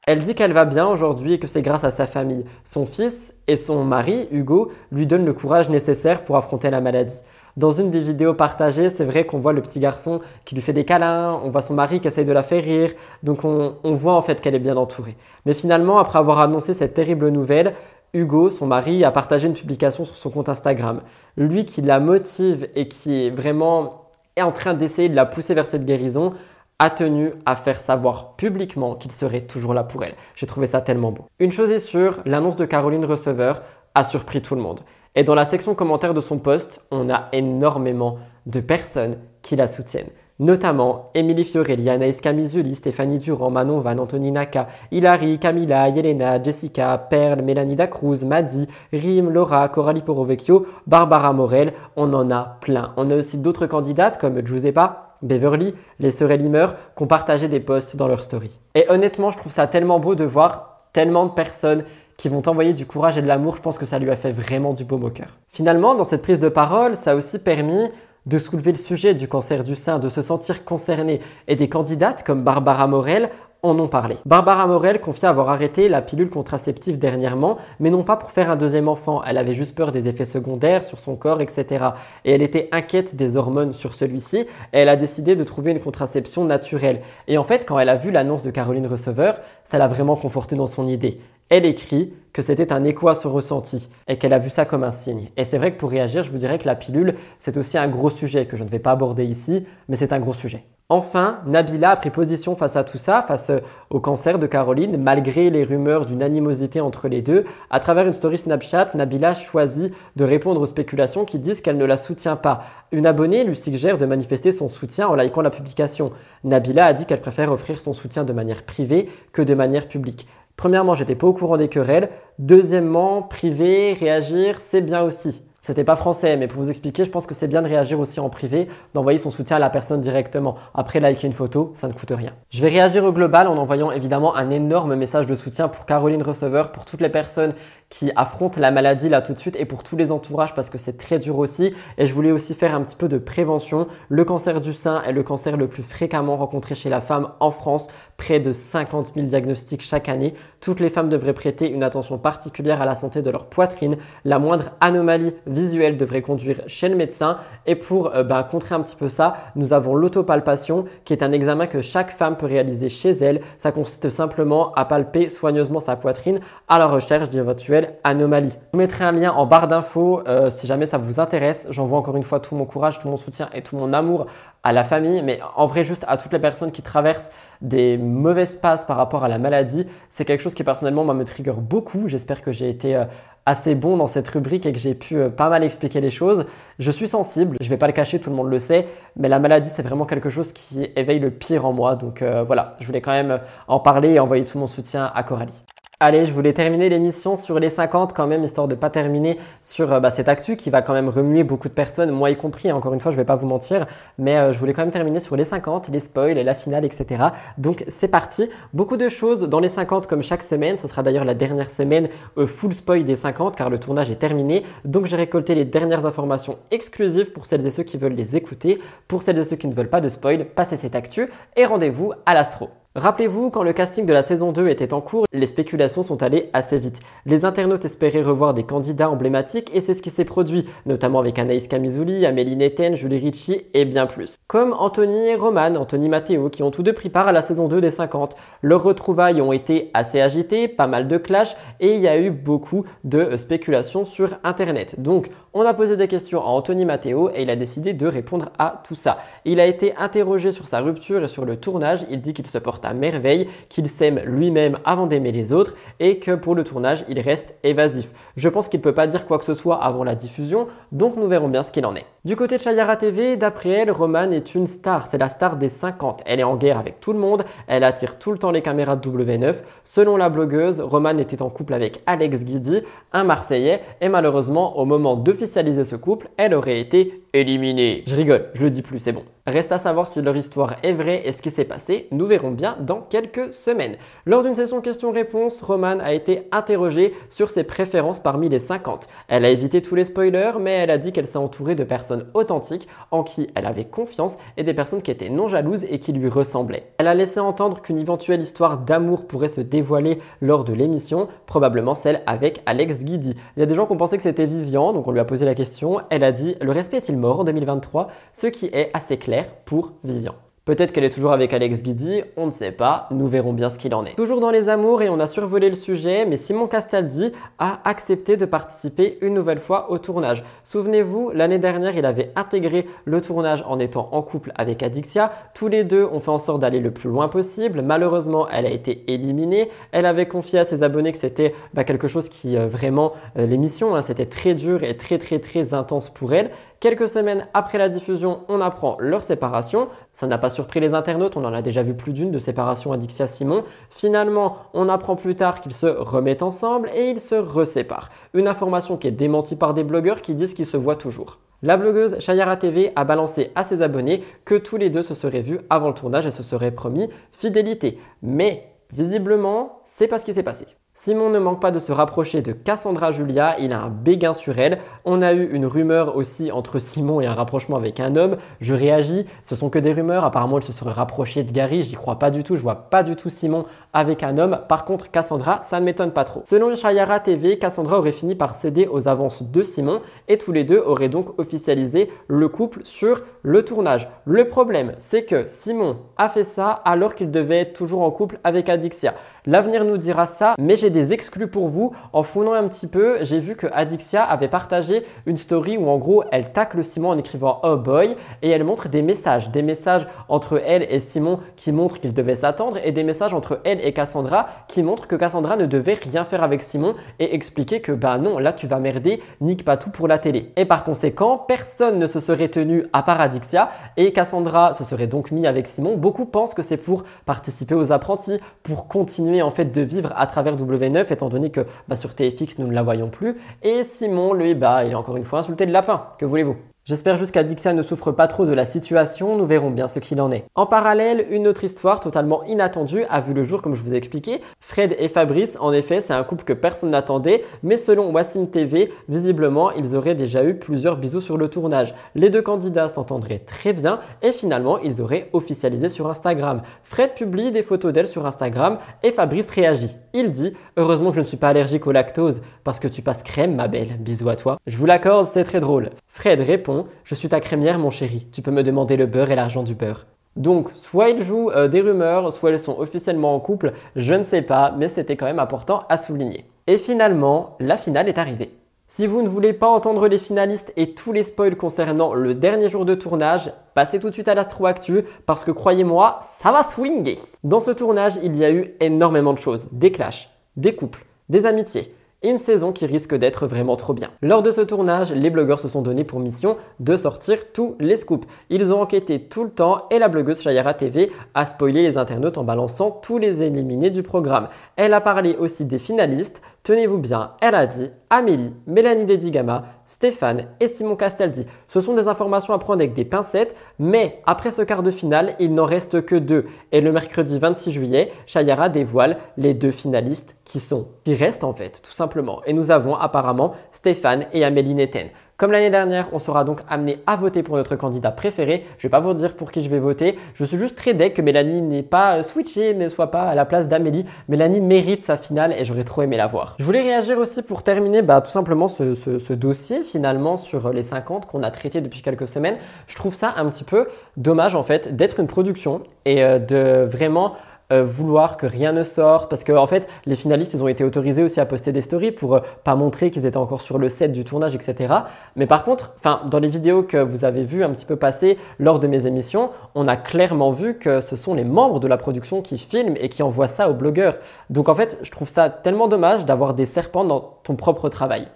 Elle dit qu'elle va bien aujourd'hui et que c'est grâce à sa famille. Son fils et son mari, Hugo, lui donnent le courage nécessaire pour affronter la maladie. Dans une des vidéos partagées, c'est vrai qu'on voit le petit garçon qui lui fait des câlins, on voit son mari qui essaye de la faire rire, donc on, on voit en fait qu'elle est bien entourée. Mais finalement, après avoir annoncé cette terrible nouvelle, Hugo, son mari, a partagé une publication sur son compte Instagram. Lui qui la motive et qui est vraiment est en train d'essayer de la pousser vers cette guérison, a tenu à faire savoir publiquement qu'il serait toujours là pour elle. J'ai trouvé ça tellement beau. Une chose est sûre, l'annonce de Caroline Receveur a surpris tout le monde. Et dans la section commentaires de son post, on a énormément de personnes qui la soutiennent. Notamment Émilie Fiorelli, Anaïs Camisuli, Stéphanie Durand, Manon Van, Anthony Naka, Hilary, Camilla, Yelena, Jessica, Perle, Mélanie Dacruz, Maddy, Rim, Laura, Coralie Porovecchio, Barbara Morel, on en a plein. On a aussi d'autres candidates comme Giuseppa, Beverly, les sœurs Elimer, qui ont partagé des posts dans leur story. Et honnêtement, je trouve ça tellement beau de voir tellement de personnes qui vont t'envoyer du courage et de l'amour, je pense que ça lui a fait vraiment du baume au cœur. Finalement, dans cette prise de parole, ça a aussi permis de soulever le sujet du cancer du sein, de se sentir concerné. Et des candidates comme Barbara Morel en ont parlé. Barbara Morel confie avoir arrêté la pilule contraceptive dernièrement, mais non pas pour faire un deuxième enfant. Elle avait juste peur des effets secondaires sur son corps, etc. Et elle était inquiète des hormones sur celui-ci, elle a décidé de trouver une contraception naturelle. Et en fait, quand elle a vu l'annonce de Caroline Receveur, ça l'a vraiment conforté dans son idée. Elle écrit que c'était un écho à son ressenti et qu'elle a vu ça comme un signe. Et c'est vrai que pour réagir, je vous dirais que la pilule, c'est aussi un gros sujet que je ne vais pas aborder ici, mais c'est un gros sujet. Enfin, Nabila a pris position face à tout ça, face au cancer de Caroline, malgré les rumeurs d'une animosité entre les deux. À travers une story Snapchat, Nabila choisit de répondre aux spéculations qui disent qu'elle ne la soutient pas. Une abonnée lui suggère de manifester son soutien en likant la publication. Nabila a dit qu'elle préfère offrir son soutien de manière privée que de manière publique. Premièrement, j'étais pas au courant des querelles. Deuxièmement, privé, réagir, c'est bien aussi. C'était pas français, mais pour vous expliquer, je pense que c'est bien de réagir aussi en privé, d'envoyer son soutien à la personne directement. Après, liker une photo, ça ne coûte rien. Je vais réagir au global en envoyant évidemment un énorme message de soutien pour Caroline Receveur, pour toutes les personnes qui affrontent la maladie là tout de suite et pour tous les entourages parce que c'est très dur aussi. Et je voulais aussi faire un petit peu de prévention. Le cancer du sein est le cancer le plus fréquemment rencontré chez la femme en France, près de 50 000 diagnostics chaque année. Toutes les femmes devraient prêter une attention particulière à la santé de leur poitrine. La moindre anomalie visuelle devrait conduire chez le médecin. Et pour euh, ben, contrer un petit peu ça, nous avons l'autopalpation qui est un examen que chaque femme peut réaliser chez elle. Ça consiste simplement à palper soigneusement sa poitrine à la recherche d'éventuels anomalie. Je vous mettrai un lien en barre d'infos euh, si jamais ça vous intéresse. J'envoie encore une fois tout mon courage, tout mon soutien et tout mon amour à la famille, mais en vrai juste à toutes les personnes qui traversent des mauvaises passes par rapport à la maladie. C'est quelque chose qui personnellement me trigger beaucoup. J'espère que j'ai été euh, assez bon dans cette rubrique et que j'ai pu euh, pas mal expliquer les choses. Je suis sensible, je vais pas le cacher, tout le monde le sait, mais la maladie c'est vraiment quelque chose qui éveille le pire en moi. Donc voilà, je voulais quand même en parler et envoyer tout mon soutien à Coralie. Allez, je voulais terminer l'émission sur les 50 quand même, histoire de pas terminer sur euh, bah, cette actu qui va quand même remuer beaucoup de personnes, moi y compris. Encore une fois, je vais pas vous mentir, mais euh, je voulais quand même terminer sur les 50, les spoils, la finale, etc. Donc c'est parti. Beaucoup de choses dans les 50 comme chaque semaine. Ce sera d'ailleurs la dernière semaine euh, full spoil des 50 car le tournage est terminé. Donc j'ai récolté les dernières informations exclusives pour celles et ceux qui veulent les écouter. Pour celles et ceux qui ne veulent pas de spoil, passez cette actu et rendez-vous à l'astro. Rappelez-vous, quand le casting de la saison 2 était en cours, les spéculations sont allées assez vite. Les internautes espéraient revoir des candidats emblématiques et c'est ce qui s'est produit, notamment avec Anaïs Camizouli, Amélie Netten, Julie Ricci et bien plus. Comme Anthony et Roman, Anthony Matteo, qui ont tous deux pris part à la saison 2 des 50. Leurs retrouvailles ont été assez agitées, pas mal de clashs et il y a eu beaucoup de spéculations sur Internet. Donc, on a posé des questions à Anthony Matteo et il a décidé de répondre à tout ça. Il a été interrogé sur sa rupture et sur le tournage. Il dit qu'il se porte merveille, qu'il s'aime lui-même avant d'aimer les autres et que pour le tournage, il reste évasif. Je pense qu'il ne peut pas dire quoi que ce soit avant la diffusion, donc nous verrons bien ce qu'il en est. Du côté de Chayara TV, d'après elle, Roman est une star, c'est la star des 50. Elle est en guerre avec tout le monde, elle attire tout le temps les caméras de W9. Selon la blogueuse, Roman était en couple avec Alex Guidi, un Marseillais, et malheureusement, au moment d'officialiser ce couple, elle aurait été éliminée. Je rigole, je le dis plus, c'est bon. Reste à savoir si leur histoire est vraie et ce qui s'est passé, nous verrons bien dans quelques semaines. Lors d'une session questions-réponses, Roman a été interrogée sur ses préférences parmi les 50. Elle a évité tous les spoilers, mais elle a dit qu'elle s'est entourée de personnes authentiques en qui elle avait confiance et des personnes qui étaient non jalouses et qui lui ressemblaient. Elle a laissé entendre qu'une éventuelle histoire d'amour pourrait se dévoiler lors de l'émission, probablement celle avec Alex Guidi. Il y a des gens qui ont pensé que c'était Vivian, donc on lui a posé la question. Elle a dit Le respect est-il mort en 2023 Ce qui est assez clair pour Vivian. Peut-être qu'elle est toujours avec Alex Guidi, on ne sait pas, nous verrons bien ce qu'il en est. Toujours dans les amours et on a survolé le sujet, mais Simon Castaldi a accepté de participer une nouvelle fois au tournage. Souvenez-vous, l'année dernière, il avait intégré le tournage en étant en couple avec Adixia. Tous les deux ont fait en sorte d'aller le plus loin possible. Malheureusement, elle a été éliminée. Elle avait confié à ses abonnés que c'était bah, quelque chose qui euh, vraiment, euh, l'émission, hein, c'était très dur et très très très intense pour elle. Quelques semaines après la diffusion, on apprend leur séparation. Ça n'a pas surpris les internautes, on en a déjà vu plus d'une de séparation Adixia Simon. Finalement, on apprend plus tard qu'ils se remettent ensemble et ils se reséparent. Une information qui est démentie par des blogueurs qui disent qu'ils se voient toujours. La blogueuse Shayara TV a balancé à ses abonnés que tous les deux se seraient vus avant le tournage et se seraient promis fidélité. Mais visiblement, c'est pas ce qui s'est passé. Simon ne manque pas de se rapprocher de Cassandra Julia, il a un béguin sur elle. On a eu une rumeur aussi entre Simon et un rapprochement avec un homme. Je réagis, ce sont que des rumeurs. Apparemment, elle se serait rapprochée de Gary, j'y crois pas du tout. Je vois pas du tout Simon avec un homme. Par contre, Cassandra, ça ne m'étonne pas trop. Selon Shayara TV, Cassandra aurait fini par céder aux avances de Simon et tous les deux auraient donc officialisé le couple sur le tournage. Le problème, c'est que Simon a fait ça alors qu'il devait être toujours en couple avec Adixia. L'avenir nous dira ça, mais j'ai des exclus pour vous. En fouillant un petit peu, j'ai vu que Adixia avait partagé une story où en gros elle tacle Simon en écrivant Oh boy et elle montre des messages, des messages entre elle et Simon qui montrent qu'ils devaient s'attendre et des messages entre elle et Cassandra qui montrent que Cassandra ne devait rien faire avec Simon et expliquer que bah non, là tu vas merder, nique pas tout pour la télé. Et par conséquent, personne ne se serait tenu à part Adixia et Cassandra se serait donc mis avec Simon. Beaucoup pensent que c'est pour participer aux apprentis, pour continuer en fait de vivre à travers W9 étant donné que bah, sur TFX nous ne la voyons plus. Et Simon, lui, bah, il est encore une fois insulté de lapin. Que voulez-vous? J'espère juste qu'Adixia ne souffre pas trop de la situation, nous verrons bien ce qu'il en est. En parallèle, une autre histoire totalement inattendue a vu le jour comme je vous ai expliqué. Fred et Fabrice, en effet, c'est un couple que personne n'attendait, mais selon Wassim TV, visiblement, ils auraient déjà eu plusieurs bisous sur le tournage. Les deux candidats s'entendraient très bien et finalement, ils auraient officialisé sur Instagram. Fred publie des photos d'elle sur Instagram et Fabrice réagit. Il dit Heureusement que je ne suis pas allergique au lactose parce que tu passes crème, ma belle. Bisous à toi. Je vous l'accorde, c'est très drôle. Fred répond je suis ta crémière, mon chéri. Tu peux me demander le beurre et l'argent du beurre. Donc, soit ils jouent euh, des rumeurs, soit elles sont officiellement en couple, je ne sais pas, mais c'était quand même important à souligner. Et finalement, la finale est arrivée. Si vous ne voulez pas entendre les finalistes et tous les spoils concernant le dernier jour de tournage, passez tout de suite à l'Astro Actu parce que croyez-moi, ça va swinguer. Dans ce tournage, il y a eu énormément de choses, des clashs, des couples, des amitiés, une saison qui risque d'être vraiment trop bien. Lors de ce tournage, les blogueurs se sont donné pour mission de sortir tous les scoops. Ils ont enquêté tout le temps et la blogueuse Shayara TV a spoilé les internautes en balançant tous les éliminés du programme. Elle a parlé aussi des finalistes, tenez-vous bien, elle a dit Amélie, Mélanie Dedigama, Stéphane et Simon Castaldi. Ce sont des informations à prendre avec des pincettes, mais après ce quart de finale, il n'en reste que deux. Et le mercredi 26 juillet, Shayara dévoile les deux finalistes qui sont, qui restent en fait, tout simplement. Et nous avons apparemment Stéphane et Amélie Neten. Comme l'année dernière, on sera donc amené à voter pour notre candidat préféré. Je vais pas vous dire pour qui je vais voter. Je suis juste très deck que Mélanie n'ait pas switché, ne soit pas à la place d'Amélie. Mélanie mérite sa finale et j'aurais trop aimé la voir. Je voulais réagir aussi pour terminer bah, tout simplement ce, ce dossier finalement sur les 50 qu'on a traité depuis quelques semaines. Je trouve ça un petit peu dommage en fait d'être une production et euh, de vraiment euh, vouloir que rien ne sorte. Parce que en fait les finalistes ils ont été autorisés aussi à poster des stories pour euh, pas montrer qu'ils étaient encore sur le set du tournage etc mais par contre enfin dans les vidéos que vous avez vu un petit peu passer lors de mes émissions on a clairement vu que ce sont les membres de la production qui filment et qui envoient ça aux blogueurs. Donc en fait je trouve ça tellement dommage d'avoir des serpents dans ton propre travail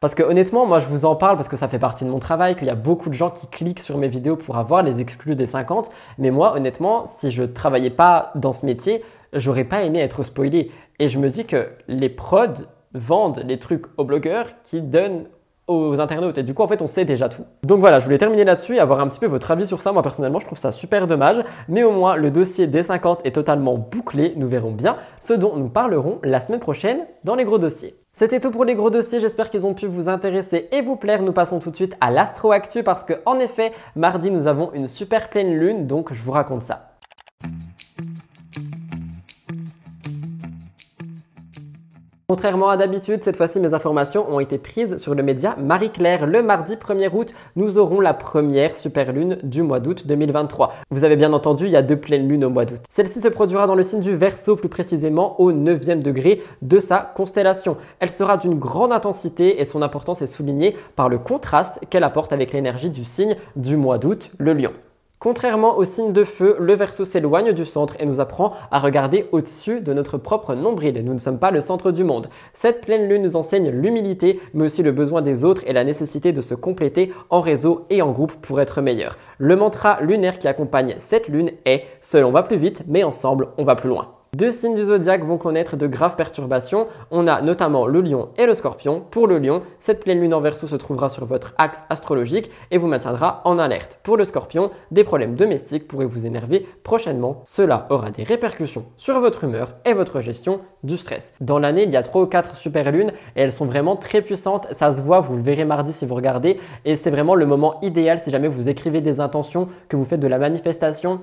Parce que honnêtement, moi je vous en parle parce que ça fait partie de mon travail, qu'il y a beaucoup de gens qui cliquent sur mes vidéos pour avoir les exclus des 50. Mais moi, honnêtement, si je travaillais pas dans ce métier, j'aurais pas aimé être spoilé. Et je me dis que les prods vendent les trucs aux blogueurs qui donnent aux internautes. Et du coup, en fait, on sait déjà tout. Donc voilà, je voulais terminer là-dessus et avoir un petit peu votre avis sur ça. Moi, personnellement, je trouve ça super dommage. Mais au moins, le dossier des 50 est totalement bouclé. Nous verrons bien ce dont nous parlerons la semaine prochaine dans les gros dossiers. C'était tout pour les gros dossiers, j'espère qu'ils ont pu vous intéresser et vous plaire. Nous passons tout de suite à l'Astro Actu parce que en effet, mardi nous avons une super pleine lune, donc je vous raconte ça. Contrairement à d'habitude, cette fois-ci mes informations ont été prises sur le média Marie-Claire. Le mardi 1er août, nous aurons la première super lune du mois d'août 2023. Vous avez bien entendu, il y a deux pleines lunes au mois d'août. Celle-ci se produira dans le signe du Verseau, plus précisément au 9e degré de sa constellation. Elle sera d'une grande intensité et son importance est soulignée par le contraste qu'elle apporte avec l'énergie du signe du mois d'août, le lion. Contrairement au signe de feu, le Verseau s'éloigne du centre et nous apprend à regarder au-dessus de notre propre nombril. Nous ne sommes pas le centre du monde. Cette pleine lune nous enseigne l'humilité, mais aussi le besoin des autres et la nécessité de se compléter en réseau et en groupe pour être meilleur. Le mantra lunaire qui accompagne cette lune est Seul on va plus vite, mais ensemble on va plus loin. Deux signes du zodiaque vont connaître de graves perturbations. On a notamment le lion et le scorpion. Pour le lion, cette pleine lune en verso se trouvera sur votre axe astrologique et vous maintiendra en alerte. Pour le scorpion, des problèmes domestiques pourraient vous énerver prochainement. Cela aura des répercussions sur votre humeur et votre gestion du stress. Dans l'année, il y a 3 ou 4 super lunes et elles sont vraiment très puissantes. Ça se voit, vous le verrez mardi si vous regardez. Et c'est vraiment le moment idéal si jamais vous écrivez des intentions, que vous faites de la manifestation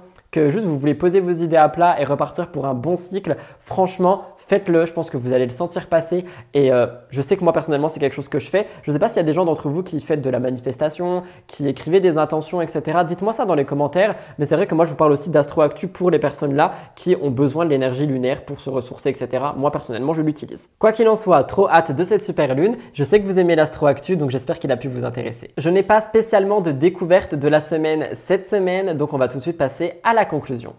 juste vous voulez poser vos idées à plat et repartir pour un bon cycle, franchement, faites-le. Je pense que vous allez le sentir passer. Et euh, je sais que moi, personnellement, c'est quelque chose que je fais. Je ne sais pas s'il y a des gens d'entre vous qui faites de la manifestation, qui écrivez des intentions, etc. Dites-moi ça dans les commentaires. Mais c'est vrai que moi, je vous parle aussi d'astroactu pour les personnes là qui ont besoin de l'énergie lunaire pour se ressourcer, etc. Moi, personnellement, je l'utilise. Quoi qu'il en soit, trop hâte de cette super lune. Je sais que vous aimez l'astroactu, donc j'espère qu'il a pu vous intéresser. Je n'ai pas spécialement de découverte de la semaine cette semaine, donc on va tout de suite passer à la conclusion.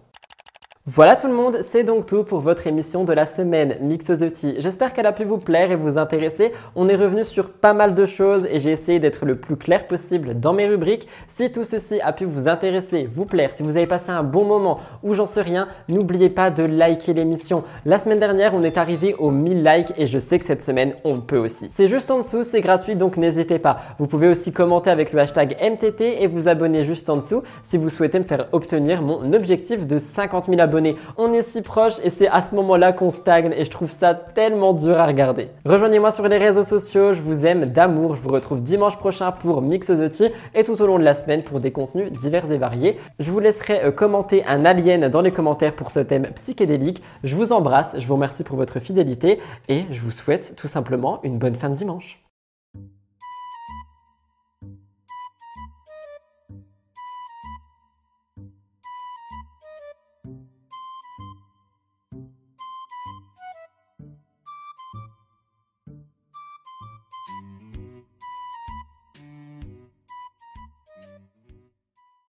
Voilà tout le monde, c'est donc tout pour votre émission de la semaine Mix the. J'espère qu'elle a pu vous plaire et vous intéresser. On est revenu sur pas mal de choses et j'ai essayé d'être le plus clair possible dans mes rubriques. Si tout ceci a pu vous intéresser, vous plaire, si vous avez passé un bon moment ou j'en sais rien, n'oubliez pas de liker l'émission. La semaine dernière, on est arrivé aux 1000 likes et je sais que cette semaine, on peut aussi. C'est juste en dessous, c'est gratuit donc n'hésitez pas. Vous pouvez aussi commenter avec le hashtag MTT et vous abonner juste en dessous si vous souhaitez me faire obtenir mon objectif de 50 000 abonnés on est si proche et c'est à ce moment-là qu'on stagne et je trouve ça tellement dur à regarder. Rejoignez-moi sur les réseaux sociaux, je vous aime d'amour. Je vous retrouve dimanche prochain pour Mix the Tea et tout au long de la semaine pour des contenus divers et variés. Je vous laisserai euh, commenter un alien dans les commentaires pour ce thème psychédélique. Je vous embrasse, je vous remercie pour votre fidélité et je vous souhaite tout simplement une bonne fin de dimanche.